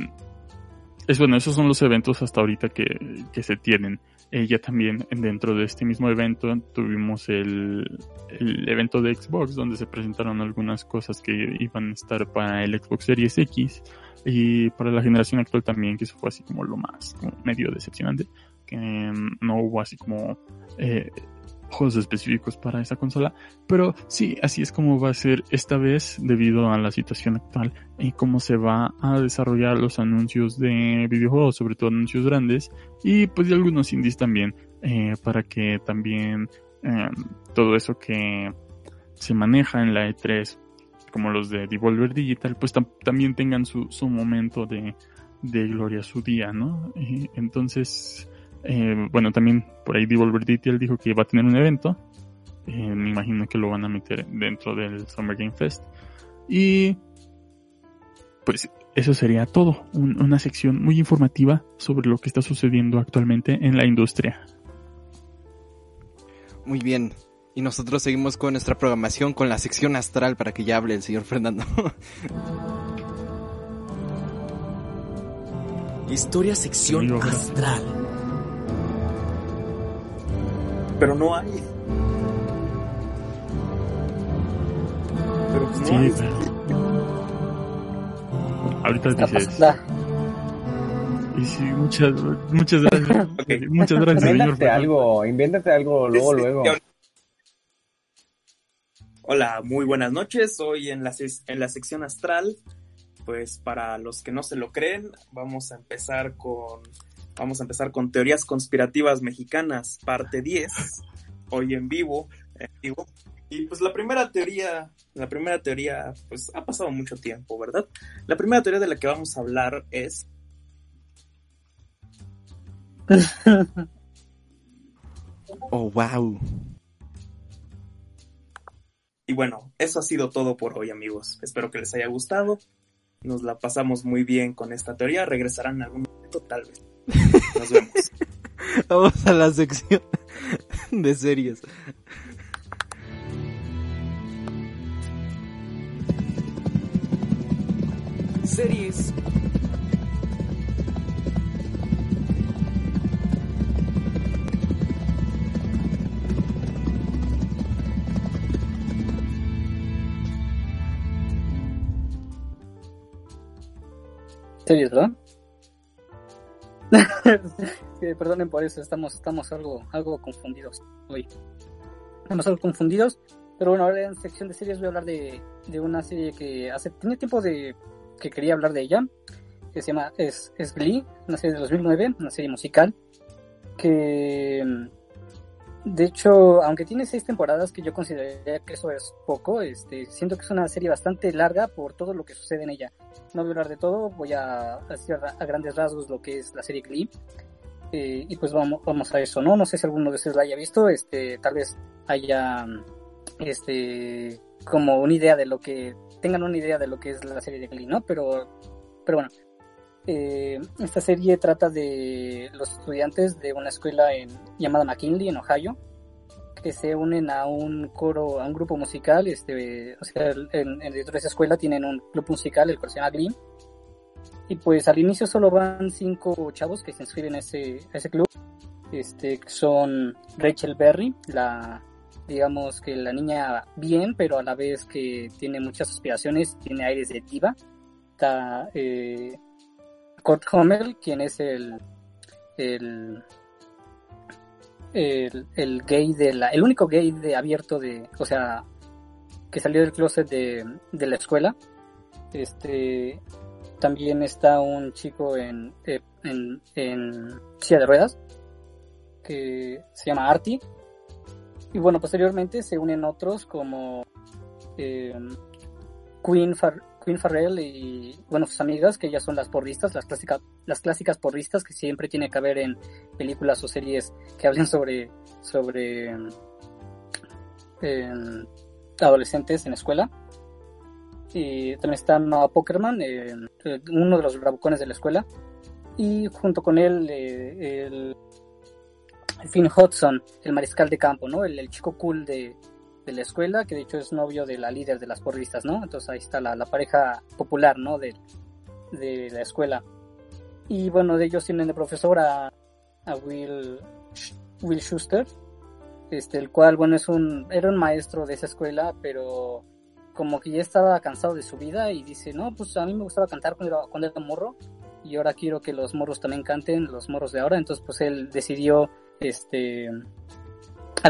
es bueno, esos son los eventos hasta ahorita que, que se tienen. Eh, ya también dentro de este mismo evento tuvimos el, el evento de Xbox donde se presentaron algunas cosas que iban a estar para el Xbox Series X y para la generación actual también, que eso fue así como lo más medio decepcionante, que mm, no hubo así como eh, juegos específicos para esa consola, pero sí, así es como va a ser esta vez debido a la situación actual y cómo se va a desarrollar los anuncios de videojuegos, sobre todo anuncios grandes y pues de algunos indies también, eh, para que también eh, todo eso que se maneja en la E3, como los de Devolver Digital, pues tam- también tengan su, su momento de, de gloria, su día, ¿no? Eh, entonces, eh, bueno, también por ahí Devolver Digital dijo que va a tener un evento. Eh, me imagino que lo van a meter dentro del Summer Game Fest. Y pues eso sería todo. Un- una sección muy informativa sobre lo que está sucediendo actualmente en la industria. Muy bien. Y nosotros seguimos con nuestra programación con la sección astral para que ya hable el señor Fernando. Historia sección Amigo, gracias. astral. Pero no hay. Pero pues no Sí, hay. pero- Ahorita Está dices. pasando. Y sí, muchas, muchas gracias. Ok. Muchas gracias, señor. Invéntate algo, invéntate algo luego, Sí, luego. Hola, muy buenas noches. Hoy en la, en la sección astral, pues para los que no se lo creen, vamos a empezar con vamos a empezar con teorías conspirativas mexicanas, parte 10, hoy en vivo, en vivo. Y pues la primera teoría, la primera teoría, pues ha pasado mucho tiempo, ¿verdad? La primera teoría de la que vamos a hablar es oh, wow. Y bueno, eso ha sido todo por hoy, amigos. Espero que les haya gustado. Nos la pasamos muy bien con esta teoría. Regresarán en algún momento, tal vez. Nos vemos. Vamos a la sección de series. Series. series, ¿verdad? Perdonen por eso, estamos, estamos algo, algo confundidos hoy. Estamos algo confundidos, pero bueno, ahora en sección de series voy a hablar de, de una serie que hace, tenía tiempo de que quería hablar de ella, que se llama, es, es una serie de 2009, una serie musical, que de hecho, aunque tiene seis temporadas, que yo consideraría que eso es poco, este, siento que es una serie bastante larga por todo lo que sucede en ella. No voy a hablar de todo, voy a decir a grandes rasgos lo que es la serie Glee. Eh, y pues vamos, vamos a eso, ¿no? No sé si alguno de ustedes la haya visto, este, tal vez haya, este, como una idea de lo que, tengan una idea de lo que es la serie de Glee, ¿no? Pero, pero bueno, eh, esta serie trata de los estudiantes de una escuela en, llamada McKinley, en Ohio, que se unen a un coro, a un grupo musical, este, o sea, en, en dentro de esa escuela tienen un club musical, el cual se llama Glee, y pues al inicio solo van cinco chavos que se inscriben a ese, a ese club, este, son Rachel Berry, la, digamos que la niña bien, pero a la vez que tiene muchas aspiraciones, tiene aires de diva, está, eh, Kurt Hummel, quien es el, el, el, el gay de la, el único gay de abierto de, o sea, que salió del closet de, de la escuela. Este, también está un chico en, eh, en, en silla de ruedas que se llama Artie. Y bueno, posteriormente se unen otros como eh, Queen, Far- Queen Farrell y bueno, sus amigas, que ellas son las porristas, las clásicas, las clásicas porristas que siempre tiene que haber en películas o series que hablen sobre, sobre em, adolescentes en escuela. Y también está Noah Pokerman, eh, uno de los bravucones de la escuela. Y junto con él, eh, el Finn Hudson, el mariscal de campo, ¿no? El, el chico cool de, de la escuela, que de hecho es novio de la líder de las porristas, ¿no? Entonces ahí está la, la pareja popular, ¿no? De, de la escuela. Y bueno, de ellos tienen de profesor a, Will, Will Schuster, este, el cual, bueno, es un, era un maestro de esa escuela, pero como que ya estaba cansado de su vida y dice, no, pues a mí me gustaba cantar cuando era, cuando era morro y ahora quiero que los morros también canten, los morros de ahora, entonces pues él decidió, este,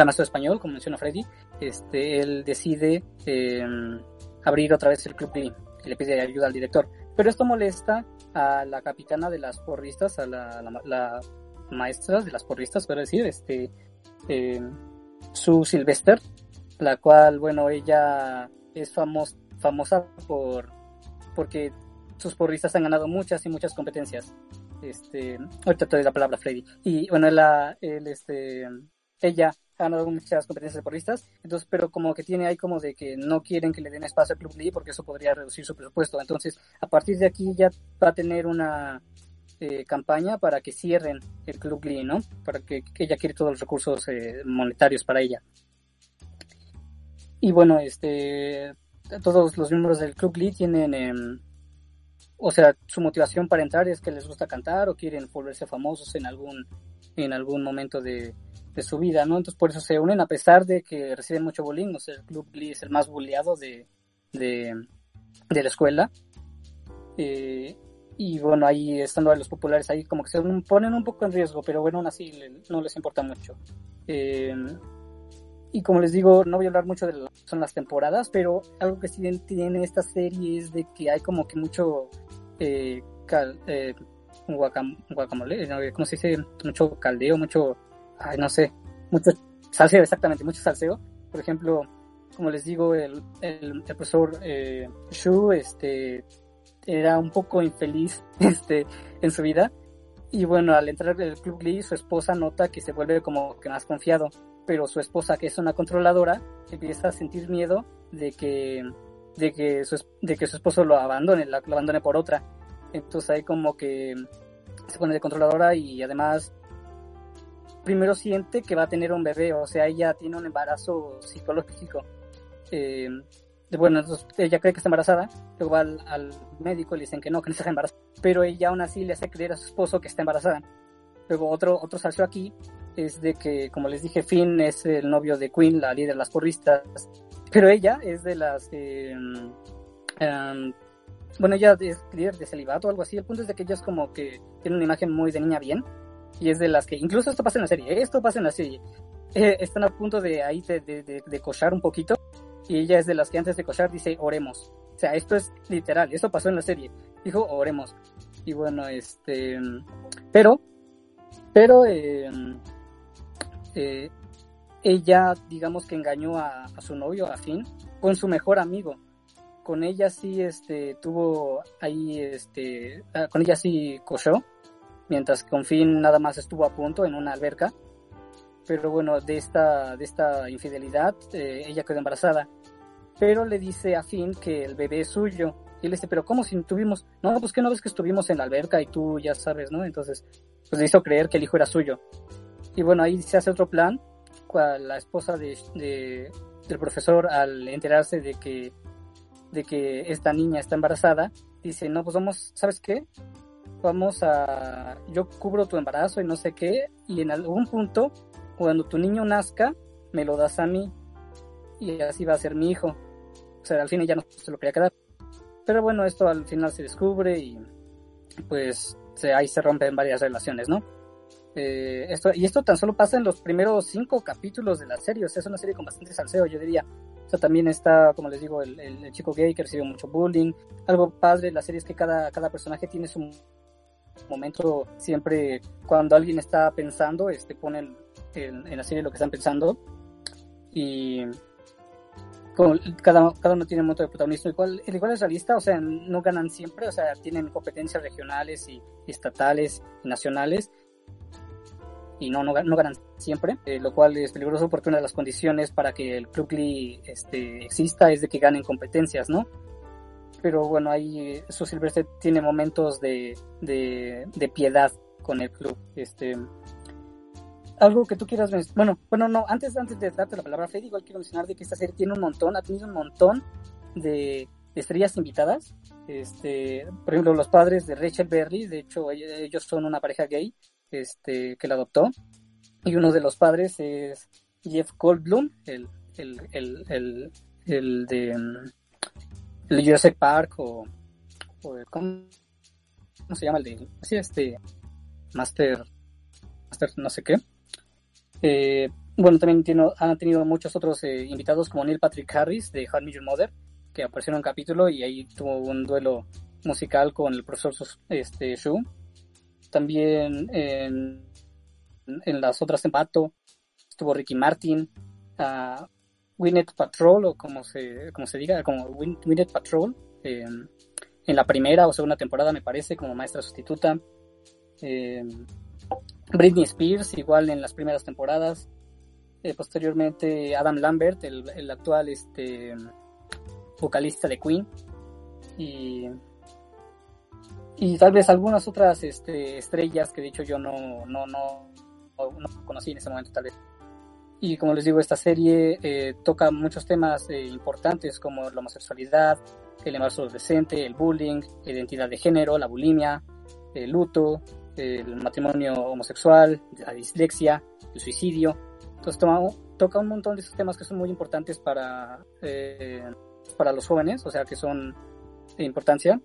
maestro de español, como menciona Freddy, este, él decide eh, abrir otra vez el Club y le pide ayuda al director. Pero esto molesta a la capitana de las porristas, a la, la, maestra de las porristas, puedo decir, este, eh, Sue Sylvester, la cual, bueno, ella es famos, famosa por porque sus porristas han ganado muchas y muchas competencias. Este, ahorita te doy la palabra Freddy. Y bueno, la, el, este, ella ha ganado muchas competencias de porristas, entonces, pero como que tiene ahí como de que no quieren que le den espacio al Club Lee porque eso podría reducir su presupuesto. Entonces, a partir de aquí ya va a tener una eh, campaña para que cierren el Club Lee, ¿no? Para que, ella quiere todos los recursos eh, monetarios para ella. Y bueno, este, todos los miembros del Club Lee tienen, eh, o sea, su motivación para entrar es que les gusta cantar o quieren volverse famosos en algún, en algún momento de, de su vida, ¿no? Entonces por eso se unen a pesar de que reciben mucho bullying, o sea, el Club Lee es el más bulleado de, de, la escuela. Eh, y bueno, ahí estando los populares ahí como que se ponen un poco en riesgo, pero bueno, aún así no les importa mucho. Eh, y como les digo, no voy a hablar mucho de que son las temporadas, pero algo que sí tiene esta serie es de que hay como que mucho eh, cal, eh, guacam, guacamole. ¿cómo se dice? Mucho caldeo, mucho, ay, no sé, mucho salseo, exactamente, mucho salseo. Por ejemplo, como les digo, el, el, el profesor eh, Shu, este, era un poco infeliz, este, en su vida. Y bueno, al entrar al Club Glee, su esposa nota que se vuelve como que más confiado pero su esposa, que es una controladora, empieza a sentir miedo de que, de que, su, de que su esposo lo abandone, lo abandone por otra. Entonces ahí como que se pone de controladora y además primero siente que va a tener un bebé, o sea, ella tiene un embarazo psicológico. Eh, bueno, ella cree que está embarazada, luego va al, médico y le dicen que no, que no está embarazada, pero ella aún así le hace creer a su esposo que está embarazada. Luego otro, otro aquí es de que, como les dije, Finn es el novio de Queen, la líder de las porristas, pero ella es de las... Eh, um, bueno, ella es líder de celibato o algo así. El punto es de que ella es como que tiene una imagen muy de niña bien. Y es de las que, incluso esto pasa en la serie, esto pasa en la serie. Eh, están a punto de ahí de, de, de, cochar un poquito. Y ella es de las que antes de cochar dice, oremos. O sea, esto es literal, esto pasó en la serie. Dijo, oremos. Y bueno, este... Pero, pero... Eh, eh, ella, digamos que engañó a, a, su novio, a Finn, con su mejor amigo. Con ella sí, este, tuvo ahí, este, con ella sí cochó, mientras que con Finn nada más estuvo a punto en una alberca. Pero bueno, de esta, de esta infidelidad, eh, ella quedó embarazada. Pero le dice a Finn que el bebé es suyo. Y él dice, pero ¿cómo si tuvimos? No, pues que no ves que estuvimos en la alberca y tú ya sabes, ¿no? Entonces, pues le hizo creer que el hijo era suyo. Y bueno, ahí se hace otro plan. La esposa de, de, del profesor, al enterarse de que, de que esta niña está embarazada, dice, no, pues vamos, ¿sabes qué? Vamos a, yo cubro tu embarazo y no sé qué, y en algún punto, cuando tu niño nazca, me lo das a mí, y así va a ser mi hijo. O sea, al fin ya no se lo quería quedar. Pero bueno, esto al final se descubre y pues se, ahí se rompen varias relaciones, ¿no? Eh, esto, y esto tan solo pasa en los primeros cinco capítulos de la serie, o sea, es una serie con bastante salseo, yo diría. O sea, también está, como les digo, el, el- chico gay que recibe mucho bullying. Algo padre de la serie es que cada, cada personaje tiene su momento siempre cuando alguien está pensando, este pone el- en, en la serie lo que están pensando. Y cada, cada uno tiene un momento de protagonismo. Igual, el igual es realista, o sea, no ganan siempre, o sea, tienen competencias regionales y estatales y nacionales. Y no, no, no ganan siempre, eh, lo cual es peligroso porque una de las condiciones para que el Lee este, exista es de que ganen competencias, ¿no? Pero bueno, ahí eh, Su Silvestre tiene momentos de, de, de piedad con el club. Este, algo que tú quieras bueno bueno no antes antes de darte la palabra Freddy igual quiero mencionar de que esta serie tiene un montón ha tenido un montón de, de estrellas invitadas este por ejemplo los padres de Rachel Berry de hecho ell- ellos son una pareja gay este que la adoptó y uno de los padres es Jeff Goldblum el el el el, el de mm, el Jurassic Park o, o ¿cómo, cómo se llama el de sí este Master Master no sé qué eh, bueno, también tiene- han tenido muchos otros eh, invitados como Neil Patrick Harris de How I Met Your Mother, que apareció en un capítulo y ahí tuvo un duelo musical con el profesor este, Shu. También en, en las otras temporadas estuvo Ricky Martin, Winnet Patrol, o como se, como se diga, como Win, Winnet Patrol, en la primera o segunda temporada me parece, como maestra sustituta. Britney Spears, igual en las primeras temporadas. Eh, posteriormente Adam Lambert, el, el actual este, vocalista de Queen. Y, y tal vez algunas otras este, estrellas que de hecho yo no, no, no, no, no conocí en ese momento tal vez. Y como les digo, esta serie eh, toca muchos temas eh, importantes como la homosexualidad, el embarazo adolescente, el bullying, identidad de género, la bulimia, el luto, el matrimonio homosexual, la dislexia, el suicidio. Entonces toma- toca un montón de esos temas que son muy importantes para, eh, para los jóvenes, o sea, que son de importancia.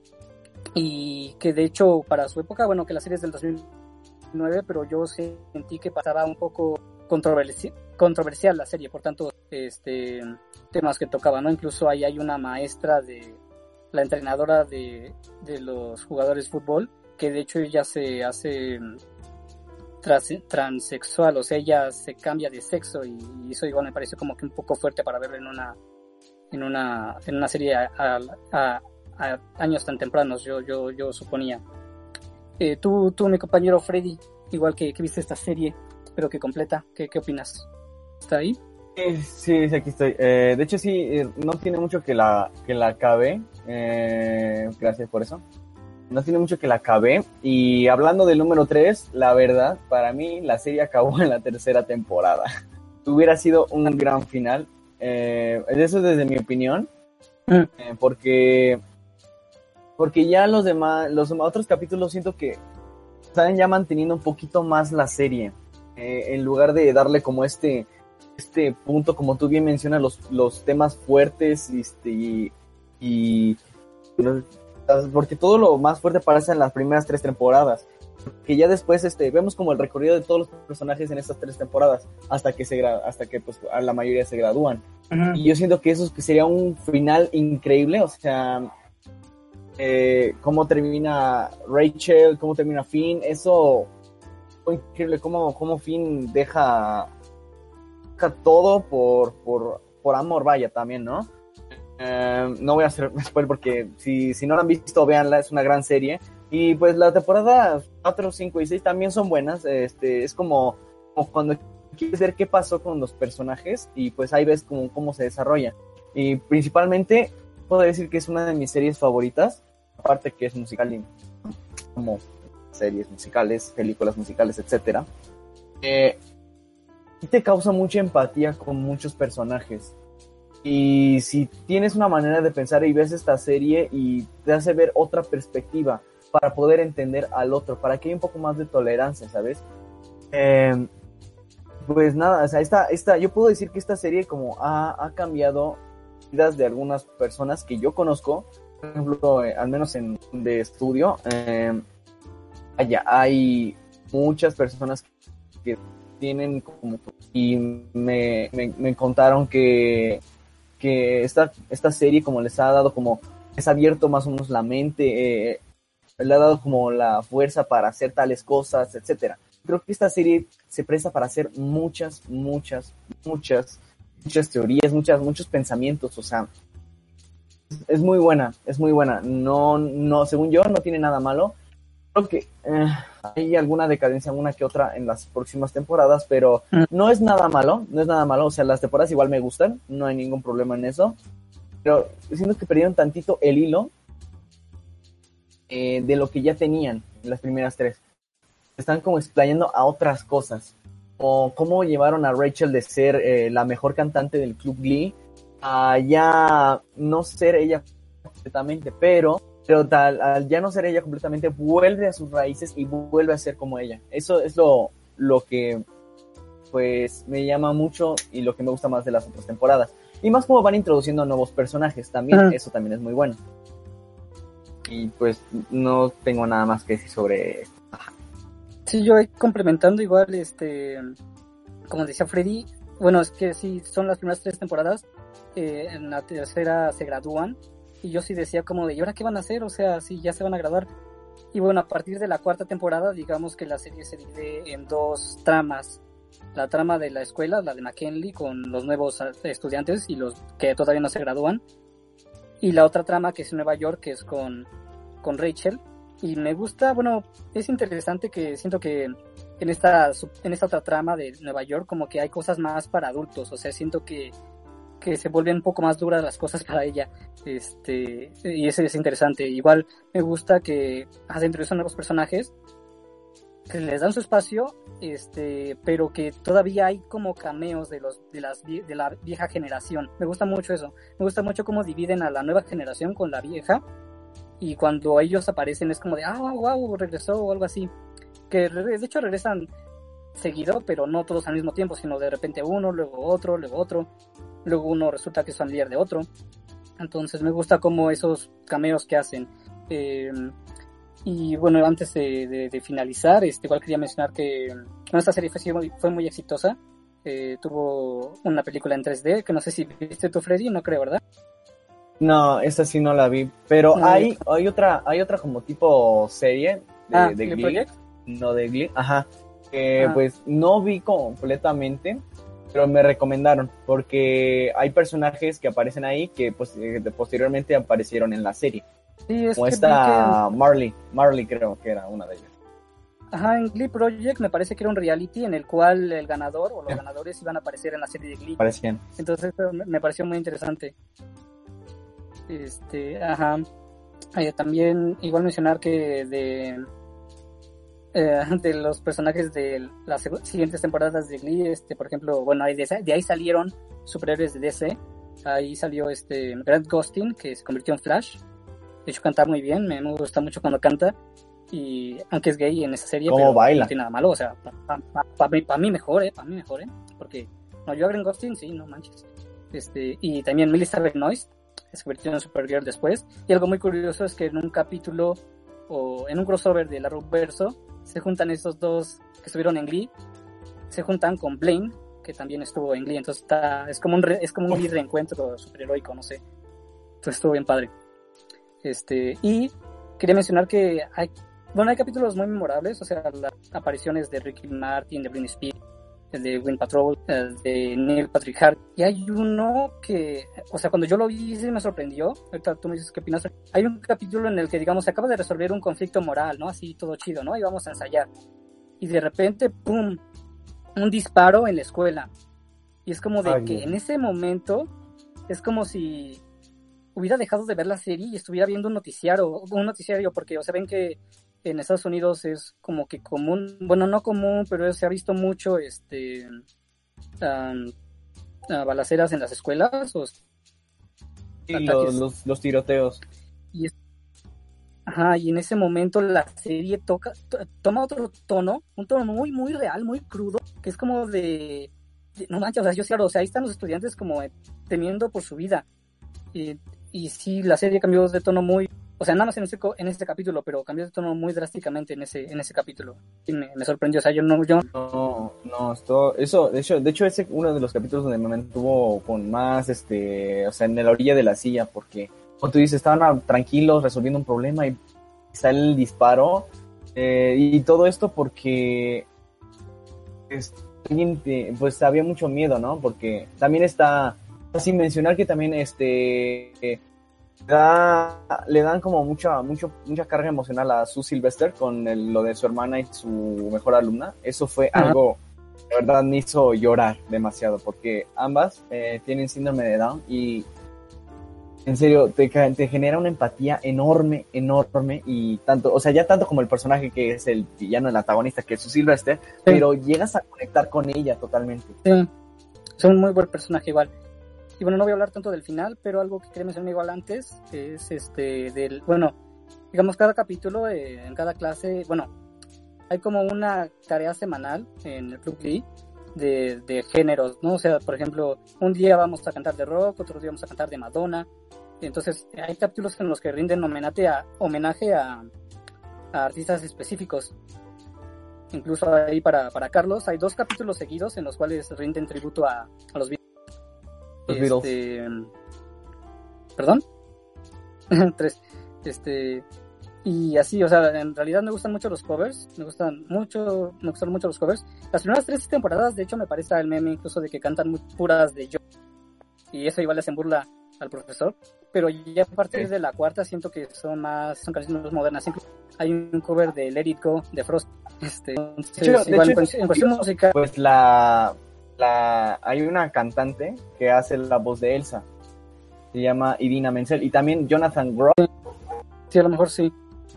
Y que de hecho para su época, bueno, que la serie es del 2009, pero yo sentí que pasaba un poco controversi- controversial la serie, por tanto, este, temas que tocaba, ¿no? Incluso ahí hay una maestra de la entrenadora de, de los jugadores de fútbol, que de hecho ella se hace trans- transexual, o sea, ella se cambia de sexo y, eso igual me parece como que un poco fuerte para verlo en una en una en una serie a, a- a- a años tan tempranos, yo yo yo suponía. Eh, tú tú mi compañero Freddy, igual que, que viste esta serie, espero que completa, ¿qué qué opinas? ¿Está ahí? Sí, sí, sí, aquí estoy. Eh, de hecho, sí, eh, no tiene mucho que la, que la acabé. Eh, gracias por eso. No tiene mucho que la acabé. Y hablando del número 3, la verdad, para mí la serie acabó en la tercera temporada. Hubiera sido un gran final. Eh, eso es desde mi opinión. Mm. Eh, porque porque ya los demás, los demás otros capítulos siento que están ya manteniendo un poquito más la serie. Eh, en lugar de darle como este este punto, como tú bien mencionas, los, los temas fuertes este, y, y porque todo lo más fuerte aparece en las primeras tres temporadas. Que ya después este, vemos como el recorrido de todos los personajes en estas tres temporadas hasta que se hasta que pues a la mayoría se gradúan. Y yo siento que eso sería un final increíble, o sea, eh, cómo termina Rachel, cómo termina Finn, eso fue increíble, cómo, cómo Finn deja, deja todo por, por, por amor, vaya, también, ¿no? Eh, no voy a hacer spoiler porque si, si no la han visto, véanla, es una gran serie. Y pues la temporada 4, 5 y 6 también son buenas, este, es como, como cuando quieres ver qué pasó con los personajes y pues ahí ves cómo, cómo se desarrolla. Y principalmente puedo decir que es una de mis series favoritas, aparte que es musical y como series musicales, películas musicales, etcétera. Eh, y te causa mucha empatía con muchos personajes. Y si tienes una manera de pensar y ves esta serie y te hace ver otra perspectiva para poder entender al otro, para que haya un poco más de tolerancia, ¿sabes? Eh, pues nada, o sea, esta, esta, yo puedo decir que esta serie como ha, ha cambiado vidas de algunas personas que yo conozco, por ejemplo, eh, al menos en de estudio, eh, allá hay muchas personas que tienen como y me, me, me contaron que, que esta, esta serie como les ha dado como, ha abierto más o menos la mente, eh, le ha dado como la fuerza para hacer tales cosas, etcétera. Creo que esta serie se presta para hacer muchas, muchas, muchas, muchas teorías, muchas, muchos pensamientos, o sea, es muy buena, es muy buena. No, no, según yo, no tiene nada malo. Creo que eh, hay alguna decadencia, una que otra en las próximas temporadas, pero Mm. no es nada malo, no es nada malo. O sea, las temporadas igual me gustan, no hay ningún problema en eso. Pero siento que perdieron tantito el hilo eh, de lo que ya tenían en las primeras tres. Están como explayando a otras cosas. O cómo llevaron a Rachel de ser eh, la mejor cantante del Club Glee a ya no ser ella completamente, pero, pero tal, al ya no ser ella completamente, vuelve a sus raíces y vuelve a ser como ella. Eso es lo, lo que pues me llama mucho y lo que me gusta más de las otras temporadas. Y más como van introduciendo nuevos personajes también, eso también es muy bueno. Y pues no tengo nada más que decir sobre Sí, yo complementando igual, este, como decía Freddy, bueno, es que sí, son las primeras tres temporadas, eh, en la tercera se gradúan, y yo sí decía como de, ¿y ahora qué van a hacer? O sea, sí, ya se van a graduar. Y bueno, a partir de la cuarta temporada, digamos que la serie se divide en dos tramas. La trama de la escuela, la de McKinley, con los nuevos eh, estudiantes y los que todavía no se gradúan. Y la otra trama que es en Nueva York, que es con, con Rachel, y me gusta, bueno, es interesante que siento que en esta, en esta otra trama de Nueva York como que hay cosas más para adultos, o sea, siento que, que se vuelven un poco más duras las cosas para ella, este, y eso es interesante. Igual me gusta que de esos nuevos personajes, que les dan su espacio, este, pero que todavía hay como cameos de los, de las, de la vieja generación. Me gusta mucho eso. Me gusta mucho cómo dividen a la nueva generación con la vieja y cuando ellos aparecen es como de, ah, wow, regresó o algo así. Que de hecho regresan seguido, pero no todos al mismo tiempo, sino de repente uno, luego otro, luego otro, luego uno resulta que es familiar de otro. Entonces me gusta como esos cameos que hacen. Eh, y bueno, antes de, finalizar, este, igual quería mencionar que esta serie fue, muy- fue muy exitosa. Eh, tuvo una película en 3D, que no sé si viste tú, Freddy, no creo, ¿verdad? No, esa sí no la vi, pero No, hay, hay otra, hay otra como tipo serie de, ah, de Glee Project. no de Glee, ajá, que Ah. pues no vi completamente, pero me recomendaron, porque hay personajes que aparecen ahí que pues, eh, posteriormente aparecieron en la serie, Sí, es como que esta Marley, Marley creo que era una de ellas. ajá, en Glee Project me parece que era un reality en el cual el ganador o los ganadores iban a aparecer en la serie de Glee. Parecían. Entonces me pareció muy interesante. Este, ajá. Eh, también igual mencionar que de eh, de los personajes de las siguientes temporadas de Glee, este, por ejemplo, bueno, de, de ahí salieron superhéroes de DC. Ahí salió este Grant Gustin, que se convirtió en Flash. De hecho, canta muy bien, me, gusta mucho cuando canta. Y aunque es gay en esa serie, ¿Cómo pero baila? no tiene nada malo. O sea, para mí, pa mí mejor, ¿eh? Para mí mejor, ¿eh? Porque, no, yo a Grant Gustin, sí, no manches. Este, y también Melissa Benoist se convirtió en Supergirl después. Y algo muy curioso es que en un capítulo o en un crossover de la Verso se juntan estos dos que estuvieron en Glee, se juntan con Blaine, que también estuvo en Glee, entonces está, es como un re- es como un reencuentro superheroico, no sé. Entonces estuvo bien padre. Este, y quería mencionar que hay, bueno, hay capítulos muy memorables, o sea, las apariciones de Ricky Martin, de Britney Spears, el de Wind Patrol, el de Neil Patrick Hart. Y hay uno que, o sea, cuando yo lo vi sí me sorprendió. Ahorita tú me dices qué opinas. Hay un capítulo en el que, digamos, se acaba de resolver un conflicto moral, ¿no? Así todo chido, ¿no? Y vamos a ensayar. Y de repente, ¡pum! Un disparo en la escuela. Y es como de Ay, que en ese momento es como si hubiera dejado de ver la serie y estuviera viendo un noticiario, un noticiario, porque, o sea, ven que en Estados Unidos es como que común, bueno, no común, pero se ha visto mucho, este, balaceras en las escuelas, o, Y los, los, los tiroteos. ajá, y en ese momento la serie toca, to- toma otro tono, un tono muy, muy real, muy crudo, que es como de, de- no manches, o sea, yo claro, o sea, ahí están los estudiantes como temiendo por su vida, y, y sí, la serie cambió de tono muy, o sea, nada más en co- en ese capítulo, pero cambió de tono muy drásticamente en ese, en ese capítulo. Y me, sorprendió, o sea, yo no, yo No, no, esto, eso, de hecho, de hecho, ese uno de los capítulos donde me mantuvo con más, este, o sea, en la orilla de la silla, porque, como tú dices, estaban ah, tranquilos resolviendo un problema y sale el disparo, eh, y todo esto porque, pues había mucho miedo, ¿no? Porque también está, sin mencionar que también, este, da, le dan como mucha, mucho, mucha carga emocional a Sue Sylvester con el- lo de su hermana y su mejor alumna. Eso fue Ajá. algo, de verdad, me hizo llorar demasiado porque ambas eh, tienen síndrome de Down y en serio, te, te genera una empatía enorme, enorme y tanto, o sea, ya tanto como el personaje que es el villano, el antagonista, que es Sue Sylvester, pero llegas a conectar con ella totalmente. Sí, es un muy buen personaje igual. Y bueno, no voy a hablar tanto del final, pero algo que quería mencionar igual antes es este del, bueno, digamos cada capítulo, eh, en cada clase, bueno, hay como una tarea semanal en el Club Lee de, de géneros, ¿no? O sea, por ejemplo, un día vamos a cantar de rock, otro día vamos a cantar de Madonna. Entonces, hay capítulos en los que rinden homenaje a, homenaje a, a artistas específicos. Incluso ahí para, para Carlos hay dos capítulos seguidos en los cuales rinden tributo a, a los Los Beatles. Este, ¿Perdón? Tres. Este, y así, o sea, en realidad me gustan mucho los covers, me gustan mucho, me gustan mucho los covers. Las primeras tres temporadas, de hecho, me parece el meme incluso de que cantan muy puras de yo. Y eso igual le hacen burla al profesor. Pero ya a partir de la cuarta siento que son más, son canciones más modernas. Hay un cover de Let It Go de Frost. Este, entonces, De hecho- de igual hecho, en, es cuestión- en cuestión curioso. musical, Pues la, la, hay una cantante que hace la voz de Elsa. Se llama Idina Menzel. Y también Jonathan Groff. Sí, a lo mejor sí.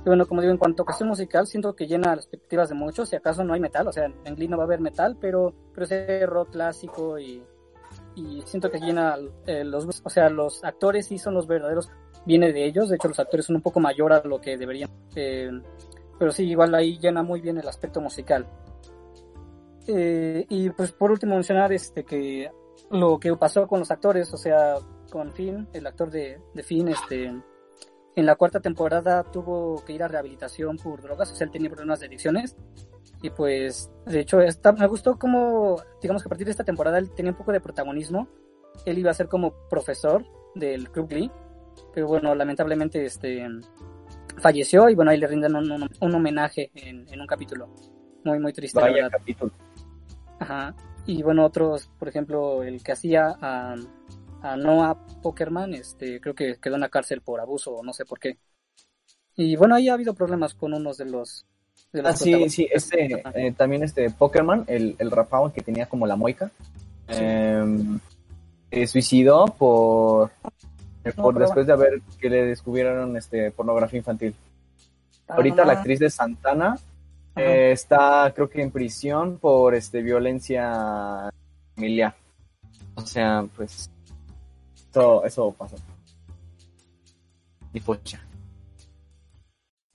Bueno, como digo, en cuanto a cuestión musical, siento que llena las expectativas de muchos. Si acaso no hay metal, o sea, en Glee no va a haber metal, pero, pero ese rock clásico y, y siento que llena eh, los, o sea, los actores sí son los verdaderos, viene de ellos. De hecho, los actores son un poco mayor a lo que deberían. Eh, pero sí, igual ahí llena muy bien el aspecto musical. Eh, y pues por último mencionar este que lo que pasó con los actores, o sea, con Finn, el actor de, de Finn, este, en la cuarta temporada tuvo que ir a rehabilitación por drogas, o sea, él tenía problemas de adicciones. Y pues, de hecho, esta, me gustó como, digamos que a partir de esta temporada él tenía un poco de protagonismo. Él iba a ser como profesor del Club Glee, pero bueno, lamentablemente este falleció y bueno, ahí le rinden un, un- un homenaje en, en un capítulo. Muy, muy triste, Vaya capítulo. Ajá. Y bueno, otros, por ejemplo, el que hacía a, a Noah Pokerman, este, creo que quedó en la cárcel por abuso o no sé por qué. Y bueno, ahí ha habido problemas con unos de los... De los Ah, sí, sí, este, eh, también este Pokerman, el, el rapado que tenía como la moica, eh, se suicidó por, No, por pero después de haber que le descubrieron este pornografía infantil. Ahorita Ah, la actriz de Santana. Eh, está, creo que en prisión por este violencia familiar. O sea, pues eso, eso pasa. Y pocha.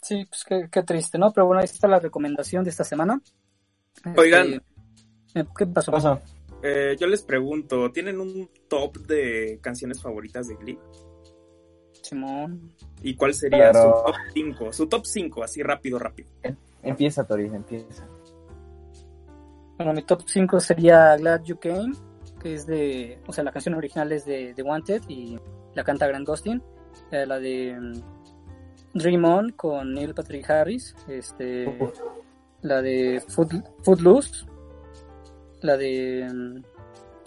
Sí, pues qué, qué triste, ¿no? Pero bueno, ahí está la recomendación de esta semana. Oigan. Este, eh, ¿Qué pasó? ¿Qué pasa? Eh, yo les pregunto, ¿tienen un top de canciones favoritas de Glee? Simón. ¿Y cuál sería su top 5? Su top 5, así rápido, rápido. Empieza, Tori, empieza. Bueno, mi top 5 sería Glad You Came, que es de, o sea, la canción original es de, de Wanted y la canta Grant Gustin. Eh, la de mm, Dream On con Neil Patrick Harris, este, la de Foot, Footloose, la de mm,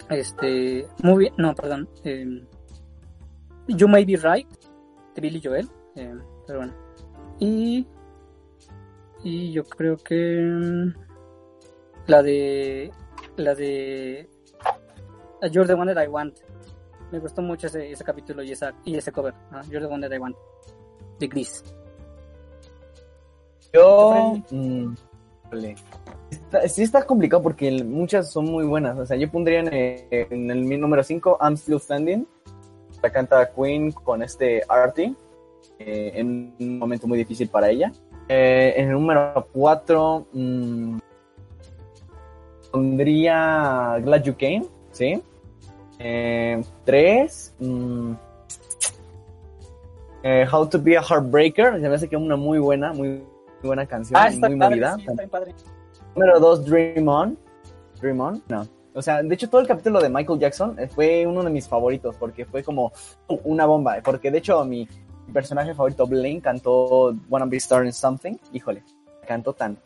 este movie, no, perdón, em, You May Be Right de Billy Joel, em, pero bueno. Y y yo creo que mm, la de la de You're the One That I Want. Me gustó mucho ese, ese capítulo y esa y ese cover. ah, You're the One That I Want. De Gris. Yo. mm. Está- sí está complicado porque muchas son muy buenas. O sea, yo pondría en, en el mi número 5 I'm Still Standing. La canta Queen con este Artie. eh, en un momento muy difícil para ella. Eh, en el número 4 pondría Glad You Came. ¿Sí? 3. eh, How to be a Heartbreaker, se me hace que es una muy buena, muy, muy buena canción, Ah, está muy padre, movida. sí, está bien padre. Número 2, Dream On. Dream On, no. O sea, de hecho todo el capítulo de Michael Jackson eh, fue uno de mis favoritos porque fue como una bomba. Porque de hecho mi personaje favorito, Blaine, cantó Wanna Be Starting Something. Híjole, cantó tan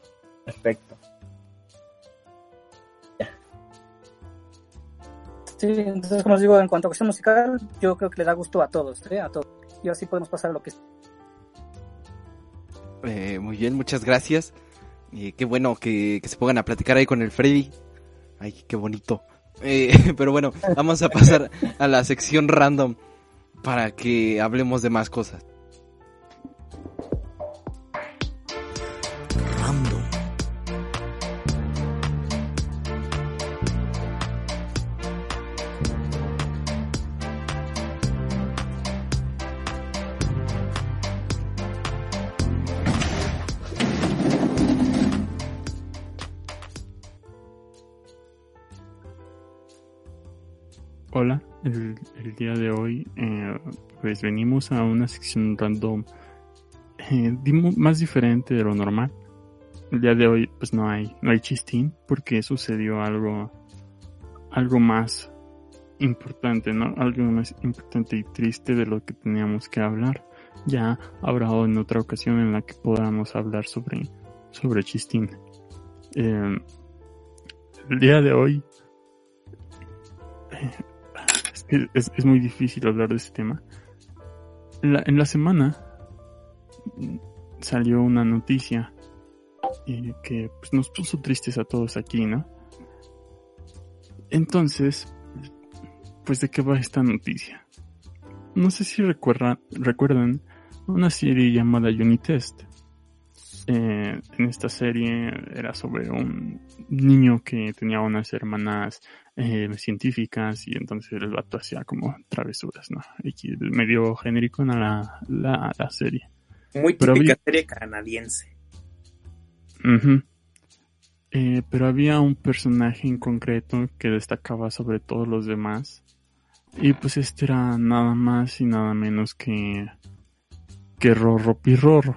perfecto. Sí, entonces como os digo, en cuanto a cuestión musical, yo creo que le da gusto a todos, ¿eh? A todos. Y así podemos pasar a lo que es. Eh, muy bien, muchas gracias. Y qué bueno que, que se pongan a platicar ahí con el Freddy. Ay, qué bonito. Eh, pero bueno, vamos a pasar a la sección random para que hablemos de más cosas. El, día de hoy eh, pues venimos a una sección random eh, más diferente de lo normal. El día de hoy pues no hay no hay chistín porque sucedió algo algo más importante, ¿no? Algo más importante y triste de lo que teníamos que hablar. Ya habrá en otra ocasión en la que podamos hablar sobre sobre chistín. Eh, el día de hoy eh, es, es, muy difícil hablar de este tema. En la, semana salió una noticia eh, que pues, nos puso tristes a todos aquí, ¿no? Entonces, pues de qué va esta noticia. No sé si recuerda, recuerdan una serie llamada Unitest. Eh, en esta serie era sobre un niño que tenía unas hermanas eh, científicas y entonces el vato hacía como travesuras, ¿no? Y medio genérico en la, la, la serie. Muy típica había- serie canadiense. Eh, pero había un personaje en concreto que destacaba sobre todos los demás. Y pues este era nada más y nada menos que. que Rorro Pirrorro.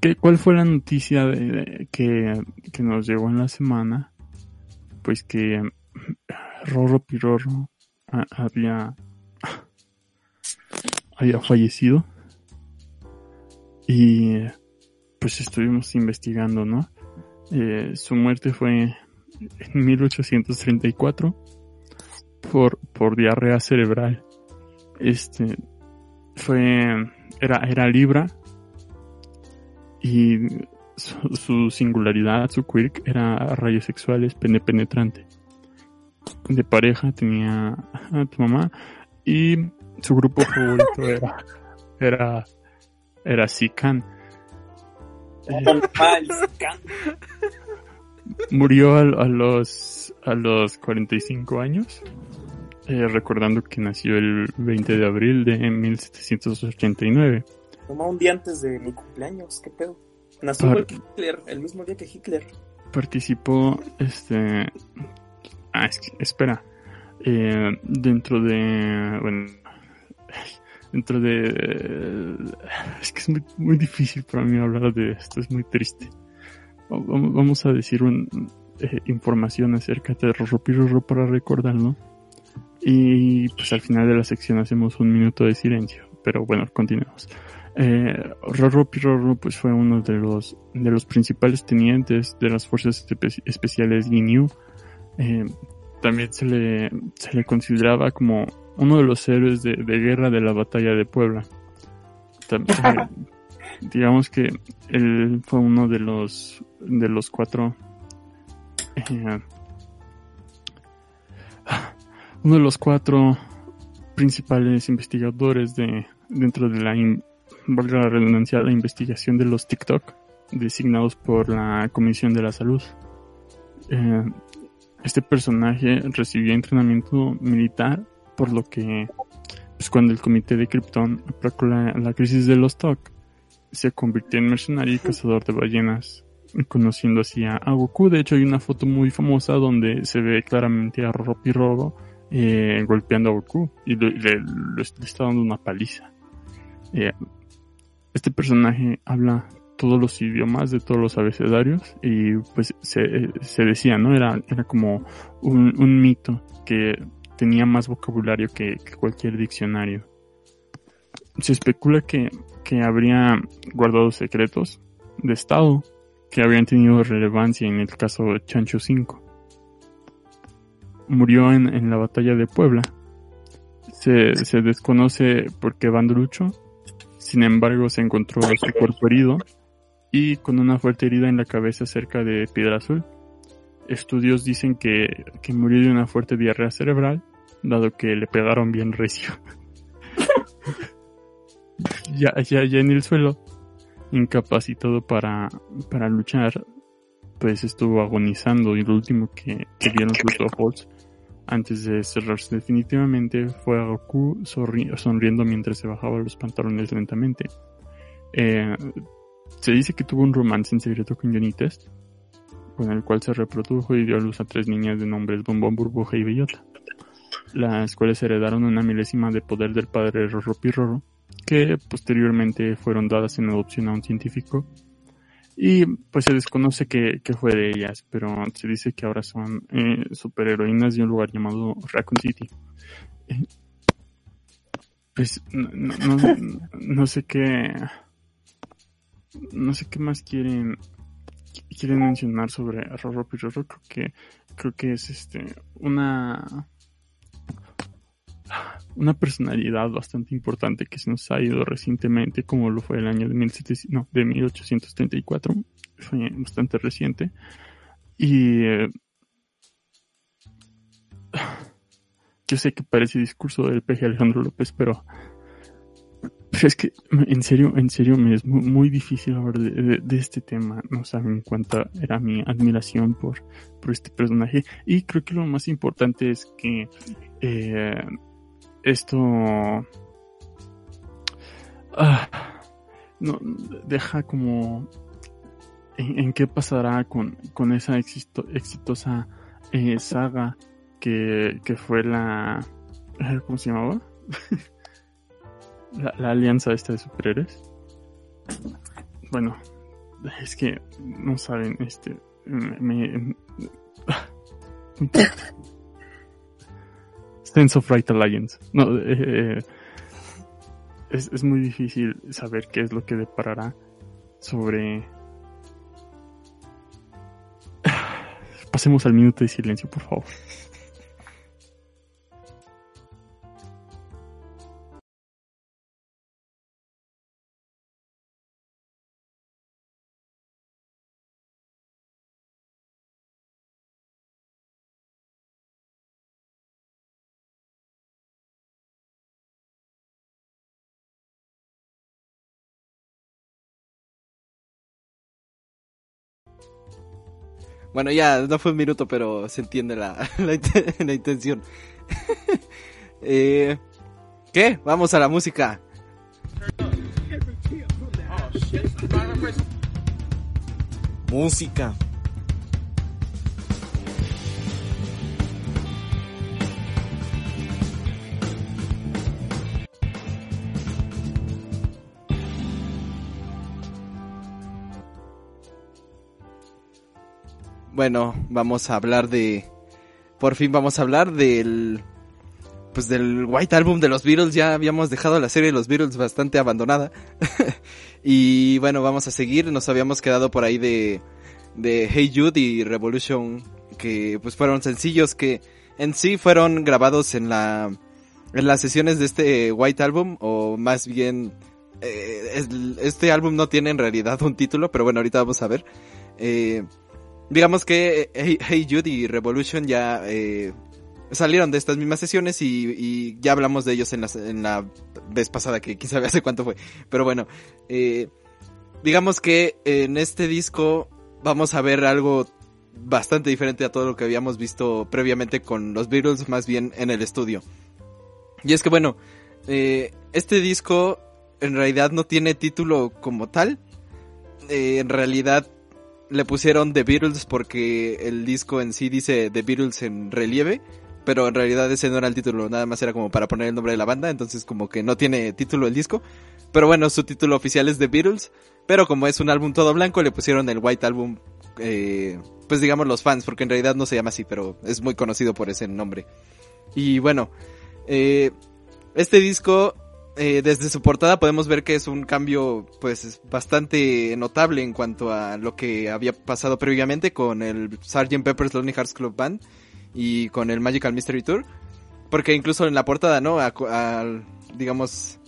¿Qué, ¿Cuál fue la noticia de, de- que, que nos llegó en la semana? Pues que Rorro Pirrorro a- había. había fallecido. Y pues estuvimos investigando, ¿no? Eh, su muerte fue en 1834 por, por diarrea cerebral. Este fue era, era Libra y su, su singularidad, su quirk era rayos sexuales pene penetrante. De pareja tenía a tu mamá y su grupo favorito era era era Sican. Murió a, a los a los 45 años, eh, recordando que nació el 20 de abril de 1789. Tomó un día antes de mi cumpleaños, qué pedo. Nació Par- igual que Hitler, el mismo día que Hitler. Participó, este, ah, es que- espera, eh, dentro de, bueno, dentro de, es que es muy, muy difícil para mí hablar de esto, es muy triste. Va- Vamos a decir un, eh, información acerca de Rorro para recordarlo. Y pues al final de la sección hacemos un minuto de silencio. Pero bueno, continuemos. Eh, Rorro Pirorro pues fue uno de los, de los principales tenientes de las fuerzas espe- especiales Ginyu. Eh, también se le, se le consideraba como uno de los héroes de, de guerra de la batalla de Puebla. Eh, digamos que él fue uno de los de los cuatro eh, uno de los cuatro principales investigadores de dentro de la in- valga la redundancia la investigación de los TikTok designados por la Comisión de la Salud. Eh, este personaje recibió entrenamiento militar, por lo que pues, cuando el comité de Krypton aplicó la, la crisis de los TOC, se convirtió en mercenario y cazador de ballenas, conociendo así a, Goku. De hecho, hay una foto muy famosa donde se ve claramente a Rorro Pirorro eh, golpeando a Goku y le está dando una paliza. Eh, este personaje habla todos los idiomas de todos los abecedarios y pues se, se decía, ¿no? Era, era como un, un mito que tenía más vocabulario que, cualquier diccionario. Se especula que, que habría guardado secretos de Estado que habrían tenido relevancia en el caso de Chancho V. Murió en, en la batalla de Puebla. Se, se desconoce por qué bando luchó. Sin embargo, se encontró su cuerpo herido y con una fuerte herida en la cabeza cerca de Piedra Azul. Estudios dicen que, que murió de una fuerte diarrea cerebral, dado que le pegaron bien recio. ya, ya, ya en el suelo, incapacitado para, para luchar, pues estuvo agonizando y lo último que, que vieron sus ojos antes de cerrarse definitivamente fue a Goku sonriendo mientras se bajaba los pantalones lentamente. Eh, se dice que tuvo un romance en secreto con Johnny Test, con el cual se reprodujo y dio a luz a tres niñas de nombres Bombón, Burbuja y Bellota, las cuales heredaron una milésima de poder del padre Rorro Pirroro, que posteriormente fueron dadas en adopción a un científico. Y pues se desconoce qué qué fue de ellas, pero se dice que ahora son eh, superheroínas de un lugar llamado Raccoon City. Eh, Pues no, no, sé qué no sé qué más quieren quieren mencionar sobre Rorro Pirroro creo que creo que es este una una personalidad bastante importante que se nos ha ido recientemente como lo fue el año de 1700 no, de 1834 fue bastante reciente y eh, yo sé que parece discurso del peje Alejandro López pero pero es que, en serio, en serio, me es muy, difícil hablar de este tema. No saben cuánta era mi admiración por, por este personaje. Y creo que lo más importante es que eh, esto ah, no, deja como en, qué pasará con, con esa exito- exitosa eh, saga que, que fue la... ¿Cómo se llamaba? la, la alianza esta de superhéroes. Bueno, es que no saben, este, me, me- Sense of Right Alliance. No, eh, eh, es, es muy difícil saber qué es lo que deparará sobre. Pasemos al minuto de silencio, por favor. Bueno, ya no fue un minuto, pero se entiende la, la, int- la intención. eh, ¿Qué? Vamos a la música. Música. Bueno, vamos a hablar de... Por fin vamos a hablar del... Pues del White Album de los Beatles. Ya habíamos dejado la serie de los Beatles bastante abandonada. y bueno, vamos a seguir. Nos habíamos quedado por ahí de... De Hey Jude y Revolution. Que pues fueron sencillos que en sí fueron grabados en la... En las sesiones de este White Album. O más bien... eh, es- este álbum no tiene en realidad un título. Pero bueno, ahorita vamos a ver. Eh, digamos que Hey, Hey Jude y Revolution ya eh, salieron de estas mismas sesiones y, y ya hablamos de ellos en la, en la vez pasada, que quién sabe hace cuánto fue. Pero bueno, eh, digamos que en este disco vamos a ver algo bastante diferente a todo lo que habíamos visto previamente con los Beatles, más bien en el estudio. Y es que bueno, eh, este disco en realidad no tiene título como tal. En realidad le pusieron The Beatles porque el disco en sí dice The Beatles en relieve, pero en realidad ese no era el título, nada más era como para poner el nombre de la banda, entonces como que no tiene título el disco. Pero bueno, su título oficial es The Beatles, pero como es un álbum todo blanco, le pusieron el White Album, eh, pues digamos los fans, porque en realidad no se llama así, pero es muy conocido por ese nombre. Y bueno, eh, este disco, eh, desde su portada podemos ver que es un cambio pues bastante notable en cuanto a lo que había pasado previamente con el Sgt. Pepper's Lonely Hearts Club Band y con el Magical Mystery Tour. Porque incluso en la portada, ¿no? A- digamos,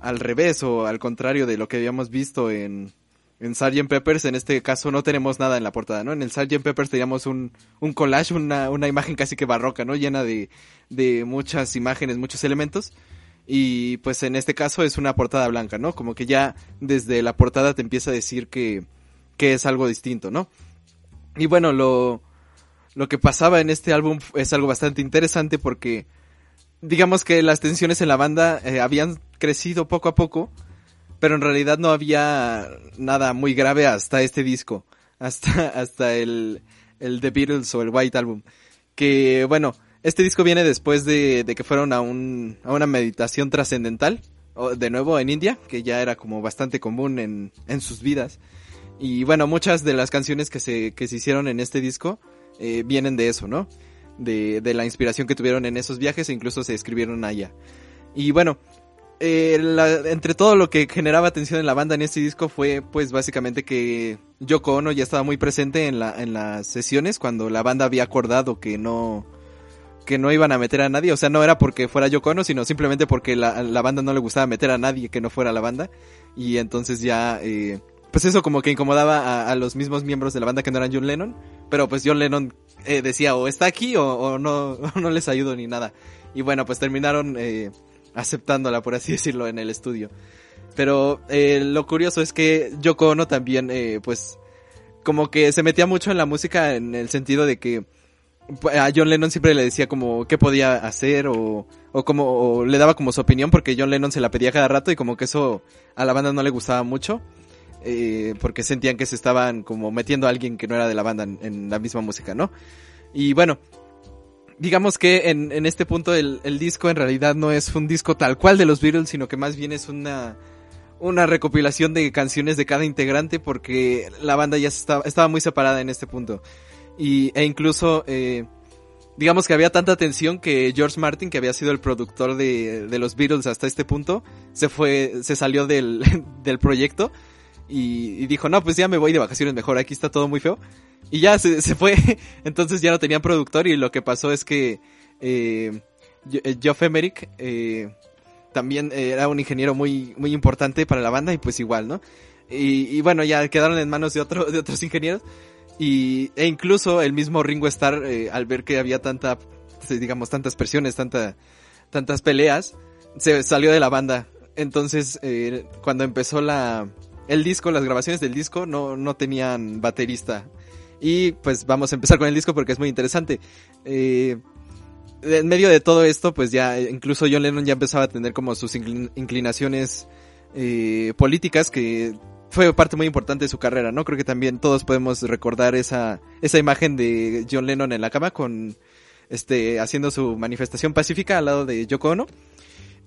al revés o al contrario de lo que habíamos visto en, en Sgt. Peppers, en este caso no tenemos nada en la portada, ¿no? En el Sgt. Peppers teníamos un, un collage, una, una imagen casi que barroca, ¿no? Llena de, de muchas imágenes, muchos elementos. Y pues en este caso es una portada blanca, ¿no? Como que ya desde la portada te empieza a decir que, que es algo distinto, ¿no? Y bueno, lo, lo que pasaba en este álbum es algo bastante interesante porque digamos que las tensiones en la banda eh, habían crecido poco a poco, pero en realidad no había nada muy grave hasta este disco, hasta, hasta el, el The Beatles o el White Album. Que bueno, este disco viene después de, que fueron a, un, a una meditación trascendental, de nuevo en India, que ya era como bastante común en, sus vidas. Y bueno, muchas de las canciones que se, hicieron en este disco eh, vienen de eso, ¿no? De, de la inspiración que tuvieron en esos viajes e incluso se escribieron allá. Y bueno, eh, entre todo lo que generaba atención en la banda en este disco fue pues básicamente que Yoko Ono ya estaba muy presente en, la, en las sesiones cuando la banda había acordado que no que no iban a meter a nadie, o sea, no era porque fuera Yoko Ono, sino simplemente porque la, banda no le gustaba meter a nadie que no fuera la banda y entonces ya eh, pues eso como que incomodaba a, los mismos miembros de la banda que no eran John Lennon, pero pues John Lennon eh, decía o está aquí o, no, o no les ayudo ni nada. Y bueno, pues terminaron eh, aceptándola, por así decirlo, en el estudio. Pero eh, lo curioso es que Yoko Ono también, eh, pues, como que se metía mucho en la música en el sentido de que a John Lennon siempre le decía como qué podía hacer o, o como o le daba como su opinión porque John Lennon se la pedía cada rato y como que eso a la banda no le gustaba mucho eh, porque sentían que se estaban como metiendo a alguien que no era de la banda en, en la misma música, ¿no? Y bueno, digamos que en, en este punto el, el disco en realidad no es un disco tal cual de los Beatles, sino que más bien es una, una recopilación de canciones de cada integrante porque la banda ya estaba, estaba muy separada en este punto. Y, e incluso, eh, digamos que había tanta tensión que George Martin, que había sido el productor de, de los Beatles hasta este punto, se fue, se salió del, del proyecto y, y dijo, no, pues ya me voy de vacaciones mejor, aquí está todo muy feo. Y ya se, se fue, entonces ya no tenían productor y lo que pasó es que eh, eh, Geoff Emerick eh, también era un ingeniero muy, muy importante para la banda y pues igual, ¿no? Y, y bueno, ya quedaron en manos de, otro, de otros ingenieros y, e incluso el mismo Ringo Starr, eh, al ver que había tanta, digamos, tantas presiones, tanta, tantas peleas, se salió de la banda. Entonces, eh, cuando empezó la, el disco, las grabaciones del disco, no, no tenían baterista. Y pues vamos a empezar con el disco porque es muy interesante. Eh, en medio de todo esto, pues ya, incluso John Lennon ya empezaba a tener como sus inclin- inclinaciones eh, políticas que fue parte muy importante de su carrera, ¿no? Creo que también todos podemos recordar esa, esa imagen de John Lennon en la cama con, este, haciendo su manifestación pacífica al lado de Yoko Ono.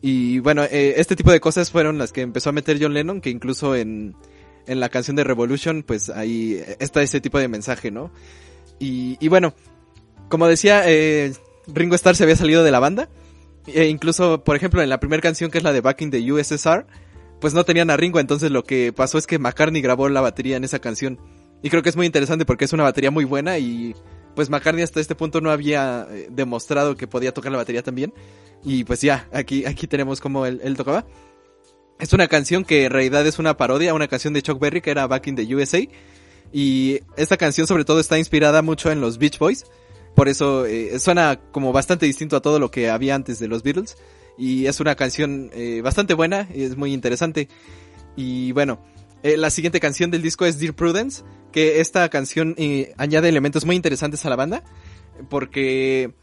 Y bueno, eh, este tipo de cosas fueron las que empezó a meter John Lennon, que incluso en, en la canción de Revolution, pues ahí está ese tipo de mensaje, ¿no? Y, bueno, como decía, eh, Ringo Starr se había salido de la banda. E incluso, por ejemplo, en la primera canción, que es la de Back in the USSR, pues no tenían a Ringo, entonces lo que pasó es que McCartney grabó la batería en esa canción. Y creo que es muy interesante porque es una batería muy buena y pues McCartney hasta este punto no había eh, demostrado que podía tocar la batería también. Y pues ya, aquí, aquí tenemos como él, tocaba. Es una canción que en realidad es una parodia una canción de Chuck Berry que era Back in the USA. Y esta canción sobre todo está inspirada mucho en los Beach Boys. Por eso eh, suena como bastante distinto a todo lo que había antes de los Beatles. Y es una canción eh, bastante buena y es muy interesante. Y bueno, eh, la siguiente canción del disco es Dear Prudence. Que esta canción eh, añade elementos muy interesantes a la banda. Porque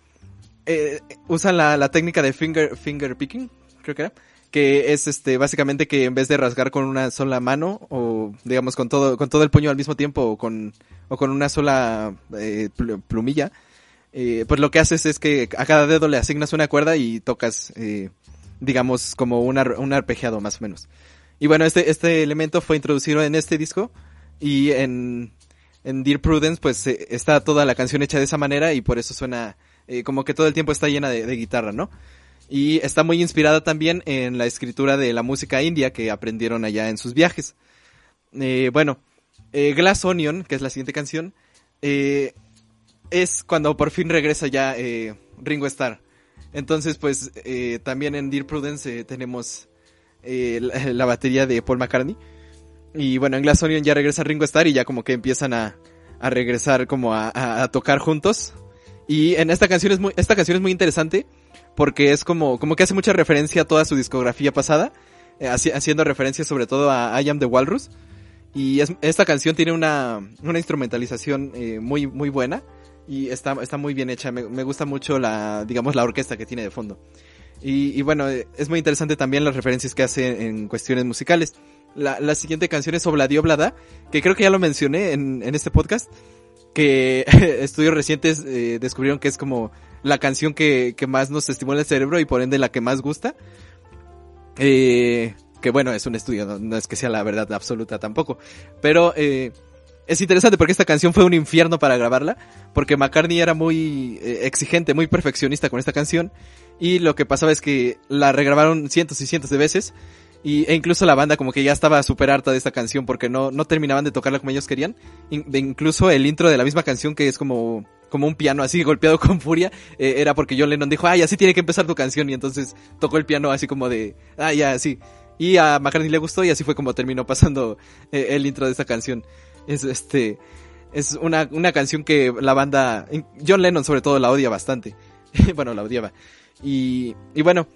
eh, usan la, la técnica de finger, finger picking, creo que era. Que es este, básicamente que en vez de rasgar con una sola mano, o digamos con todo, con todo el puño al mismo tiempo, o con, o con una sola eh, pl- plumilla, eh, pues lo que haces es que a cada dedo le asignas una cuerda y tocas, eh, digamos, como un, ar- un arpegiado más o menos. Y bueno, este, este elemento fue introducido en este disco y en, Dear Prudence pues eh, está toda la canción hecha de esa manera y por eso suena como que todo el tiempo está llena de, guitarra, ¿no? Y está muy inspirada también en la escritura de la música india que aprendieron allá en sus viajes. Bueno, Glass Onion, que es la siguiente canción, es cuando por fin regresa ya eh, Ringo Starr. Entonces, pues eh, también en Dear Prudence eh, tenemos eh, la, la batería de Paul McCartney. Y bueno, en Glass Onion ya regresa Ringo Starr y ya como que empiezan a, a regresar como a, a- a tocar juntos. Y en esta canción es muy, esta canción es muy interesante porque es como, como que hace mucha referencia a toda su discografía pasada, eh, haci- haciendo referencia sobre todo a I Am the Walrus. Y es- esta canción tiene una, una instrumentalización muy, muy buena y está, está muy bien hecha. Me, me gusta mucho la, digamos, la orquesta que tiene de fondo. Y, y bueno, eh, es muy interesante también las referencias que hace en cuestiones musicales. La, la siguiente canción es Obladi Oblada, que creo que ya lo mencioné en, en este podcast, que estudios recientes eh, descubrieron que es como la canción que, que más nos estimula el cerebro y por ende la que más gusta. Eh, que bueno, es un estudio, no, no es que sea la verdad absoluta tampoco. Pero eh, es interesante porque esta canción fue un infierno para grabarla, porque McCartney era muy eh, exigente, muy perfeccionista con esta canción, y lo que pasaba es que la regrabaron cientos y cientos de veces, y, e incluso la banda como que ya estaba súper harta de esta canción porque no, no terminaban de tocarla como ellos querían. In- incluso el intro de la misma canción que es como, como un piano así golpeado con furia, eh, era porque John Lennon dijo, ay, así tiene que empezar tu canción, y entonces tocó el piano así como de, ah, así. Y a McCartney le gustó y así fue como terminó pasando eh, el intro de esta canción. Es este, es una, una canción que la banda, John Lennon sobre todo la odia bastante. bueno, la odiaba. Y, y bueno,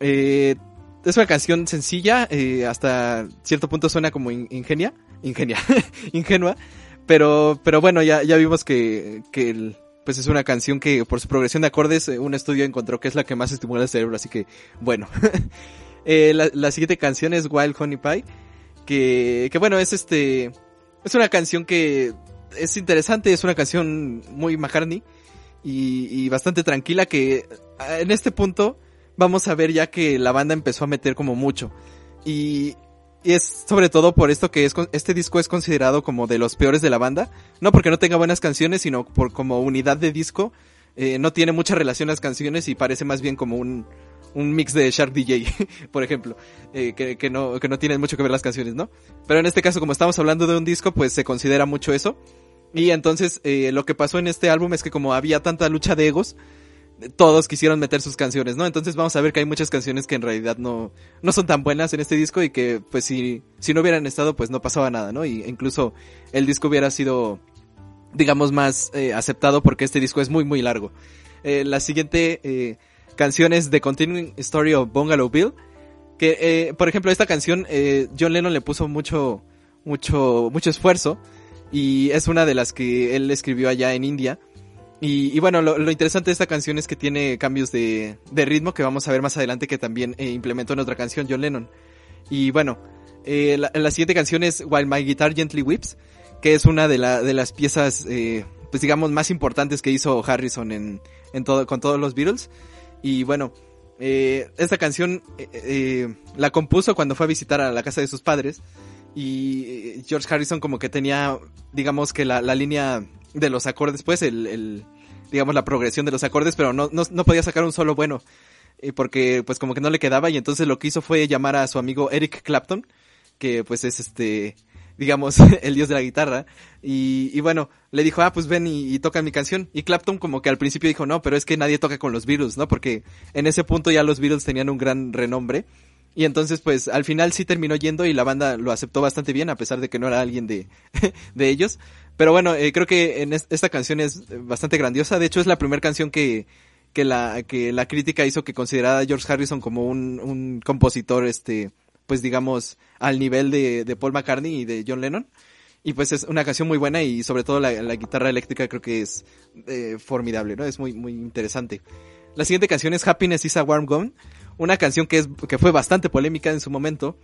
eh, es una canción sencilla, eh, hasta cierto punto suena como in- ingenia, ingenia, ingenua, pero, pero bueno, ya, ya vimos que, que pues es una canción que por su progresión de acordes, eh, un estudio encontró que es la que más estimula el cerebro, así que bueno. La, la siguiente canción es Wild Honey Pie, que, que bueno, es este, es una canción que es interesante, es una canción muy McCartney y, bastante tranquila que ah, en este punto vamos a ver ya que la banda empezó a meter como mucho. Y, es sobre todo por esto que es, este disco es considerado como de los peores de la banda. No porque no tenga buenas canciones, sino por como unidad de disco. eh, no tiene mucha relación las canciones y parece más bien como un, un mix de Shark DJ, por ejemplo. eh, que, no, que no tienen mucho que ver las canciones, ¿no? Pero en este caso, como estamos hablando de un disco, pues se considera mucho eso. Y entonces, eh, lo que pasó en este álbum es que como había tanta lucha de egos, todos quisieron meter sus canciones, ¿no? Entonces vamos a ver que hay muchas canciones que en realidad no, no son tan buenas en este disco y que pues si, si no hubieran estado pues no pasaba nada, ¿no? Y incluso el disco hubiera sido, digamos, más eh, aceptado porque este disco es muy muy largo. La siguiente eh, canción es The Continuing Story of Bungalow Bill, que eh, por ejemplo esta canción eh, John Lennon le puso mucho, mucho, mucho esfuerzo y es una de las que él escribió allá en India. Y, y bueno, lo, lo interesante de esta canción es que tiene cambios de, de ritmo que vamos a ver más adelante que también eh, implementó en otra canción John Lennon. Y bueno, eh, la, la siguiente canción es While My Guitar Gently Weeps, que es una de, la, de las piezas, eh, pues digamos, más importantes que hizo Harrison en, en todo, con todos los Beatles. Y bueno, eh, esta canción eh, eh, la compuso cuando fue a visitar a la casa de sus padres. Y eh, George Harrison como que tenía, digamos que la, la línea de los acordes, pues, el, el, digamos, la progresión de los acordes, pero no, no, no podía sacar un solo bueno. eh, porque pues como que no le quedaba y entonces lo que hizo fue llamar a su amigo Eric Clapton, que pues es este, digamos, el dios de la guitarra. Y, y bueno, le dijo, ah, pues ven y, toca mi canción. Y Clapton como que al principio dijo, no, pero es que nadie toca con los Beatles, ¿no? Porque en ese punto ya los Beatles tenían un gran renombre. Y entonces, pues, al final sí terminó yendo y la banda lo aceptó bastante bien, a pesar de que no era alguien de, de ellos. Pero bueno, eh, creo que en es- esta canción es bastante grandiosa. De hecho, es la primera canción que, que la, que la crítica hizo que considerara a George Harrison como un, un compositor, este, pues digamos, al nivel de, de Paul McCartney y de John Lennon. Y pues es una canción muy buena y sobre todo la, guitarra eléctrica creo que es eh, formidable, ¿no? Es muy, muy interesante. La siguiente canción es Happiness is a Warm Gun, una canción que, es, que fue bastante polémica en su momento,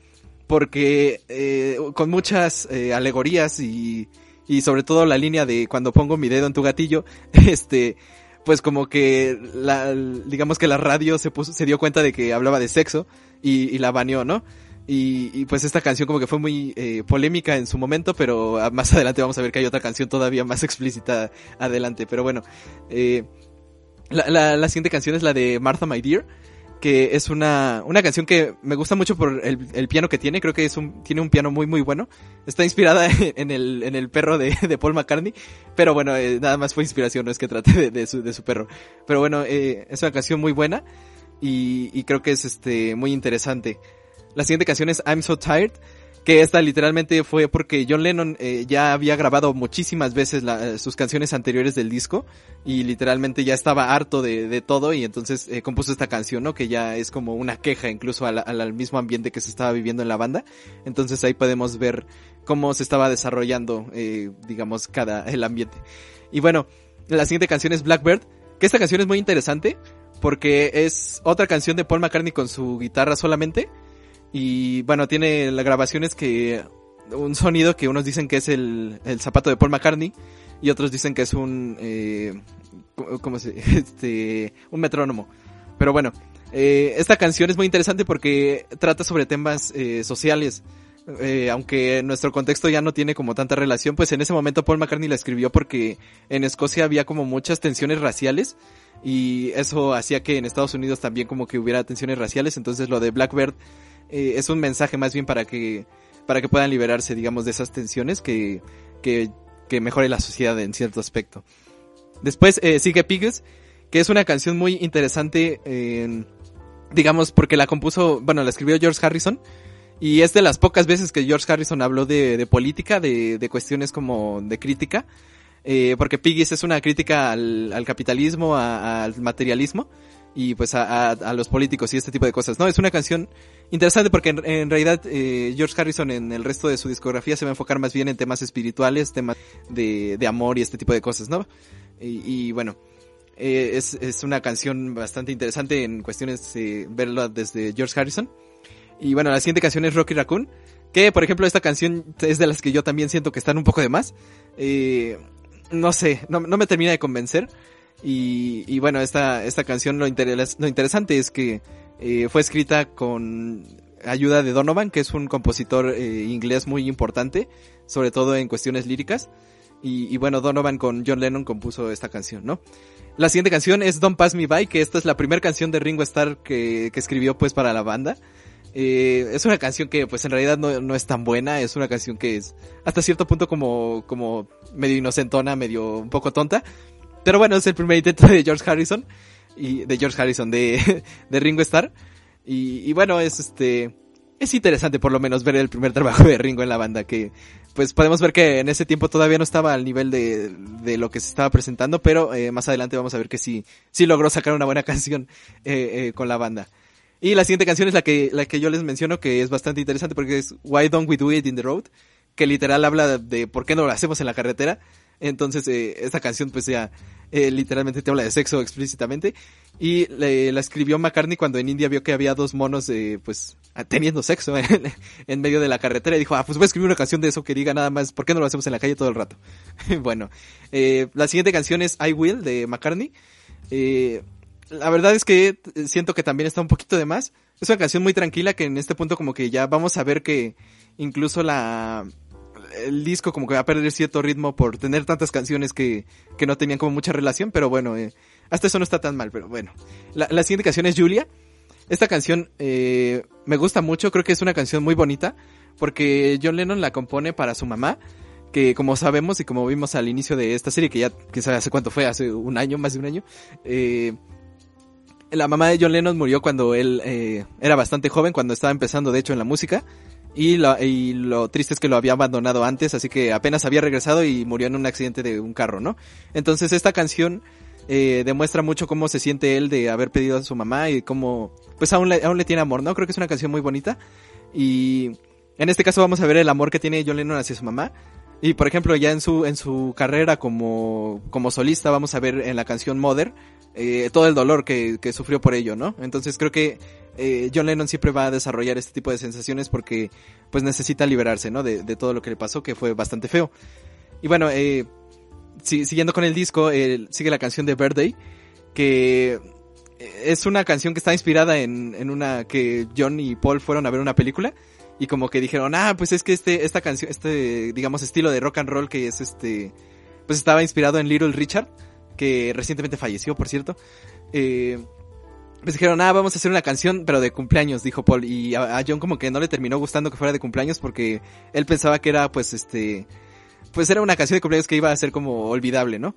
porque eh, con muchas eh, alegorías y, y sobre todo la línea de cuando pongo mi dedo en tu gatillo, este, pues como que la, digamos que la radio se puso, se dio cuenta de que hablaba de sexo y, y la baneó, ¿no? Y, y, pues esta canción como que fue muy eh, polémica en su momento, pero ah, más adelante vamos a ver que hay otra canción todavía más explícita adelante. Pero bueno, eh, la, la, siguiente canción es la de Martha My Dear que es una, una canción que me gusta mucho por el, el, piano que tiene, creo que es un, tiene un piano muy muy bueno. Está inspirada en el, en el perro de, de Paul McCartney, pero bueno, eh, nada más fue inspiración, no es que trate de, de, su, de su perro. Pero bueno, eh, es una canción muy buena y, y creo que es este muy interesante. La siguiente canción es I'm So Tired que esta literalmente fue porque John Lennon eh, ya había grabado muchísimas veces la, sus canciones anteriores del disco y literalmente ya estaba harto de, de todo y entonces eh, compuso esta canción, ¿no? Que ya es como una queja incluso al, al, mismo ambiente que se estaba viviendo en la banda. Entonces ahí podemos ver cómo se estaba desarrollando, eh, digamos, cada, el ambiente. Y bueno, la siguiente canción es Blackbird, que esta canción es muy interesante porque es otra canción de Paul McCartney con su guitarra solamente y bueno, tiene las grabaciones que un sonido que unos dicen que es el, el zapato de Paul McCartney y otros dicen que es un eh, ¿cómo se este un metrónomo. Pero bueno, eh, esta canción es muy interesante porque trata sobre temas eh, sociales. Eh, aunque nuestro contexto ya no tiene como tanta relación, pues en ese momento Paul McCartney la escribió porque en Escocia había como muchas tensiones raciales y eso hacía que en Estados Unidos también como que hubiera tensiones raciales, entonces lo de Blackbird eh, es un mensaje más bien para que, para que puedan liberarse, digamos, de esas tensiones que, que, que mejore la sociedad en cierto aspecto. Después eh, sigue Pigs, que es una canción muy interesante, digamos, porque la compuso, bueno, la escribió George Harrison, y es de las pocas veces que George Harrison habló de, de política, de, de, cuestiones como de crítica, eh, porque Piggies es una crítica al, al capitalismo, al materialismo, y pues a, a, los políticos y este tipo de cosas, ¿no? Es una canción interesante porque en, realidad eh, George Harrison en el resto de su discografía se va a enfocar más bien en temas espirituales, temas de, de amor y este tipo de cosas, ¿no? Y, bueno, eh, es, es una canción bastante interesante en cuestiones de verla desde George Harrison. Y bueno, la siguiente canción es Rocky Raccoon, que por ejemplo esta canción es de las que yo también siento que están un poco de más. Eh, no sé, no, no me termina de convencer. Y, bueno, esta, esta canción lo, interes lo interesante es que eh, fue escrita con ayuda de Donovan, que es un compositor eh, inglés muy importante, sobre todo en cuestiones líricas. Y, y, bueno, Donovan con John Lennon compuso esta canción, ¿no? La siguiente canción es Don't Pass Me By, que esta es la primera canción de Ringo Starr que, que escribió pues para la banda. Eh, es una canción que pues en realidad no, no, es tan buena, es una canción que es hasta cierto punto como, como medio inocentona, medio un poco tonta, pero bueno, es el primer intento de George Harrison. Y de George Harrison, de, de Ringo Starr. Y, bueno, es este, es interesante por lo menos ver el primer trabajo de Ringo en la banda, que pues podemos ver que en ese tiempo todavía no estaba al nivel de, de lo que se estaba presentando, pero eh, más adelante vamos a ver que sí, sí logró sacar una buena canción eh, eh, con la banda. Y la siguiente canción es la que, la que yo les menciono, que es bastante interesante porque es Why Don't We Do It in the Road, que literal habla de por qué no lo hacemos en la carretera. Entonces, eh, esta canción pues ya eh, literalmente te habla de sexo explícitamente. Y la escribió McCartney cuando en India vio que había dos monos eh, pues teniendo sexo en, en, medio de la carretera y dijo, ah, pues voy a escribir una canción de eso que diga nada más, ¿por qué no lo hacemos en la calle todo el rato? bueno, eh, la siguiente canción es I Will de McCartney. Eh, la verdad es que siento que también está un poquito de más. Es una canción muy tranquila que en este punto como que ya vamos a ver que incluso la, el disco como que va a perder cierto ritmo por tener tantas canciones que, que no tenían como mucha relación, pero bueno, eh, hasta eso no está tan mal, pero bueno. La, siguiente canción es Julia. Esta canción eh, me gusta mucho, creo que es una canción muy bonita, porque John Lennon la compone para su mamá, que como sabemos y como vimos al inicio de esta serie, que ya, que sabe hace cuánto fue, hace un año, más de un año, eh, la mamá de John Lennon murió cuando él eh, era bastante joven, cuando estaba empezando de hecho en la música, y lo, y lo triste es que lo había abandonado antes, así que apenas había regresado y murió en un accidente de un carro, ¿no? Entonces esta canción eh, demuestra mucho cómo se siente él de haber pedido a su mamá y cómo, pues aún le, aún le tiene amor, ¿no? Creo que es una canción muy bonita y en este caso vamos a ver el amor que tiene John Lennon hacia su mamá. Y por ejemplo, ya en su, en su carrera como, como solista, vamos a ver en la canción Mother, eh, todo el dolor que, que sufrió por ello, ¿no? Entonces creo que eh, John Lennon siempre va a desarrollar este tipo de sensaciones porque pues necesita liberarse, ¿no? De, de, todo lo que le pasó, que fue bastante feo. Y bueno, eh, si- siguiendo con el disco, eh, sigue la canción de Birthday, que es una canción que está inspirada en, en una que John y Paul fueron a ver una película y como que dijeron, ah, pues es que este, esta canción, este, digamos, estilo de rock and roll que es este, pues estaba inspirado en Little Richard, que recientemente falleció, por cierto. Eh, pues dijeron, ah, vamos a hacer una canción, pero de cumpleaños, dijo Paul. Y a, a John como que no le terminó gustando que fuera de cumpleaños porque él pensaba que era, pues, este, pues era una canción de cumpleaños que iba a ser como olvidable, ¿no?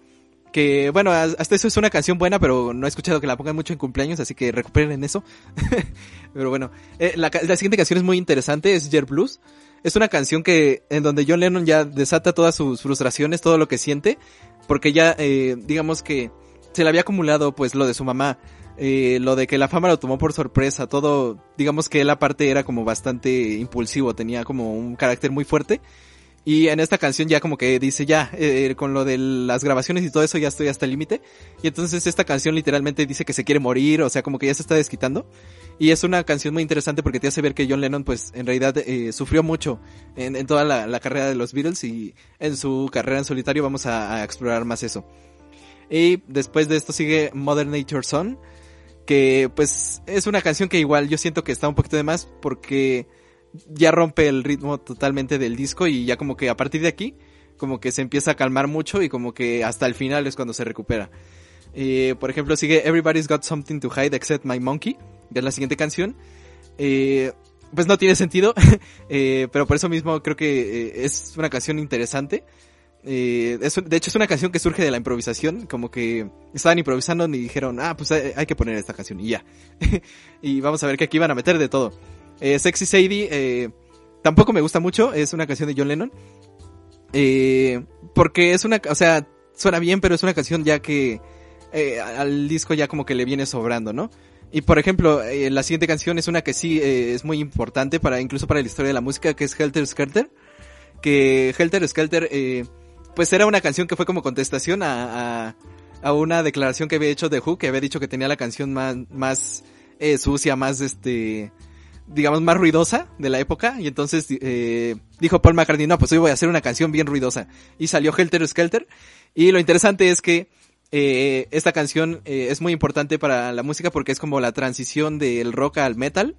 Que, bueno, hasta eso es una canción buena, pero no he escuchado que la pongan mucho en cumpleaños, así que recuperen eso. pero bueno, eh, la, siguiente canción es muy interesante, es Yer Blues. Es una canción que, en donde John Lennon ya desata todas sus frustraciones, todo lo que siente, porque ya, eh, digamos que se le había acumulado, pues, lo de su mamá, eh, lo de que la fama lo tomó por sorpresa, todo, digamos que él aparte era como bastante impulsivo, tenía como un carácter muy fuerte. Y en esta canción ya como que dice, ya, eh, con lo de las grabaciones y todo eso ya estoy hasta el límite. Y entonces esta canción literalmente dice que se quiere morir, o sea, como que ya se está desquitando. Y es una canción muy interesante porque te hace ver que John Lennon pues en realidad eh, sufrió mucho en, en toda la, la carrera de los Beatles y en su carrera en solitario vamos a, a explorar más eso. Y después de esto sigue Mother Nature Son, que pues es una canción que igual yo siento que está un poquito de más porque ya rompe el ritmo totalmente del disco y ya como que a partir de aquí como que se empieza a calmar mucho y como que hasta el final es cuando se recupera. Eh, por ejemplo sigue Everybody's Got Something to Hide Except My Monkey, que es la siguiente canción. Eh, pues no tiene sentido, eh, pero por eso mismo creo que eh, es una canción interesante. Eh, de hecho es una canción que surge de la improvisación, como que estaban improvisando y dijeron, ah, pues hay, hay que poner esta canción y ya. y vamos a ver que aquí van a meter de todo. Eh, Sexy Sadie, eh, tampoco me gusta mucho, es una canción de John Lennon. Eh, porque es una, o sea, suena bien, pero es una canción ya que eh, al disco ya como que le viene sobrando, ¿no? Y por ejemplo, eh, la siguiente canción es una que sí es muy importante para, incluso para la historia de la música, que es Helter Skelter. Que Helter Skelter, pues era una canción que fue como contestación a, a, a una declaración que había hecho The Who, que había dicho que tenía la canción más, más sucia, más este, digamos, más ruidosa de la época. Y entonces eh, dijo Paul McCartney, no, pues hoy voy a hacer una canción bien ruidosa. Y salió Helter Skelter. Y lo interesante es que eh, esta canción eh, es muy importante para la música porque es como la transición del rock al metal.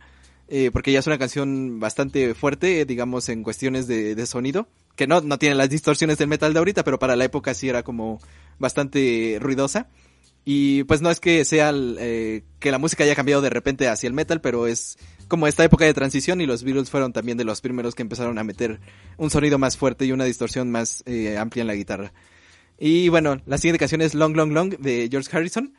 Eh, porque ya es una canción bastante fuerte, digamos, en cuestiones de, de sonido. Que no, no tiene las distorsiones del metal de ahorita, pero para la época sí era como bastante ruidosa. Y pues no es que sea el, eh, que la música haya cambiado de repente hacia el metal, pero es como esta época de transición y los Beatles fueron también de los primeros que empezaron a meter un sonido más fuerte y una distorsión más eh, amplia en la guitarra. Y bueno, la siguiente canción es Long Long Long de George Harrison,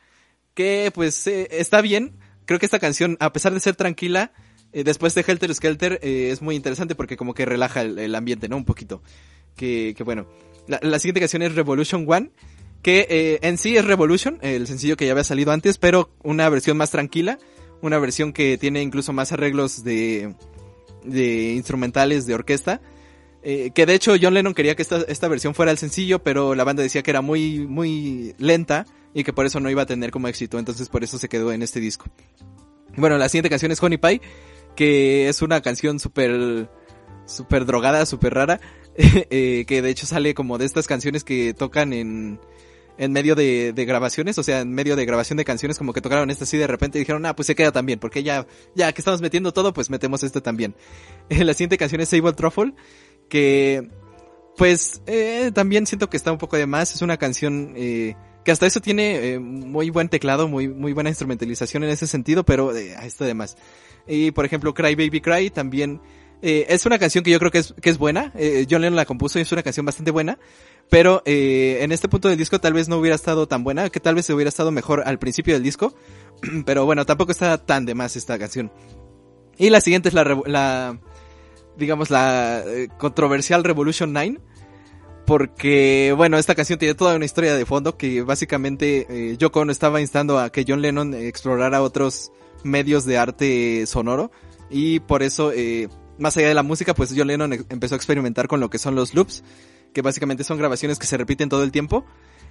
que pues eh, está bien. Creo que esta canción, a pesar de ser tranquila, eh, después de Helter Skelter eh, es muy interesante porque como que relaja el, ambiente, ¿no? Un poquito. Que, que bueno. La siguiente canción es Revolution One, que eh, en sí es Revolution, el sencillo que ya había salido antes, pero una versión más tranquila, una versión que tiene incluso más arreglos de, de instrumentales de orquesta. Eh, que de hecho John Lennon quería que esta, esta versión fuera el sencillo, pero la banda decía que era muy, muy lenta y que por eso no iba a tener como éxito, entonces por eso se quedó en este disco. Bueno, la siguiente canción es Honey Pie, que es una canción súper, súper drogada, súper rara, eh, que de hecho sale como de estas canciones que tocan en, en medio de, de, grabaciones, o sea, en medio de grabación de canciones, como que tocaron esta así de repente y dijeron, ah, pues se queda también, porque ya, ya que estamos metiendo todo, pues metemos este también. la siguiente canción es Sable Truffle, que, pues, eh, también siento que está un poco de más, es una canción, eh, que hasta eso tiene eh, muy buen teclado, muy, muy buena instrumentalización en ese sentido, pero eh, está de más. Y por ejemplo, Cry Baby Cry también eh, es una canción que yo creo que es, que es buena. Eh, John Lennon la compuso y es una canción bastante buena. Pero eh, en este punto del disco tal vez no hubiera estado tan buena, que tal vez se hubiera estado mejor al principio del disco. pero bueno, tampoco está tan de más esta canción. Y la siguiente es la, la digamos, la eh, controversial Revolution 9 porque bueno, esta canción tiene toda una historia de fondo que básicamente eh, Yoko Ono estaba instando a que John Lennon explorara otros medios de arte sonoro y por eso eh, más allá de la música pues John Lennon empezó a experimentar con lo que son los loops que básicamente son grabaciones que se repiten todo el tiempo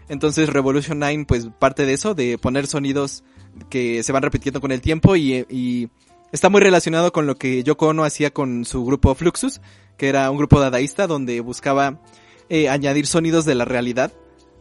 entonces Revolution 9 pues parte de eso de poner sonidos que se van repitiendo con el tiempo y, y está muy relacionado con lo que Yoko Ono hacía con su grupo Fluxus que era un grupo dadaísta donde buscaba eh, añadir sonidos de la realidad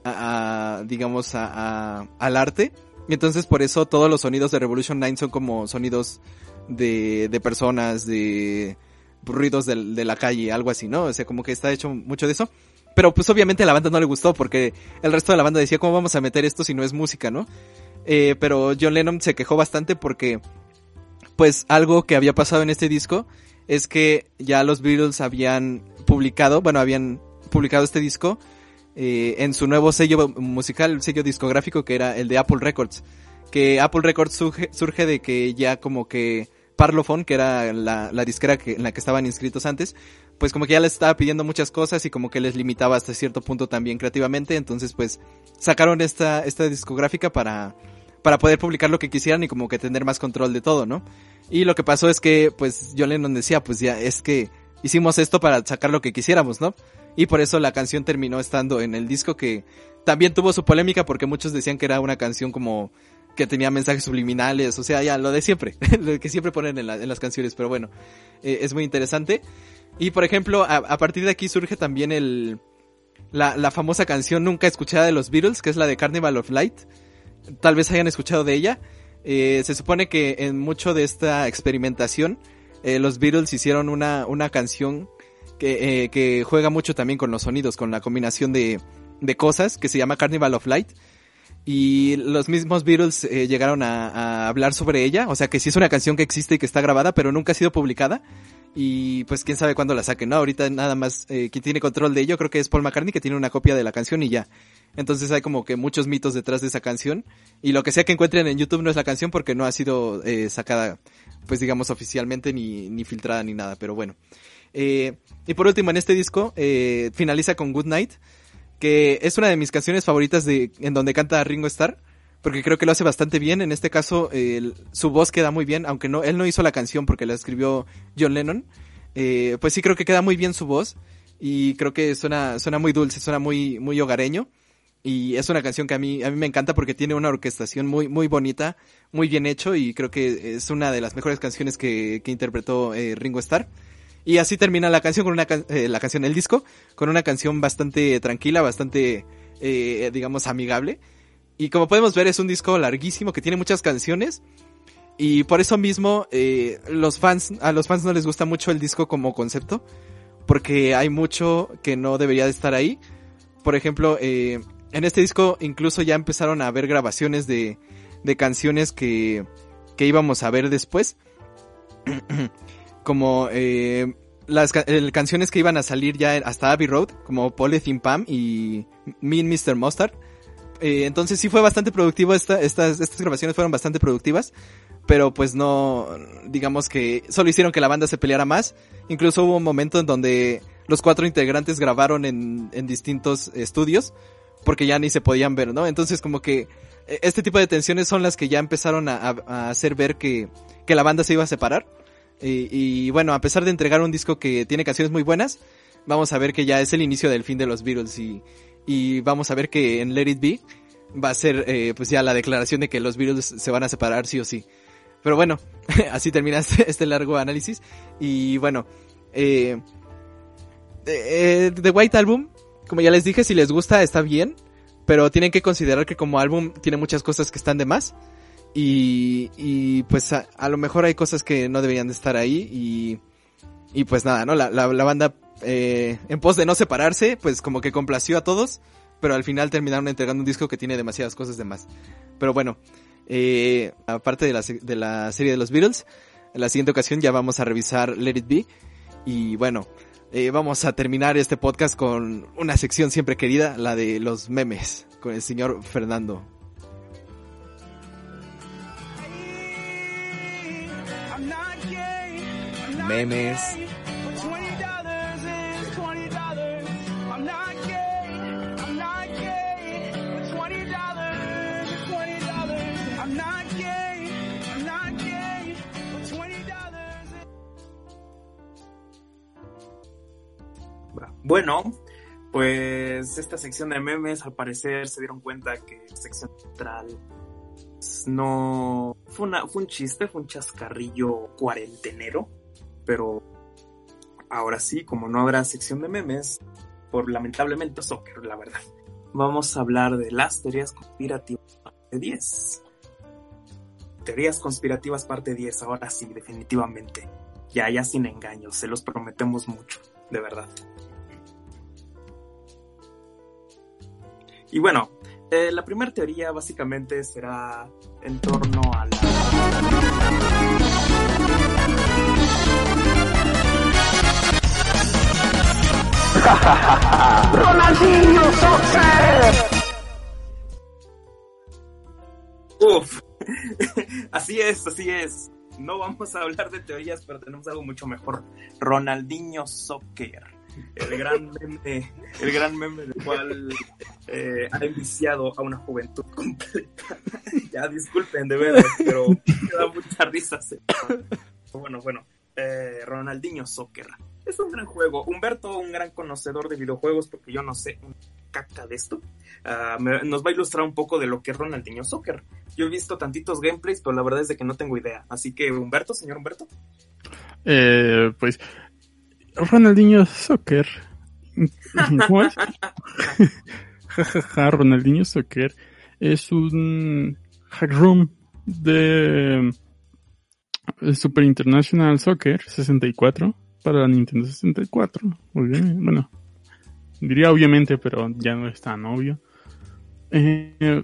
a, digamos, a, al arte. Y entonces por eso todos los sonidos de Revolution 9 son como sonidos de, de personas, de ruidos del- de, la calle, algo así, ¿no? O sea, como que está hecho mucho de eso. Pero pues obviamente a la banda no le gustó porque el resto de la banda decía, ¿cómo vamos a meter esto si no es música, no? Eh, pero John Lennon se quejó bastante porque, pues algo que había pasado en este disco es que ya los Beatles habían publicado, bueno, habían publicado este disco eh, en su nuevo sello musical, sello discográfico que era el de Apple Records. Que Apple Records surge, surge de que ya como que Parlophone, que era la, la disquera que, en la que estaban inscritos antes, pues como que ya les estaba pidiendo muchas cosas y como que les limitaba hasta cierto punto también creativamente, entonces pues sacaron esta, esta discográfica para, para poder publicar lo que quisieran y como que tener más control de todo, ¿no? Y lo que pasó es que, pues, John Lennon decía, pues ya, es que hicimos esto para sacar lo que quisiéramos, ¿no? Y por eso la canción terminó estando en el disco que también tuvo su polémica porque muchos decían que era una canción como que tenía mensajes subliminales, o sea, ya lo de siempre, lo que siempre ponen en, la- en las canciones, pero bueno, eh, es muy interesante. Y por ejemplo, a, partir de aquí surge también el, la, la famosa canción nunca escuchada de los Beatles, que es la de Carnival of Light. Tal vez hayan escuchado de ella. Eh, se supone que en mucho de esta experimentación, eh, los Beatles hicieron una, una canción que, eh, que juega mucho también con los sonidos, con la combinación de, de cosas, que se llama Carnival of Light. Y los mismos Beatles eh, llegaron a, a hablar sobre ella, o sea que sí es una canción que existe y que está grabada, pero nunca ha sido publicada. Y pues quién sabe cuándo la saquen, ¿no? Ahorita nada más eh, quien tiene control de ello creo que es Paul McCartney que tiene una copia de la canción y ya. Entonces hay como que muchos mitos detrás de esa canción. Y lo que sea que encuentren en YouTube no es la canción porque no ha sido eh, sacada, pues digamos, oficialmente ni, ni filtrada ni nada. Pero bueno. Eh, y por último, en este disco eh, finaliza con Good Night, que es una de mis canciones favoritas de en donde canta Ringo Starr. Porque creo que lo hace bastante bien. En este caso, su voz queda muy bien, aunque no, él no hizo la canción porque la escribió John Lennon. Eh, pues sí creo que queda muy bien su voz. Y creo que suena, suena muy dulce, suena muy, muy hogareño. Y es una canción que a mí, a mí me encanta porque tiene una orquestación muy, muy bonita, muy bien hecho y creo que es una de las mejores canciones que, que interpretó eh, Ringo Starr. Y así termina la canción con una eh, la canción, el disco, con una canción bastante tranquila, bastante, eh, digamos, amigable. Y como podemos ver es un disco larguísimo que tiene muchas canciones. Y por eso mismo, eh, los fans, a los fans no les gusta mucho el disco como concepto. Porque hay mucho que no debería de estar ahí. Por ejemplo, eh, en este disco incluso ya empezaron a haber grabaciones de, de canciones que, que íbamos a ver después. como eh, las canciones que iban a salir ya hasta Abbey Road, como Polythene Pam y Me and Mr. Mustard. Eh, entonces sí fue bastante productivo, esta, estas, estas grabaciones fueron bastante productivas, pero pues no, digamos que solo hicieron que la banda se peleara más. Incluso hubo un momento en donde los cuatro integrantes grabaron en, en distintos estudios, porque ya ni se podían ver, ¿no? Entonces como que eh, este tipo de tensiones son las que ya empezaron a, hacer ver que, que la banda se iba a separar. Y, y bueno, a pesar de entregar un disco que tiene canciones muy buenas, vamos a ver que ya es el inicio del fin de los Beatles y, y vamos a ver que en Let It Be va a ser eh, pues ya la declaración de que los Beatles se van a separar sí o sí. Pero bueno, así termina este, este largo análisis y bueno, eh, eh, The White Album, como ya les dije, si les gusta está bien, pero tienen que considerar que como álbum tiene muchas cosas que están de más. Y, y pues a, lo mejor hay cosas que no deberían de estar ahí y, y pues nada, ¿no? La, la, la banda eh, en pos de no separarse, pues como que complació a todos, pero al final terminaron entregando un disco que tiene demasiadas cosas de más. Pero bueno, eh, aparte de la, de la serie de los Beatles, en la siguiente ocasión ya vamos a revisar Let It Be y bueno, eh, vamos a terminar este podcast con una sección siempre querida, la de los memes, con el señor Fernando. Memes. Bueno, pues esta sección de memes al parecer se dieron cuenta que la sección central no fue, una, fue un chiste, fue un chascarrillo cuarentenero, pero ahora sí, como no habrá sección de memes, por lamentablemente soccer, la verdad. vamos a hablar de las teorías conspirativas parte 10. Teorías conspirativas parte 10, ahora sí, definitivamente. Ya, ya sin engaños, se los prometemos mucho, de verdad. Y bueno, eh, la primera teoría básicamente será en torno a la... ¡Ronaldinho! Uf, así es, así es. No vamos a hablar de teorías, pero tenemos algo mucho mejor. Ronaldinho Soccer. El gran meme, el gran meme del cual eh, ha enviciado a una juventud completa. ya disculpen de veras, pero me da mucha risa. Bueno, bueno. eh, Ronaldinho Soccer. Es un gran juego. Humberto, un gran conocedor de videojuegos, porque yo no sé caca de esto, ah, me- nos va a ilustrar un poco de lo que es Ronaldinho Soccer. Yo he visto tantitos gameplays, pero la verdad es de que no tengo idea. Así que, Humberto, señor Humberto. Eh, pues Ronaldinho Soccer. ¿Cómo es? Ronaldinho Soccer es un hack room de Super International Soccer 64 para la Nintendo 64. Muy bien, bueno, diría obviamente, pero ya no es tan obvio. Eh,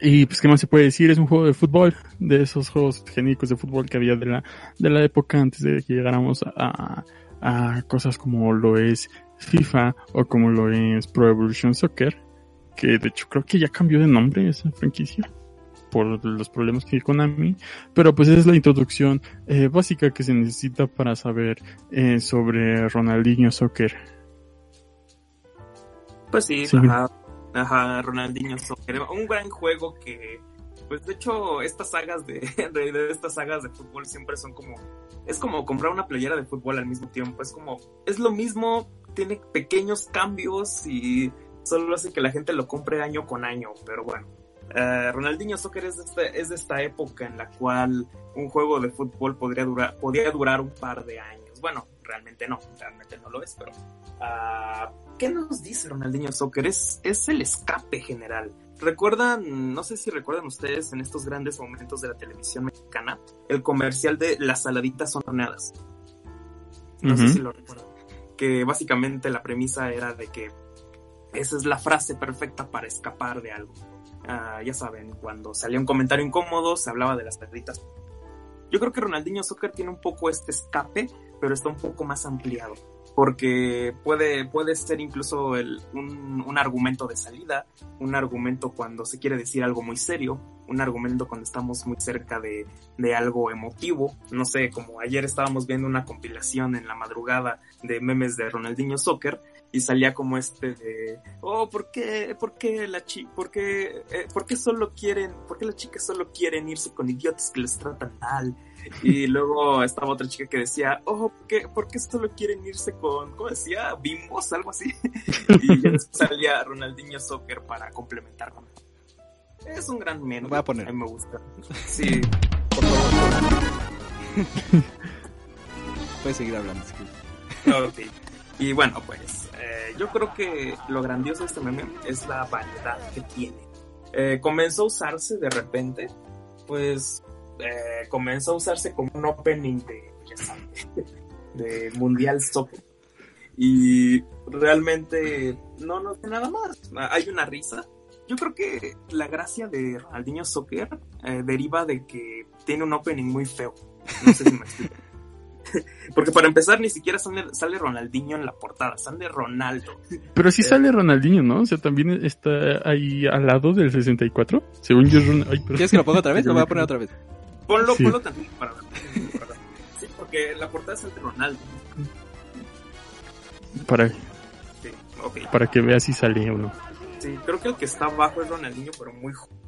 y pues, ¿qué más se puede decir? Es un juego de fútbol, de esos juegos genéricos de fútbol que había de la, de la época antes de que llegáramos a, a cosas como lo es FIFA o como lo es Pro Evolution Soccer, que de hecho creo que ya cambió de nombre esa franquicia por los problemas que hay con Konami, pero pues esa es la introducción eh, básica que se necesita para saber eh, sobre Ronaldinho Soccer. Pues sí, Sí. ajá, ajá, Ronaldinho Soccer. Un gran juego que, pues de hecho, estas sagas de, de, de estas sagas de fútbol siempre son como, es como comprar una playera de fútbol al mismo tiempo. Es como, es lo mismo, tiene pequeños cambios y solo hace que la gente lo compre año con año, pero bueno. Eh, Ronaldinho Soccer es de, este- es de esta época en la cual un juego de fútbol podría durar, podría durar un par de años. Bueno, realmente no, realmente no lo es, pero ah, ¿qué nos dice Ronaldinho Soccer? Es, es el escape general. Recuerdan, no sé si recuerdan ustedes en estos grandes momentos de la televisión mexicana, el comercial de las saladitas son horneadas. No sé si lo recuerdan. Que básicamente la premisa era de que esa es la frase perfecta para escapar de algo. Ah, ya saben, cuando salía un comentario incómodo, se hablaba de las perritas. Yo creo que Ronaldinho Soccer tiene un poco este escape, pero está un poco más ampliado. Porque puede, puede ser incluso el- un, un argumento de salida, un argumento cuando se quiere decir algo muy serio, un argumento cuando estamos muy cerca de, de algo emotivo. No sé, como ayer estábamos viendo una compilación en la madrugada de memes de Ronaldinho Soccer y salía como este de, oh, ¿por qué, por qué la chi, por qué, eh, por qué solo quieren, por qué las chicas solo quieren irse con idiotas que les tratan mal? Y luego estaba otra chica que decía, oh, ¿por qué, por qué solo quieren irse con, ¿cómo decía? Bimbos, algo así. y ya después salía Ronaldinho Soccer para complementar con Es un gran meme. Voy a poner. A mí me gusta. Sí, por favor. Puedes seguir hablando. quieres. Ok. Y bueno, pues eh, yo creo que lo grandioso de este meme es la variedad que tiene. Eh, comenzó a usarse de repente, pues eh, comenzó a usarse como un opening de, ya de Mundial Soccer. Y realmente no nos da nada más. Hay una risa. Yo creo que la gracia de Ronaldinho Soccer eh, deriva de que tiene un opening muy feo. No sé si me explico. Porque para empezar, ni siquiera sale, sale Ronaldinho en la portada, sale Ronaldo. Pero sí sale Ronaldinho, ¿no? O sea, también está ahí al lado del 64. Según yo, ay. ¿Quieres que lo ponga otra vez? Lo voy a poner otra vez. Ponlo, Sí. ponlo tantito para ver. Sí, porque la portada sale Ronaldo. Para, Sí, para que veas si sale o no. Sí, creo que el que está abajo es Ronaldinho, pero muy joven.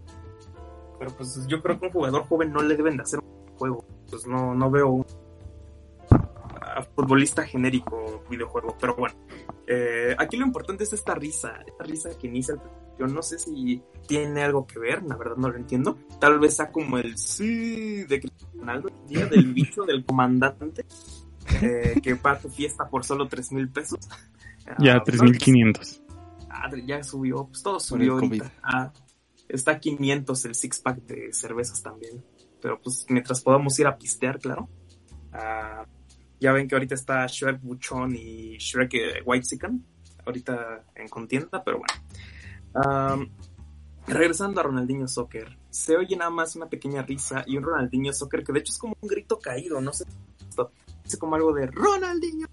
Pero pues yo creo que un jugador joven no le deben de hacer un juego. Pues no, no veo un a futbolista genérico videojuego. Pero bueno, eh, aquí lo importante es esta risa. Esta risa que inicia el yo no sé si tiene algo que ver, la verdad no lo entiendo. Tal vez sea como el sí de Cristiano Ronaldo, el día del bicho del comandante, eh, que va tu fiesta por solo tres mil pesos. Ya, Ah, 3500. Ah, ya subió, pues todo subió ahorita. Ah, está a 500 el six pack de cervezas también. Pero pues mientras podamos ir a pistear, claro. Ah, ya ven que ahorita está Shrek Buchon y Shrek eh, White Sican. Ahorita en contienda, pero bueno. Regresando a Ronaldinho Soccer. Se oye nada más una pequeña risa y un Ronaldinho Soccer que de hecho es como un grito caído, no sé. Es como algo de Ronaldinho.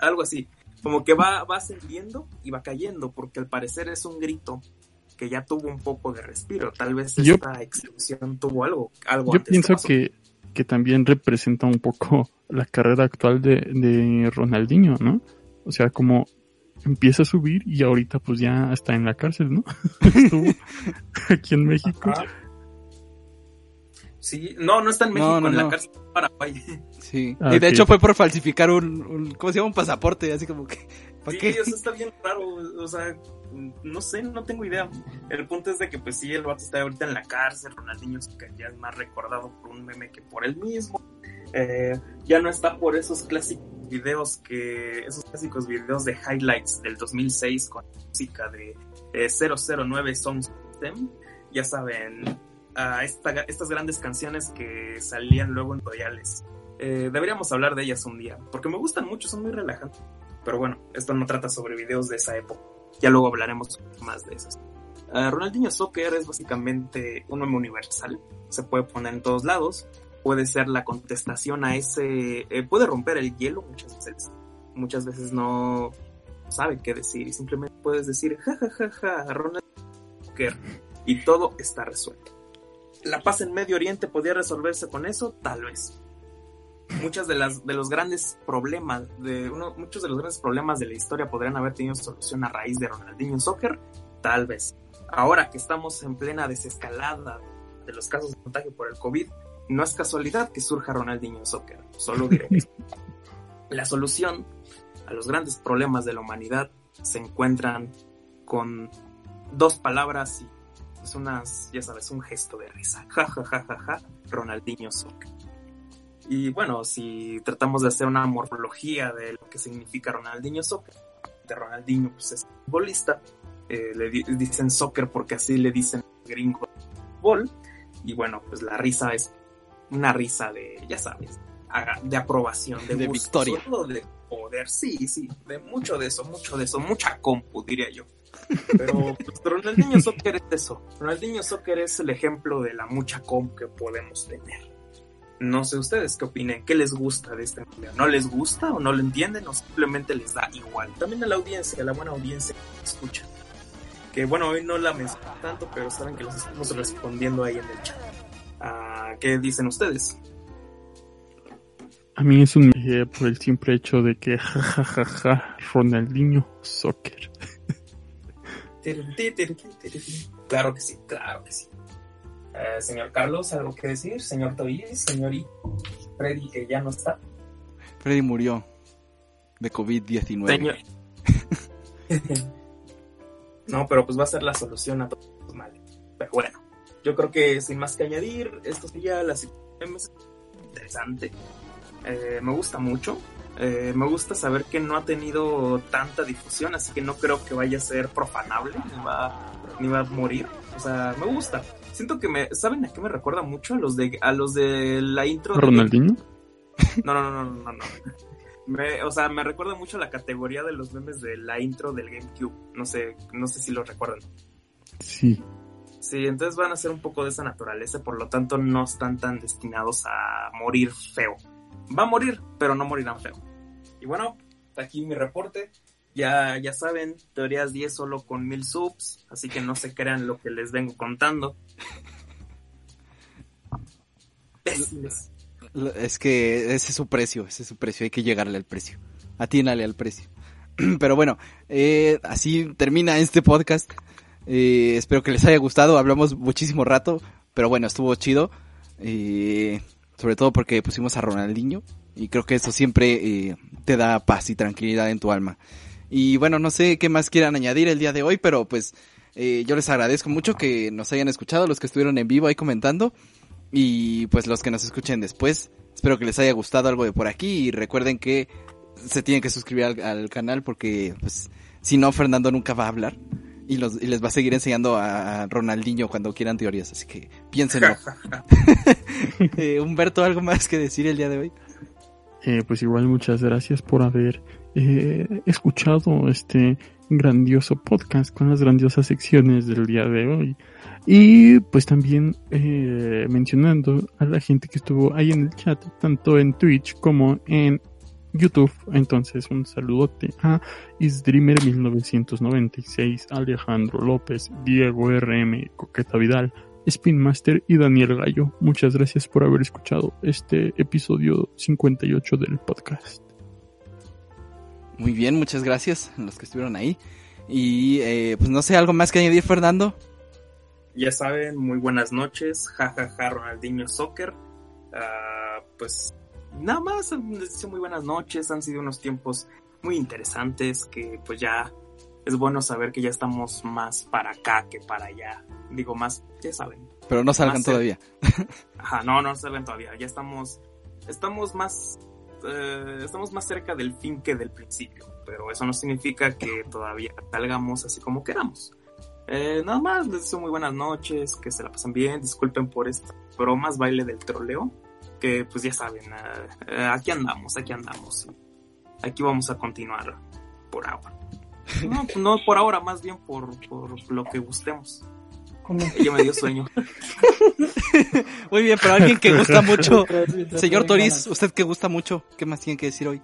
Algo así. Como que va, va ascendiendo y va cayendo, porque al parecer es un grito que ya tuvo un poco de respiro. Tal vez Yo- esta explosión tuvo algo. algo Yo antes pienso que, que también representa un poco la carrera actual de, de Ronaldinho, ¿no? O sea, como empieza a subir y ahorita pues ya está en la cárcel, ¿no? Estuvo aquí en México. Ajá. Sí, no, no está en México, No, no, en la no. cárcel de Paraguay. Sí. Ah, y de ok. hecho fue por falsificar un, un- ¿cómo se llama? Un pasaporte, así como que, ¿para Sí, qué? o sea, está bien raro, o sea, no sé, no tengo idea. El punto es de que pues sí, el vato está ahorita en la cárcel, Ronaldinho que ya es más recordado por un meme que por él mismo. Eh, ya no está por esos clásicos videos que, esos clásicos videos de highlights del 2006 con música de eh, 009 Song System. Ya saben, a esta- estas grandes canciones que salían luego en royales. Eh, deberíamos hablar de ellas un día, porque me gustan mucho, son muy relajantes. Pero bueno, esto no trata sobre videos de esa época. Ya luego hablaremos más de esos. Ah, Ronaldinho Soccer es básicamente un meme universal. Se puede poner en todos lados. Puede ser la contestación a ese... eh, puede romper el hielo muchas veces. Muchas veces no sabe qué decir y simplemente puedes decir ja ja ja ja Ronaldinho Soccer y todo está resuelto. ¿La paz en Medio Oriente podría resolverse con eso? Tal vez muchas de las de los grandes problemas de uno, muchos de los grandes problemas de la historia podrían haber tenido solución a raíz de Ronaldinho Soccer tal vez ahora que estamos en plena desescalada de los casos de contagio por el COVID no es casualidad que surja Ronaldinho Soccer solo diré esto. la solución a los grandes problemas de la humanidad se encuentran con dos palabras y es unas ya sabes un gesto de risa ja ja ja ja ja Ronaldinho Soccer y bueno, si tratamos de hacer una morfología de lo que significa Ronaldinho Soccer, de Ronaldinho pues es futbolista, eh, le di- dicen soccer porque así le dicen gringo fútbol, y bueno, pues la risa es una risa de, ya sabes, de aprobación, de, De gusto, victoria. de poder, sí, sí, de mucho de eso, mucho de eso, mucha compu, diría yo. Pero pues, Ronaldinho Soccer es eso. Ronaldinho Soccer es el ejemplo de la mucha compu que podemos tener. No sé ustedes qué opinen, qué les gusta de este video. ¿No les gusta o no lo entienden o simplemente les da igual? También a la audiencia, a la buena audiencia que escucha. Que bueno, hoy no la menciono tanto, pero saben que los estamos respondiendo ahí en el chat. Ah, ¿Qué dicen ustedes? A mí es un eh, por el simple hecho de que ja ja ja ja Ronaldinho Soccer. Claro que sí, claro que sí. Eh, señor Carlos, ¿algo que decir? Señor Toís, señor I, Freddy, que ya no está. Freddy murió de COVID-19. Señor. no, pero pues va a ser la solución a todos los males. Pero bueno, yo creo que sin más que añadir, esto sería la situación interesante. Eh, me gusta mucho. Eh, me gusta saber que no ha tenido tanta difusión, así que no creo que vaya a ser profanable, ni va, ni va a morir. O sea, me gusta. Siento que me, ¿saben a qué me recuerda mucho? A los de, a los de la intro de Ronaldinho. no, no, no, no, no, no. Me- o sea, me recuerda mucho la categoría de los memes de la intro del GameCube. No sé, no sé si lo recuerdan. Sí. Sí, entonces van a ser un poco de esa naturaleza, por lo tanto no están tan destinados a morir feo. Va a morir, pero no morirán feo. Y bueno, aquí mi reporte. Ya, ya saben, teorías 10 solo con mil subs, así que no se crean lo que les vengo contando. Es que ese es su precio, ese es su precio, hay que llegarle al precio. Atínale al precio. Pero bueno, eh, así termina este podcast. Espero que les haya gustado, hablamos muchísimo rato, pero bueno, estuvo chido. Eh, sobre todo porque pusimos a Ronaldinho y creo que eso siempre eh, te da paz y tranquilidad en tu alma. Y bueno, no sé qué más quieran añadir el día de hoy, pero pues eh, yo les agradezco mucho que nos hayan escuchado, los que estuvieron en vivo ahí comentando. Y pues los que nos escuchen después, espero que les haya gustado algo de por aquí y recuerden que se tienen que suscribir al, al canal porque pues Si no, Fernando nunca va a hablar. Y, los, y les va a seguir enseñando a Ronaldinho cuando quieran teorías. Así que piénsenlo. Eh, Humberto, ¿algo más que decir el día de hoy? Eh, pues igual muchas gracias por haber eh, escuchado este grandioso podcast con las grandiosas secciones del día de hoy. Y pues también eh, mencionando a la gente que estuvo ahí en el chat, tanto en Twitch como en YouTube. Entonces un saludote a Isdreamer1996, Alejandro López, Diego RM, Coqueta Vidal, Spin Master y Daniel Gallo. Muchas gracias por haber escuchado este episodio 58 del podcast. Muy bien, muchas gracias a los que estuvieron ahí. Y eh, pues no sé, algo más que añadir, Fernando. Ya saben, muy buenas noches. Jajaja, ja, ja, Ronaldinho Soccer. Uh, pues nada más, les deseo muy buenas noches. Han sido unos tiempos muy interesantes que pues ya es bueno saber que ya estamos más para acá que para allá. Digo, más, ya saben. Pero no salgan todavía. Ajá, no, no salgan todavía. Ya estamos, estamos más, eh, estamos más cerca del fin que del principio. Pero eso no significa que todavía salgamos así como queramos. Eh, nada más, les deseo muy buenas noches, que se la pasen bien. Disculpen por estas bromas, baile del troleo. Que pues ya saben, eh, aquí andamos, aquí andamos. Aquí vamos a continuar por ahora. No, no por ahora, más bien por, por lo que gustemos. Ella me dio sueño. Muy bien, pero alguien que gusta mucho. Señor Toris, usted que gusta mucho, ¿qué más tiene que decir hoy?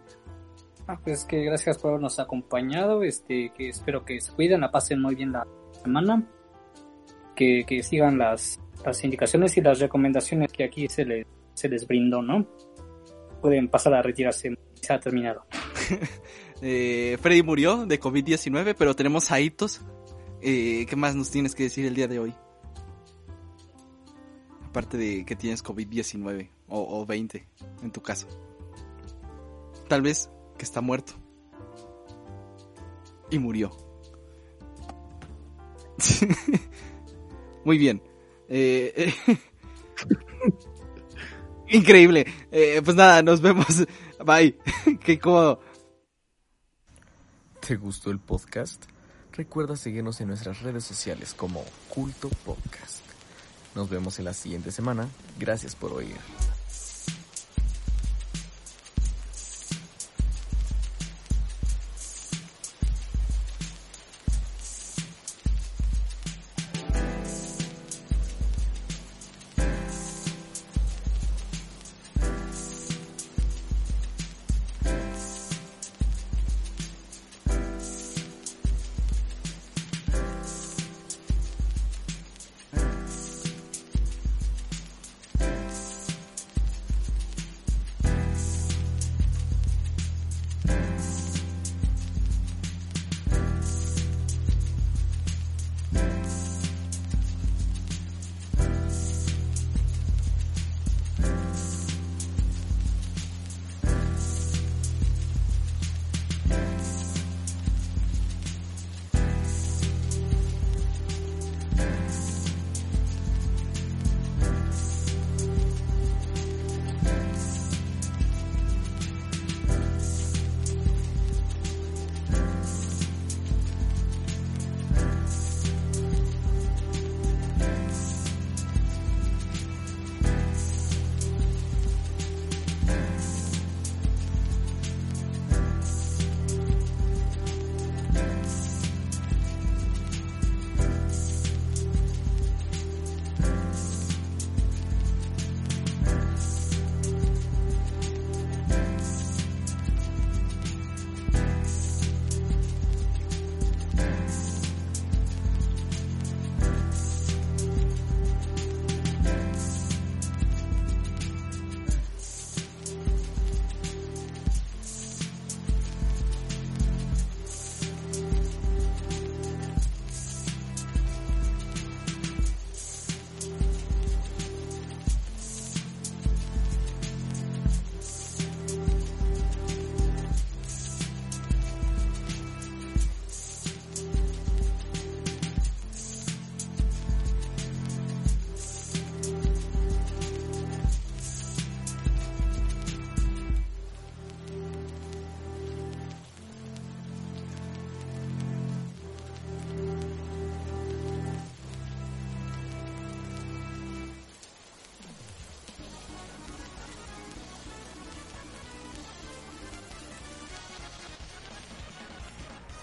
Ah, pues que gracias por habernos acompañado, este, que espero que se cuiden, la pasen muy bien la semana, que, que sigan las, las indicaciones y las recomendaciones que aquí se les, se les brindó, ¿no? Pueden pasar a retirarse, se ha terminado. eh, Freddy murió de COVID-19, pero tenemos a. Eh, ¿Qué más nos tienes que decir el día de hoy? Aparte de que tienes COVID-19 o, o 20 en tu caso. Tal vez que está muerto. Y murió. Muy bien. Eh, eh. Increíble. Eh, pues nada, nos vemos. Bye. Qué cómodo. ¿Te gustó el podcast? Recuerda seguirnos en nuestras redes sociales como Culto Podcast. Nos vemos en la siguiente semana. Gracias por oír.